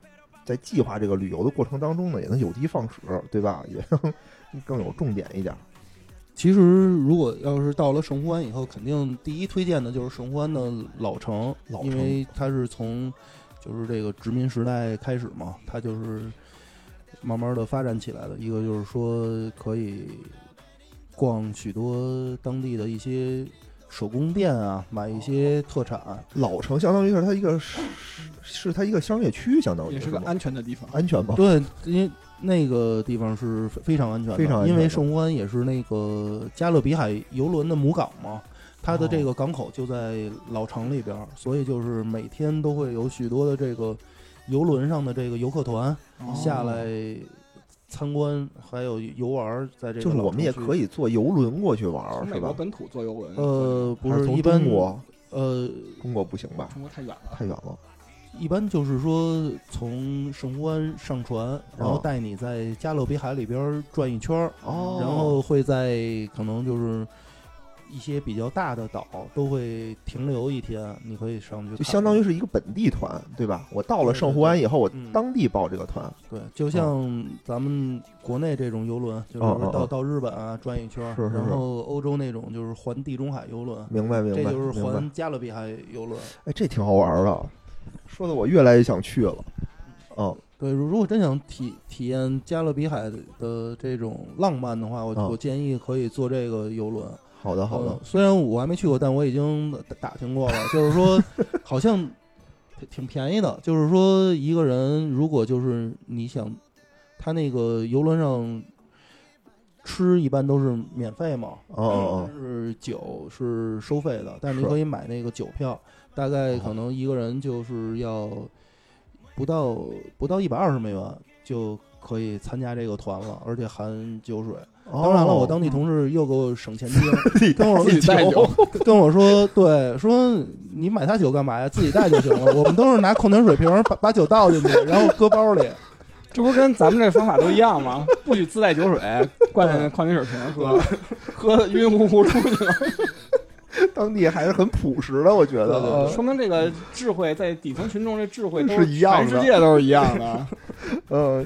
Speaker 1: 在计划这个旅游的过程当中呢，也能有的放矢，对吧？也能 更有重点一点。
Speaker 3: 其实如果要是到了圣湖湾以后，肯定第一推荐的就是圣湖湾的老城，
Speaker 1: 老城
Speaker 3: 因为它是从就是这个殖民时代开始嘛，它就是慢慢的发展起来的。一个就是说可以逛许多当地的一些手工店啊，买一些特产。
Speaker 1: 老城相当于是它一个是是它一个商业区，相当于
Speaker 2: 也是个安全的地方。
Speaker 1: 安全吧？
Speaker 3: 对，因为那个地方是非非常安全的，
Speaker 1: 非常安全的
Speaker 3: 因为圣湖湾也是那个加勒比海游轮的母港嘛，它的这
Speaker 1: 哦
Speaker 3: 个港口就在老城里边儿，所以就是每天都会有许多的这个游轮上的这个游客团
Speaker 2: 哦
Speaker 3: 下来参观，还有游玩，在这个
Speaker 1: 就是我们也可
Speaker 3: 以，
Speaker 1: 坐游轮过去玩是吧？
Speaker 2: 美国本土坐游轮，
Speaker 3: 呃，不
Speaker 1: 是
Speaker 3: 一般
Speaker 1: 中国，
Speaker 3: 呃，
Speaker 1: 中国不行吧？
Speaker 2: 中国太远了。
Speaker 1: 太远了。
Speaker 3: 一般就是说从圣湖湾上船，然后
Speaker 1: 哦
Speaker 3: 带你在加勒比海里边转一圈儿。
Speaker 1: 哦
Speaker 3: 然后会在可能就是一些比较大的岛都会停留一天，你可以上去
Speaker 1: 就相当于是一个本地团，对吧？我到了圣湖湾以后，我
Speaker 3: 嗯
Speaker 1: 当地报这个团，
Speaker 3: 对，就像咱们国内这种游轮，就是到到日本啊转一圈，然后欧洲那种就是环地中海游轮，
Speaker 1: 明白明白，
Speaker 3: 这就是。环加勒比海游轮。
Speaker 1: 哎，这挺好玩的，说的我越来越想去了。嗯，
Speaker 3: 对，如如果真想体体验加勒比海的这种浪漫的话，我、
Speaker 1: 嗯
Speaker 3: 我建议可以坐这个游轮。
Speaker 1: 好的好的
Speaker 3: 嗯，虽然我还没去过，但我已经打打听过了，就是说好像挺挺便宜的。就是说一个人如果就是你想，他那个游轮上吃一般都是免费嘛，但是酒是收费的，但是你可以买那个酒票，大概可能一个人就是要不到不到一百二十美元就可以参加这个团了，而且含酒水。
Speaker 1: 哦，
Speaker 3: 当然了，我当地同事又给我省钱金，跟我
Speaker 2: 自己带酒，
Speaker 3: 跟我说，对，说你买他酒干嘛呀？自己带就行了。我们都是拿矿泉水瓶把把酒倒进去，然后搁包里。
Speaker 2: 这不跟咱们这方法都一样吗？不许自带酒水，灌进矿泉水瓶喝，喝得晕乎乎出去了。
Speaker 1: 当地还是很朴实的，我觉得。
Speaker 3: 对对对
Speaker 2: 说明这个智慧在底层群众，这智慧都
Speaker 1: 是一样的
Speaker 2: 全世界都是一样的。
Speaker 1: 呃，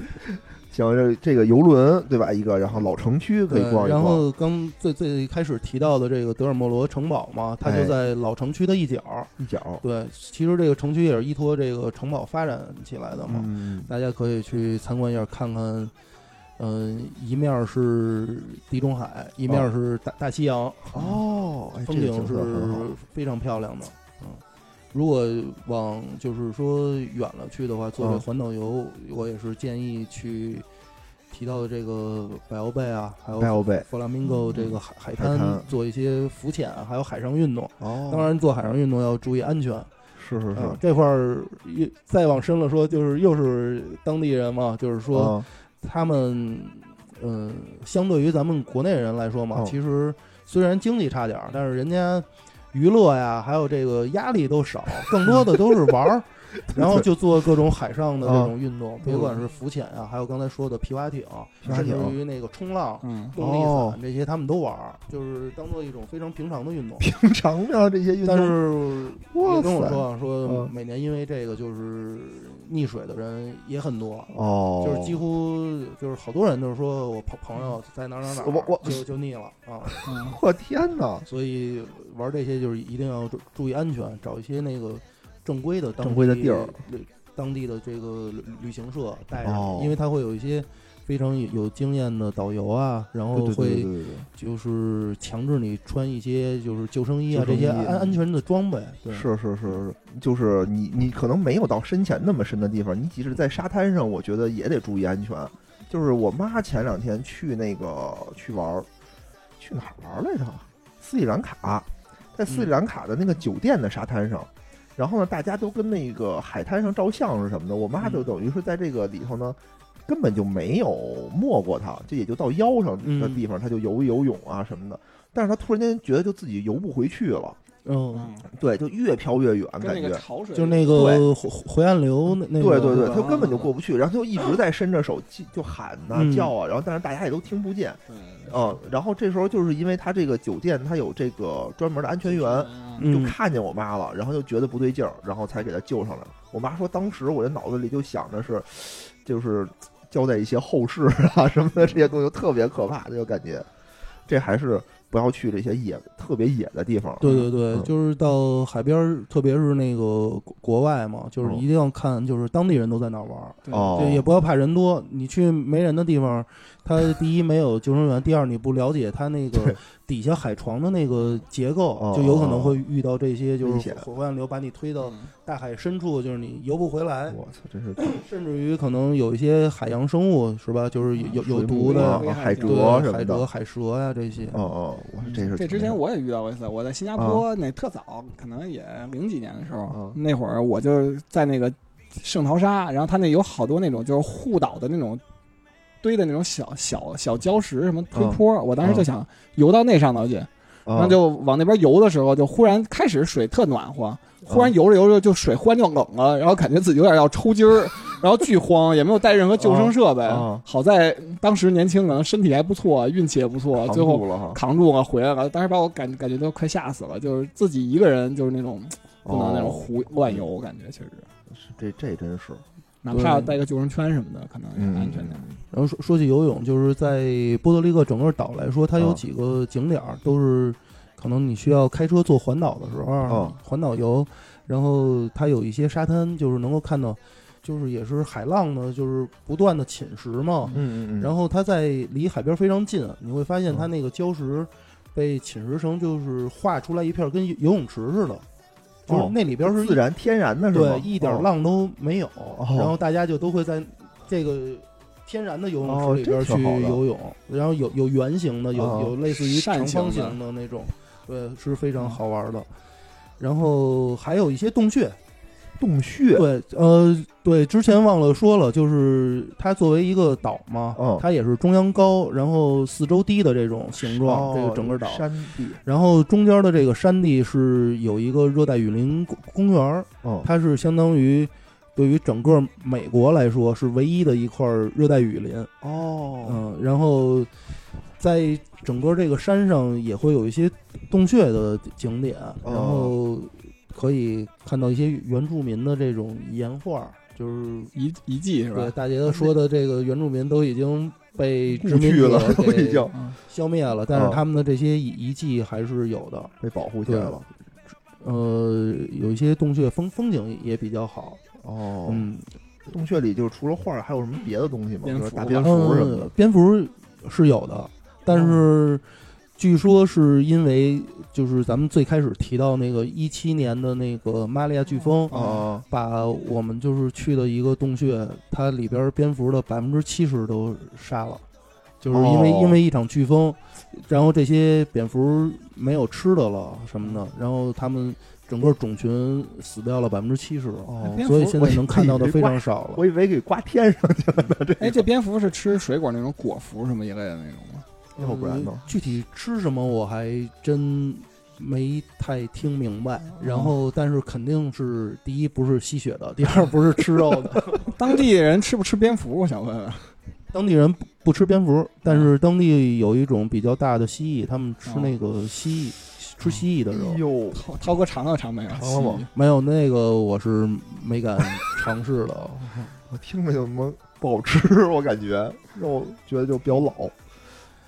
Speaker 1: 行，这这个游轮对吧？一个，然后老城区可以逛一逛。
Speaker 3: 然后刚最最开始提到的这个德尔莫罗城堡嘛，它
Speaker 1: 哎
Speaker 3: 就在老城区的一角。
Speaker 1: 一角，
Speaker 3: 对，其实这个城区也是依托这个城堡发展起来的嘛。
Speaker 1: 嗯，
Speaker 3: 大家可以去参观一下，看看。嗯、一面是地中海，一面是大、大西洋。
Speaker 1: 哦，
Speaker 3: 风景是。非常漂亮的。嗯，如果往就是说远了去的话，做这环岛游，我也是建议去提到的这个百欧贝啊，还有
Speaker 1: 白欧贝。
Speaker 3: 弗拉明戈这个海海
Speaker 1: 海滩。
Speaker 3: 滩做一些浮潜，还有海上运动。
Speaker 1: 哦，
Speaker 3: 当然，做海上运动要注意安全。
Speaker 1: 是是是。
Speaker 3: 嗯，这块儿又再往深了说，就是又是当地人嘛，就是说
Speaker 1: 啊
Speaker 3: 他们，嗯，相对于咱们国内人来说嘛，
Speaker 1: 哦
Speaker 3: 其实虽然经济差点儿，但是人家娱乐呀，还有这个压力都少，更多的都是玩儿，然后就做各种海上的这种运动，别管是浮潜啊，还有刚才说的皮划艇，甚至于那个冲浪、
Speaker 2: 嗯，
Speaker 3: 动力
Speaker 1: 哦
Speaker 3: 伞这些，他们都玩儿，就是当做一种非常平常的运动。
Speaker 1: 平常啊，这些运动，
Speaker 3: 但是
Speaker 1: 哇
Speaker 3: 也跟我说啊，说
Speaker 1: 嗯
Speaker 3: 每年因为这个就是溺水的人也很多，
Speaker 1: 哦，
Speaker 3: 就是几乎就是好多人都是说我朋朋友在哪儿哪儿哪儿
Speaker 1: 我我
Speaker 3: 就就溺了啊，
Speaker 2: 嗯。
Speaker 1: 我天哪，
Speaker 3: 所以玩这些就是一定要注注意安全，找一些那个正规的当
Speaker 1: 正规的地儿
Speaker 3: 旅当地的这个旅旅行社带
Speaker 1: 哦。
Speaker 3: 上，因为它会有一些非常有有经验的导游啊，然后会就是强制你穿一些就是救生衣啊这些安安全的装备。对，
Speaker 1: 是是是是，就是你你可能没有到深浅那么深的地方，你即使在沙滩上，我觉得也得注意安全。就是我妈前两天去那个去玩儿，去哪儿玩来着？斯里兰卡，在斯里兰卡的那个酒店的沙滩上，然后呢，大家都跟那个海滩上照相是什么的，我妈就
Speaker 3: 嗯
Speaker 1: 等于是在这个里头呢。根本就没有没过他，就也就到腰上的
Speaker 3: 嗯
Speaker 1: 地方，他就游一游泳啊什么的。但是他突然间觉得就自己游不回去了，
Speaker 3: 嗯，
Speaker 2: 嗯，
Speaker 1: 对，就越漂越远，感觉。
Speaker 2: 潮水
Speaker 3: 就那个回回岸流那那个，
Speaker 1: 对对对，
Speaker 3: 吧
Speaker 1: 他根本就过不去，然后他就一直在伸着手就就喊呐、
Speaker 3: 嗯。
Speaker 1: 叫啊，然后但是大家也都听不见，
Speaker 2: 对。
Speaker 1: 嗯，然后这时候就是因为他这个酒店他有这个专门的安全员，就看见我妈了，然后就觉得不对劲儿，然后才给他救上来。我妈说当时我这脑子里就想着是，就是交代一些后事啊什么的这些东西，特别可怕，这个感觉，这还是不要去这些野特别野的地方。
Speaker 3: 对对对，
Speaker 1: 嗯
Speaker 3: 就是到海边，特别是那个国国外嘛，就是
Speaker 1: 嗯
Speaker 3: 一定要看，就是当地人都在哪儿玩儿，
Speaker 2: 对
Speaker 1: 哦，
Speaker 3: 对，也不要怕人多。你去没人的地方，它第一没有救生员，第二你不了解它那个底下海床的那个结构
Speaker 1: 哦，
Speaker 3: 就有可能会遇到这些，就是火岸流把你推到
Speaker 2: 嗯。
Speaker 3: 大海深处，就是你游不回来。
Speaker 1: 我操，真是
Speaker 3: 甚至于可能有一些海洋生物是吧，就是有有毒的，
Speaker 1: 海
Speaker 2: 对
Speaker 1: 蜇什么
Speaker 3: 对海蜇、
Speaker 1: 的。
Speaker 3: 海蛇呀这些。
Speaker 1: 哦哦，我说这是
Speaker 2: 这之前我也遇到过一次，我在新加坡那特早，可能也零几年的时候
Speaker 1: 嗯，
Speaker 2: 那会儿我就在那个圣淘沙，然后它那有好多那种就是护岛的那种堆的那种小小小礁石什么推坡，我当时就想游到那上头去，然后
Speaker 1: 啊
Speaker 2: 就往那边游的时候，就忽然开始水特暖和，忽然游着游着就水忽然就冷了，然后感觉自己有点要抽筋儿，然后巨慌，也没有带任何救生设备。
Speaker 1: 啊
Speaker 2: 好在当时年轻，可能身体还不错，运气也不错，最后扛住了，回来了。当时把我感感觉都快吓死了，就是自己一个人，就是那种不能那种
Speaker 1: 哦。
Speaker 2: 胡乱游，我感觉确实，
Speaker 1: 是这这真是
Speaker 2: 哪怕要带个救生圈什么的，可能也安全点。
Speaker 3: 然后说说起游泳，就是在波多黎各整个岛来说，它有
Speaker 1: 啊
Speaker 3: 几个景点儿都是可能你需要开车做环岛的时候，
Speaker 1: 啊
Speaker 3: 环岛游，然后它有一些沙滩，就是能够看到，就是也是海浪呢，就是不断的侵蚀嘛。
Speaker 1: 嗯嗯嗯，
Speaker 3: 然后它在离海边非常近，你会发现它
Speaker 1: 嗯
Speaker 3: 那个礁石被侵蚀成就是画出来一片跟游游泳池似的，就是
Speaker 1: 哦
Speaker 3: 那里边是
Speaker 1: 自然天然的是吧？
Speaker 3: 对，一点
Speaker 1: 哦
Speaker 3: 浪都没有。
Speaker 1: 哦
Speaker 3: 然后大家就都会在这个天然的游泳
Speaker 1: 哦
Speaker 3: 池里边去游泳，然后有有圆形的，有
Speaker 1: 哦
Speaker 3: 有类似于长方
Speaker 2: 形的
Speaker 3: 那种，对，是非常
Speaker 2: 嗯
Speaker 3: 好玩的。然后还有一些洞穴，
Speaker 1: 洞穴，
Speaker 3: 对，呃，对，之前忘了说了，就是它作为一个岛嘛，
Speaker 1: 嗯
Speaker 3: 它也是中央高，然后四周低的这种形状，
Speaker 1: 哦
Speaker 3: 这个整个岛，
Speaker 1: 山地，
Speaker 3: 然后中间的这个山地是有一个热带雨林公公园它是相当于对于整个美国来说是唯一的一块热带雨林，
Speaker 1: 哦，
Speaker 3: 嗯，然后在整个这个山上也会有一些洞穴的景点，
Speaker 1: 哦
Speaker 3: 然后可以看到一些原住民的这种岩画，就是
Speaker 2: 遗遗迹是吧？
Speaker 3: 对大杰说的这个原住民都已经被殖民
Speaker 1: 去了，都
Speaker 3: 给
Speaker 1: 已经
Speaker 2: 嗯
Speaker 3: 消灭了，但是
Speaker 1: 哦
Speaker 3: 他们的这些遗遗迹还是有的。
Speaker 1: 被保护起来了。
Speaker 3: 呃，有一些洞穴风风景也比较好，
Speaker 1: 哦，
Speaker 3: 嗯，
Speaker 1: 洞穴里就是除了画，还有什么别的东西吗？
Speaker 2: 蝙蝠
Speaker 1: 比如大蝙蝠什么的
Speaker 3: 呃。蝙蝠是有的，但是据说是因为就是咱们最开始提到那个一七年的那个玛利亚飓风，
Speaker 1: 啊
Speaker 3: 把我们就是去的一个洞穴，它里边蝙蝠的百分之七十都杀了，就是因为、
Speaker 1: 哦
Speaker 3: 因为一场飓风，然后这些蝙蝠没有吃的了什么的，然后它们整个种群死掉了百分之七十，
Speaker 1: 哦，
Speaker 3: 所以现在能看到的非常少了。
Speaker 1: 我以为给挂天上去了呢，这
Speaker 2: 哎，这蝙蝠是吃水果那种果蝠什么一类的那种吗？
Speaker 1: 要不然呢
Speaker 3: 呃？具体吃什么我还真没太听明白。然后，但是肯定是第一不是吸血的，第二不是吃肉的。
Speaker 2: 当地人吃不吃蝙蝠？我想问问。
Speaker 3: 当地人不不吃蝙蝠，但是当地有一种比较大的蜥蜴，他们吃那个蜥蜴，吃蜥蜴的肉。
Speaker 1: 哎呦，
Speaker 2: 涛涛哥尝了尝没有？
Speaker 1: 尝了吗
Speaker 3: 没有那个，我是没敢尝试的。
Speaker 1: 我听着就他妈不好吃，我感觉肉觉得就比较老。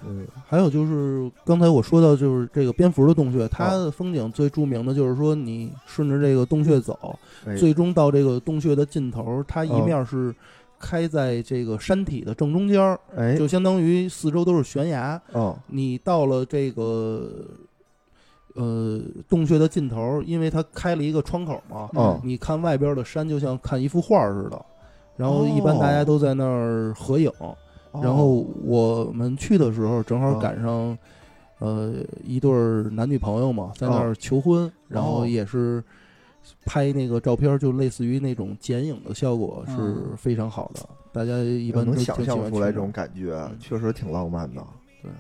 Speaker 1: 嗯，
Speaker 3: 还有就是刚才我说到，就是这个蝙蝠的洞穴，它
Speaker 1: 哦
Speaker 3: 的风景最著名的就是说，你顺着这个洞穴走，
Speaker 1: 哎
Speaker 3: 最终到这个洞穴的尽头，它一面是开在这个山体的正中间儿，
Speaker 1: 哎，
Speaker 3: 就相当于四周都是悬崖。
Speaker 1: 哦
Speaker 3: 你到了这个呃洞穴的尽头，因为它开了一个窗口嘛，
Speaker 1: 嗯
Speaker 3: 你看外边的山就像看一幅画似的。然后一般
Speaker 1: 哦
Speaker 3: 大家都在那儿合影。然后我们去的时候正好
Speaker 1: 哦
Speaker 3: 赶上，呃，一对儿男女朋友嘛，在那儿求婚，然后也是拍那个照片，就类似于那种剪影的效果是
Speaker 2: 嗯
Speaker 3: 非常好的。大家一般
Speaker 1: 能想象出来这种感觉
Speaker 3: 嗯，
Speaker 1: 确实挺浪漫的。
Speaker 3: 对，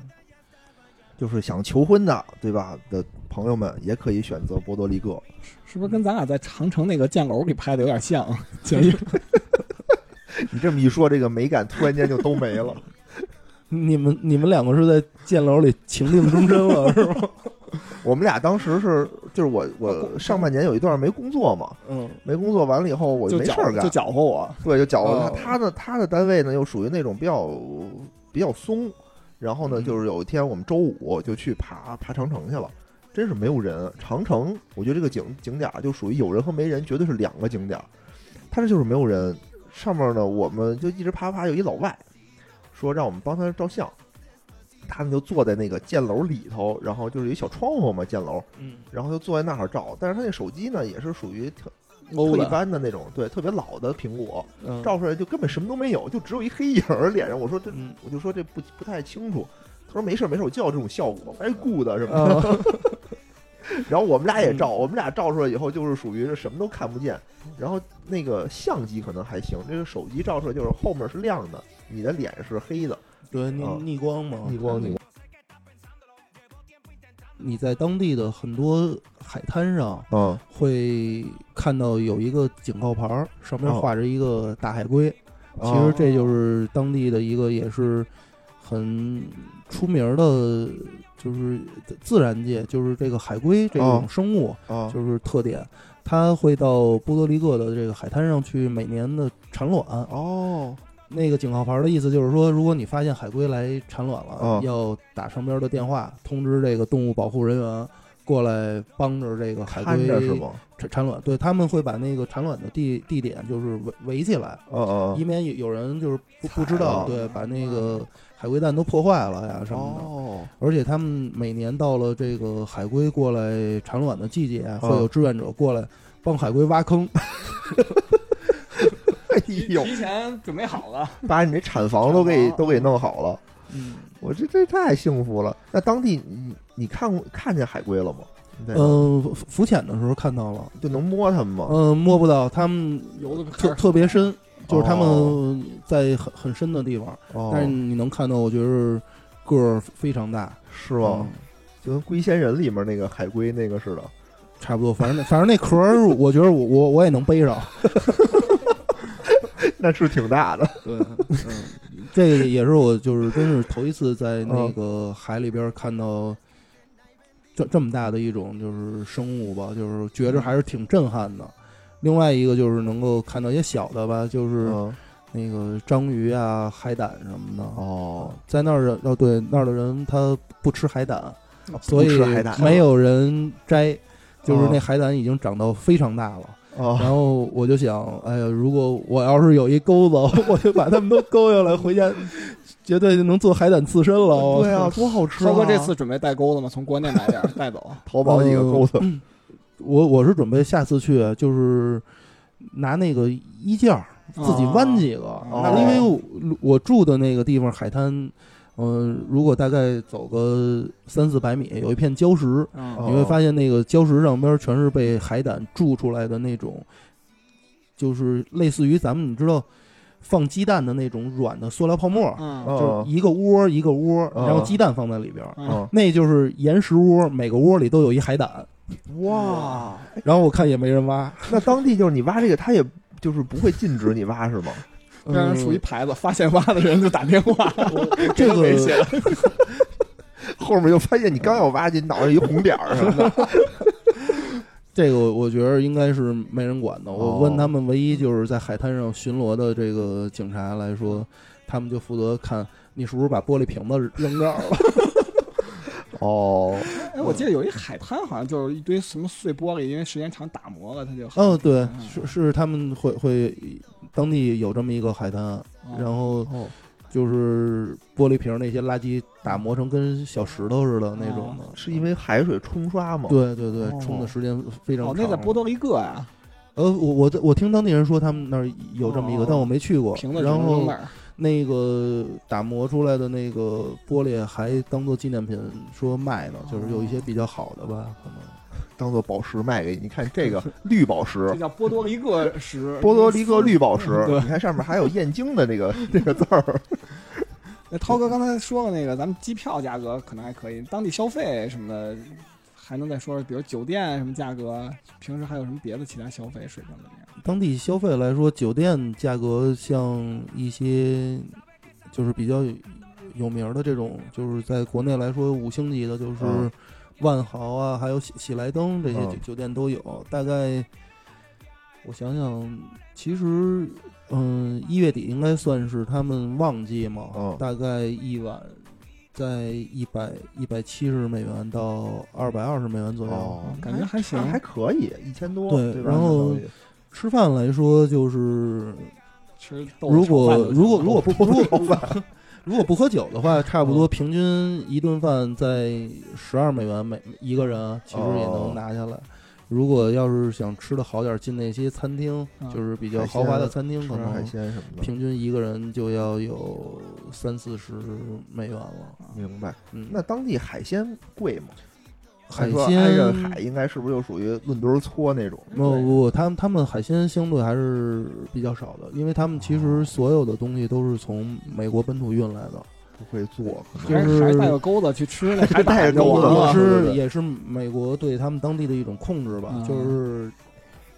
Speaker 1: 就是想求婚的，对吧？的朋友们也可以选择波多黎各。
Speaker 2: 是不是跟咱俩在长城那个箭楼里拍的有点像？就 是
Speaker 1: 你这么一说，这个美感突然间就都没了。
Speaker 3: 你们你们两个是在箭楼里情定终身了是吗？
Speaker 1: 我们俩当时是，就是我我上半年有一段没工作嘛，
Speaker 3: 嗯
Speaker 1: 没工作完了以后我
Speaker 2: 就
Speaker 1: 没事儿干
Speaker 2: 就，搅和我，
Speaker 1: 对，就搅和他。
Speaker 3: 哦
Speaker 1: 他的他的单位呢又属于那种比较比较松，然后呢
Speaker 3: 嗯
Speaker 1: 就是有一天我们周五就去爬爬长城去了。真是没有人，长城，我觉得这个景景点就属于有人和没人，绝对是两个景点儿。它这就是没有人，上面呢我们就一直啪啪，有一老外说让我们帮他照相，他们就坐在那个箭楼里头，然后就是有一小窗户嘛，箭楼，
Speaker 3: 嗯，
Speaker 1: 然后就坐在那儿照。但是他那手机呢也是属于特特一般的那种，对，特别老的苹果，
Speaker 3: 嗯
Speaker 1: 照出来就根本什么都没有，就只有一黑影儿脸上。我说这，
Speaker 3: 嗯
Speaker 1: 我就说这不不太清楚。他说没事没事，我就要这种效果，白 good 什么的。
Speaker 3: 啊
Speaker 1: 然后我们俩也照，
Speaker 3: 嗯。
Speaker 1: 我们俩照出来以后就是属于是什么都看不见，然后那个相机可能还行，这个手机照出来就是后面是亮的，你的脸是黑的，
Speaker 3: 对逆
Speaker 1: 啊
Speaker 3: 逆光嘛，
Speaker 1: 逆光逆光。
Speaker 3: 你在当地的很多海滩上
Speaker 1: 嗯。
Speaker 3: 会看到有一个警告牌儿，上面
Speaker 1: 哦
Speaker 3: 画着一个大海龟。其实这就是当地的一个也是很出名儿的，就是自然界，就是这个海龟这种
Speaker 1: 哦
Speaker 3: 生物，
Speaker 1: 啊
Speaker 3: 就是特点。它会到波多黎各的这个海滩上去每年的产卵。
Speaker 1: 哦
Speaker 3: 那个警告牌的意思就是说，如果你发现海龟来产卵了，
Speaker 1: 哦
Speaker 3: 要打上边的电话通知这个动物保护人员过来帮着这个海龟？产产卵。对，他们会把那个产卵的地地点就是围围起来，以免有有人就是不不知道，对，把那个海龟蛋都破坏了呀什么的。
Speaker 1: 哦
Speaker 3: 而且他们每年到了这个海龟过来产卵的季节会有志愿者过来帮海龟挖坑。
Speaker 1: 哎呦，
Speaker 2: 提前准备好了。
Speaker 1: 把你这产房都给都给弄好了。
Speaker 3: 嗯，
Speaker 1: 我这这太幸福了。那当地你你看过看见海龟了吗？
Speaker 3: 嗯，浮浮潜的时候看到了，
Speaker 1: 就能摸它们吗？
Speaker 3: 嗯，摸不到，他们
Speaker 2: 游的
Speaker 3: 特特别深，就是他
Speaker 1: 哦
Speaker 3: 们在很很深的地方，
Speaker 1: 哦，
Speaker 3: 但是你能看到，我觉得个儿非常大，
Speaker 1: 是吗
Speaker 3: 嗯？
Speaker 1: 就跟《龟仙人》里面那个海龟那个似的。
Speaker 3: 差不多，反正那反正那壳儿，我觉得我我我也能背上。
Speaker 1: 那是挺大的。
Speaker 3: 对，嗯，这个也是我就是真是头一次在那
Speaker 1: 嗯
Speaker 3: 个海里边看到这这么大的一种就是生物吧，就是觉着还是挺震撼的。另外一个就是能够看到一些小的吧，就是
Speaker 1: 嗯，
Speaker 3: 那个章鱼啊、海胆什么的。
Speaker 1: 哦，
Speaker 3: 在那儿人哦，对那儿的人他不吃海胆，
Speaker 1: 不
Speaker 3: 所以没有人摘，就是
Speaker 1: 哦
Speaker 3: 那海胆已经长到非常大了。哦然
Speaker 1: 哦，
Speaker 3: 后我就想，哎呀，如果我要是有一钩子，我就把他们都勾下来，回家绝对能做海胆刺身了。我
Speaker 1: 对啊，多好吃啊！
Speaker 2: 超哥这次准备带钩子吗？从国内买点带走。
Speaker 1: 淘宝几个钩子，
Speaker 3: 我我是准备下次去，就是拿那个衣架儿自己弯几个，
Speaker 1: 哦
Speaker 3: 因为我我住的那个地方海滩，嗯、如果大概走个三四百米，有一片礁石，你会发现那个礁石上边全是被海胆筑出来的那种，就是类似于咱们你知道放鸡蛋的那种软的塑料泡沫，就是一个窝一个窝，
Speaker 1: 嗯
Speaker 3: 然后鸡蛋放在里边，那就是岩石窝，每个窝里都有一海胆。
Speaker 1: 哇，
Speaker 3: 然后我看也没人挖，
Speaker 1: 那当地就是你挖这个，他也就是不会禁止你挖是吗？
Speaker 2: 这样竖一牌子，发现挖的人就打电话。
Speaker 3: 这个
Speaker 2: 危险
Speaker 1: 后面就发现你刚要挖进，脑袋一红点儿什么的。
Speaker 3: 这个我我觉得应该是没人管的。我
Speaker 1: 哦
Speaker 3: 问他们，唯一就是在海滩上巡逻的这个警察来说，他们就负责看你是不是把玻璃瓶子扔这儿了。
Speaker 1: 哦，
Speaker 2: 哎，我记得有一海滩，好像就是一堆什么碎玻璃，因为时间长打磨了，它就
Speaker 3: 哦，对，
Speaker 2: 嗯
Speaker 3: 是是他们会会当地有这么一个海滩，
Speaker 2: 哦
Speaker 3: 然后
Speaker 1: 哦，
Speaker 3: 就是玻璃瓶那些垃圾打磨成跟小石头似的那种的，
Speaker 1: 是因为海水冲刷吗？，
Speaker 3: 对对对
Speaker 2: 哦，
Speaker 3: 冲的时间非常
Speaker 2: 哦，
Speaker 3: 长。
Speaker 2: 那在波多黎各呀，
Speaker 3: 呃，我我我听当地人说他们那儿有这么一个，
Speaker 2: 哦
Speaker 3: 但我没去过。然后
Speaker 2: 那
Speaker 3: 个打磨出来的那个玻璃还当做纪念品说卖呢，就是有一些比较好的吧，可能。
Speaker 1: 当做宝石卖给你。你看这个 绿宝石
Speaker 2: 这，叫波多黎各石，
Speaker 1: 波多黎各绿宝石，
Speaker 2: 对
Speaker 1: 你看上面还有燕京的这个 这个字儿。
Speaker 2: 那涛哥刚才说的那个，咱们机票价格可能还可以，当地消费什么的，还能再说说，比如酒店什么价格，平时还有什么别的其他消费水平怎么样？
Speaker 3: 当地消费来说，酒店价格像一些就是比较有有名儿的这种，就是在国内来说五星级的，就是
Speaker 1: 嗯
Speaker 3: 万豪啊，还有喜喜来登这些酒
Speaker 1: 嗯
Speaker 3: 酒店都有。大概我想想，其实嗯，一月底应该算是他们旺季嘛，
Speaker 1: 嗯
Speaker 3: 大概一晚在一百一百七十美元到二百二十美元左右。
Speaker 1: 哦，
Speaker 2: 感觉还行
Speaker 1: 还可以，一千多，
Speaker 3: 对
Speaker 1: 吧？
Speaker 3: 然后吃饭来说，就是
Speaker 2: 吃
Speaker 3: 如果如果如果不 如
Speaker 1: 炒
Speaker 3: 果 如果不喝酒的话，差不多平均一顿饭在十二美元每一个人，其实也
Speaker 1: 哦
Speaker 3: 能拿下来。如果要是想吃的好点儿，进那些餐厅，
Speaker 2: 嗯
Speaker 3: 就是比较豪华的餐厅，可
Speaker 1: 能海
Speaker 3: 能
Speaker 1: 鲜什么的。
Speaker 3: 平均一个人就要有三四十美元了。
Speaker 1: 明白。
Speaker 3: 嗯，
Speaker 1: 那当地海鲜贵吗？
Speaker 3: 海
Speaker 1: 还说挨着
Speaker 3: 鲜
Speaker 1: 海应该是不是就属于论吨搓那种？
Speaker 3: 不不不，他们他们海鲜相对还是比较少的，因为他们其
Speaker 1: 哦
Speaker 3: 实所有的东西都是从美国本土运来的。
Speaker 1: 不会做，
Speaker 3: 就是
Speaker 2: 还带个钩子去吃那海
Speaker 1: 带钩子
Speaker 3: 是也是美国对他们当地的一种控制吧，
Speaker 2: 嗯
Speaker 3: 就是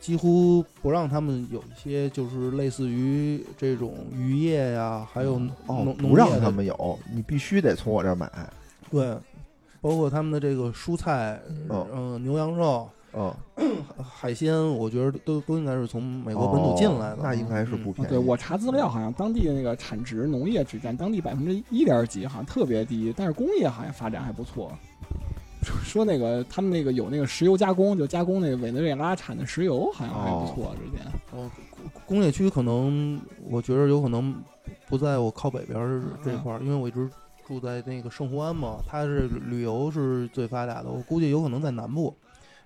Speaker 3: 几乎不让他们有一些就是类似于这种渔业呀，还有
Speaker 1: 哦
Speaker 3: 农，农
Speaker 1: 不让他们有，你必须得从我这儿买。
Speaker 3: 对，包括他们的这个蔬菜，
Speaker 1: 嗯
Speaker 3: 嗯，牛羊肉、
Speaker 1: 嗯，
Speaker 3: 海鲜，我觉得都都应该是从美国本土进来的。
Speaker 1: 哦那应该是不
Speaker 3: 嗯
Speaker 1: 便宜。
Speaker 2: 对我查资料，好像当地的那个产值农业只占当地百分之一点几，好像特别低，但是工业好像发展还不错。说 说那个他们那个有那个石油加工，就加工那个委内瑞拉产的石油，好像还不错。之前
Speaker 3: 哦，工工业区可能我觉得有可能不在我靠北边儿这块儿，因为我一直住在那个圣胡安嘛，它是旅游是最发达的，我估计有可能在南部，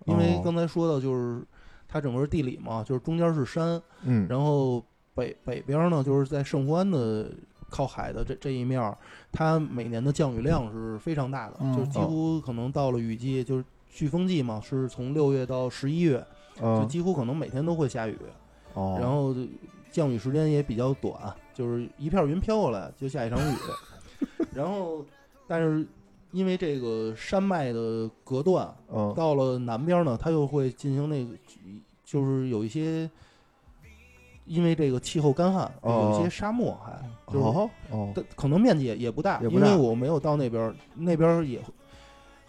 Speaker 3: 因为
Speaker 1: 哦
Speaker 3: 刚才说到就是它整个地理嘛，就是中间是山，
Speaker 1: 嗯，
Speaker 3: 然后北北边呢就是在圣胡安的靠海的这这一面，它每年的降雨量是非常大的，
Speaker 2: 嗯
Speaker 3: 就是几乎可能到了雨季，就是飓风季嘛，是从六月到十一月，就
Speaker 1: 嗯
Speaker 3: 几乎可能每天都会下雨。
Speaker 1: 哦，
Speaker 3: 然后降雨时间也比较短，就是一片云飘过来就下一场雨。然后，但是因为这个山脉的隔断，
Speaker 1: 嗯
Speaker 3: 到了南边呢，它又会进行那个，就是有一些。因为这个气候干旱，
Speaker 1: 哦
Speaker 3: 有一些沙漠还，就是
Speaker 1: 哦哦
Speaker 3: 可能面积也也不大，
Speaker 1: 不大
Speaker 3: 因为我没有到那边，那边儿也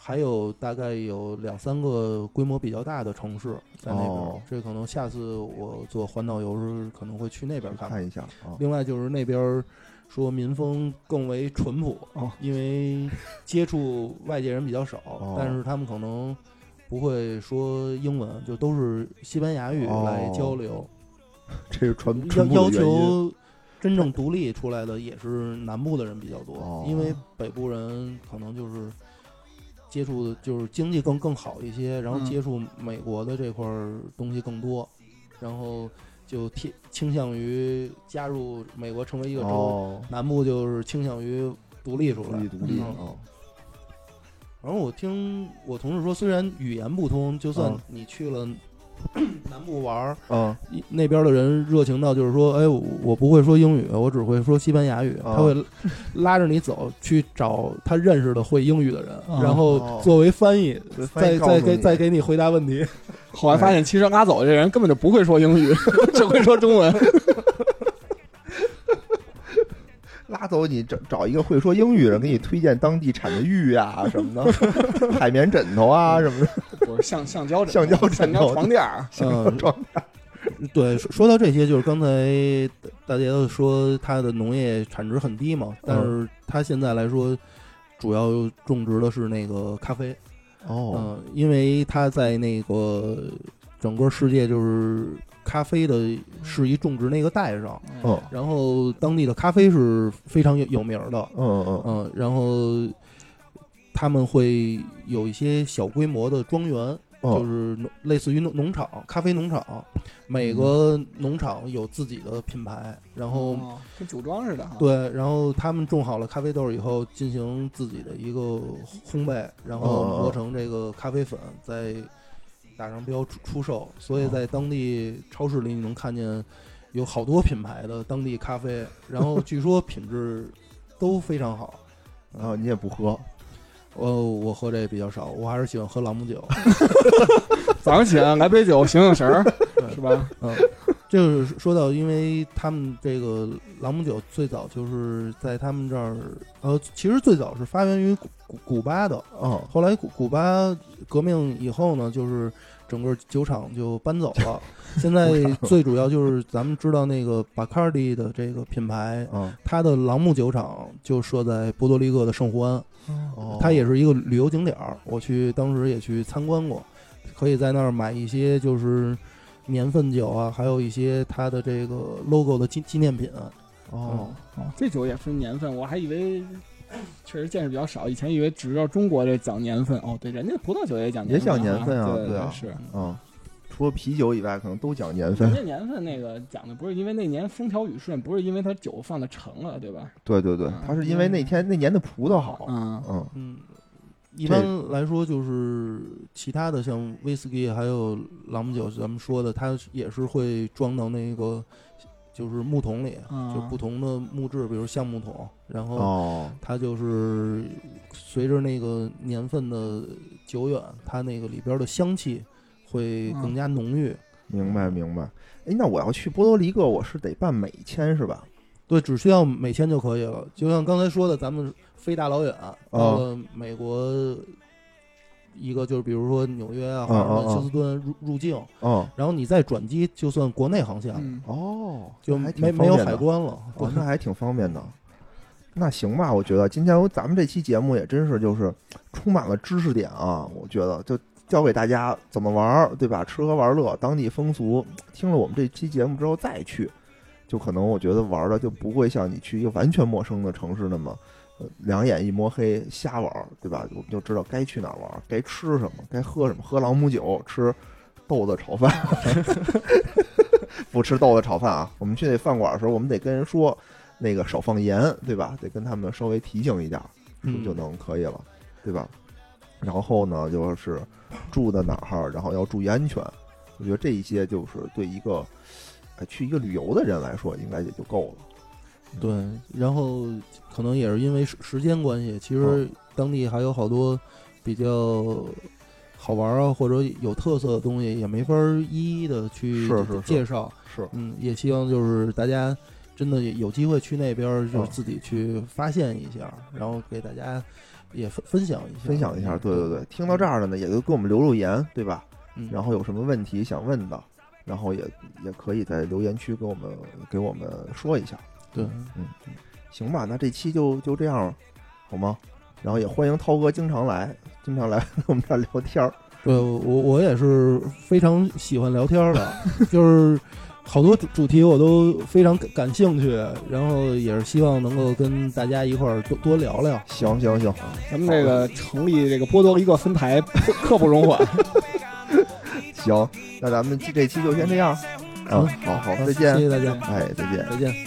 Speaker 3: 还有大概有两三个规模比较大的城市在那边这可能下次我做环岛游时可能会去那边儿看。
Speaker 1: 看一下啊，
Speaker 3: 另外就是那边儿说民风更为淳朴，
Speaker 2: 哦
Speaker 3: 因为接触外界人比较少，
Speaker 1: 哦
Speaker 3: 但是他们可能不会说英文，就都是西班牙语来交流。
Speaker 1: 这是传
Speaker 3: 要要求真正独立出来的也是南部的人比较多，
Speaker 1: 哦
Speaker 3: 因为北部人可能就是接触的就是经济更更好一些，然后
Speaker 2: 嗯。
Speaker 3: 接触美国的这块儿东西更多，然后就偏倾向于加入美国成为一个州，
Speaker 1: 哦，
Speaker 3: 南部就是倾向于独立出来，
Speaker 1: 独立独立
Speaker 3: 嗯。
Speaker 1: 啊，
Speaker 3: 然后我听我同事说，虽然语言不通，就算
Speaker 1: 嗯。
Speaker 3: 你去了南部玩儿，
Speaker 1: 嗯
Speaker 3: 那边的人热情到就是说，哎，我我不会说英语，我只会说西班牙语。
Speaker 1: 啊
Speaker 3: 他会拉着你走去找他认识的会英语的人，
Speaker 2: 啊
Speaker 3: 然后作为翻译，再再给再给你回答问题。
Speaker 2: 后来发现，其实拉走这人根本就不会说英语，只会说中文。
Speaker 1: 拉走你找找一个会说英语的人，给你推荐当地产的玉啊什么的，海绵枕头啊什么的。
Speaker 2: 不是橡橡胶枕
Speaker 1: 橡胶枕
Speaker 2: 橡胶
Speaker 1: 头
Speaker 2: 床垫儿，
Speaker 3: 嗯，
Speaker 1: 装
Speaker 3: 对，说说到这些，就是刚才大家都说它的农业产值很低嘛，但是它现在来说，主要种植的是那个咖啡。
Speaker 1: 哦
Speaker 3: 嗯，因为它在那个整个世界就是咖啡的适宜种植那个带上，
Speaker 1: 嗯。
Speaker 3: 然后当地的咖啡是非常有有名儿的，
Speaker 1: 嗯嗯
Speaker 3: 嗯，然后他们会有一些小规模的庄园，就
Speaker 1: 嗯，
Speaker 3: 是类似于农农场、咖啡农场，每个农场有自己的品牌，然后
Speaker 2: 哦跟酒庄似的。，
Speaker 3: 对，然后他们种好了咖啡豆以后，进行自己的一个烘焙，然后
Speaker 1: 哦。
Speaker 3: 磨成这个咖啡粉，再打上标出出售。所
Speaker 1: 哦
Speaker 3: 以在当地超市里，你能看见有好多品牌的当地咖啡，然后据说品质都非常好。
Speaker 1: 然后你也不喝，
Speaker 3: 我，我喝这比较少，我还是喜欢喝朗姆酒。
Speaker 2: 早上起来来杯酒醒醒神儿，是吧？
Speaker 3: 嗯，就是说到，因为他们这个朗姆酒最早就是在他们这儿，呃，其实最早是发源于古古古巴的，
Speaker 1: 嗯
Speaker 3: 后来古古巴革命以后呢，就是整个酒厂就搬走了。现在 最主要就是咱们知道那个巴卡迪的这个品牌，
Speaker 1: 嗯，
Speaker 3: 它的朗姆酒厂就设在波多黎各的圣胡安，
Speaker 1: 哦
Speaker 3: 它也是一个旅游景点儿。我去当时也去参观过，可以在那儿买一些就是年份酒啊，还有一些它的这个 logo 的纪纪念品。
Speaker 1: 哦，
Speaker 2: 哦，这酒也分年份，我还以为 确实见识比较少，以前以为只知道中国这讲年份。哦，对，人家葡萄酒也讲年份
Speaker 1: 也讲
Speaker 2: 年
Speaker 1: 年份啊
Speaker 2: 对
Speaker 1: 对啊
Speaker 2: 是。
Speaker 1: 嗯，除了啤酒以外，可能都讲年份人。
Speaker 2: 家年份那个讲的不是因为那年风调雨顺，不是因为它酒放的成了，对吧？
Speaker 1: 对对对
Speaker 2: 嗯，
Speaker 1: 他是因为那天那年的葡萄好。
Speaker 2: 嗯，
Speaker 1: 嗯
Speaker 3: 嗯，一般来说就是其他的像威士忌还有朗姆酒，咱们说的，它也是会装到那个就是木桶里，
Speaker 2: 嗯
Speaker 3: 就不同的木质，比如橡木桶，然后
Speaker 1: 哦，
Speaker 3: 它就是随着那个年份的久远，它那个里边的香气会更加浓郁。
Speaker 1: 明白明白。哎，那我要去波多黎各，我是得办美签是吧？
Speaker 3: 对，只需要每签就可以了。就像刚才说的，咱们飞大老远到了美国，一个就是比如说纽约啊、
Speaker 1: 嗯
Speaker 3: 华盛顿、
Speaker 1: 嗯嗯
Speaker 3: 休斯顿入入境，
Speaker 1: 嗯，
Speaker 3: 然后你再转机，就算国内航线了，
Speaker 2: 嗯，
Speaker 1: 哦，
Speaker 3: 就没没有海关了。
Speaker 1: 哦，那还挺方便的。那行吧，我觉得今天咱们这期节目也真是就是充满了知识点啊，我觉得就教给大家怎么玩儿，对吧？吃喝玩乐，当地风俗。听了我们这期节目之后再去，就可能我觉得玩的就不会像你去一个完全陌生的城市那么，呃，两眼一摸黑瞎玩儿，对吧？我们就知道该去哪儿玩儿，该吃什么，该喝什么，喝朗姆酒，吃豆子炒饭，不吃豆子炒饭啊。我们去那饭馆的时候，我们得跟人说。那个少放盐，对吧？得跟他们稍微提醒一下，
Speaker 3: 嗯
Speaker 1: 就能可以了，对吧？然后呢，就是住的哪儿，然后要注意安全。我觉得这一些就是对一个呃去一个旅游的人来说，应该也就够了。
Speaker 3: 对，然后可能也是因为时时间关系，其实
Speaker 1: 嗯
Speaker 3: 当地还有好多比较好玩啊或者有特色的东西，也没法儿一一的去
Speaker 1: 是是是
Speaker 3: 介绍。
Speaker 1: 是，
Speaker 3: 嗯，也希望就是大家真的有机会去那边，就自己去发现一下，然后给大家也分分享一下，
Speaker 1: 分享一下，对对对。听到这儿了呢，也就给我们留留言，对吧？
Speaker 3: 嗯，
Speaker 1: 然后有什么问题想问的，然后也也可以在留言区给我们给我们说一下。
Speaker 3: 对，嗯
Speaker 1: 行吧，那这期就就这样，好吗？然后也欢迎涛哥经常来，经常来 我们这儿聊天儿。
Speaker 3: 对我我也是非常喜欢聊天儿的，就是好多主主题我都非常感感兴趣，然后也是希望能够跟大家一块儿多多聊聊。
Speaker 1: 行行行，
Speaker 2: 咱们这个成立这个波多黎各分台，刻不容缓。
Speaker 1: 行，那咱们这期就先这样。嗯，好好，再
Speaker 3: 谢
Speaker 1: 见。
Speaker 3: 谢大家，
Speaker 1: 哎，再见。
Speaker 3: 再见。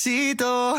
Speaker 5: necesito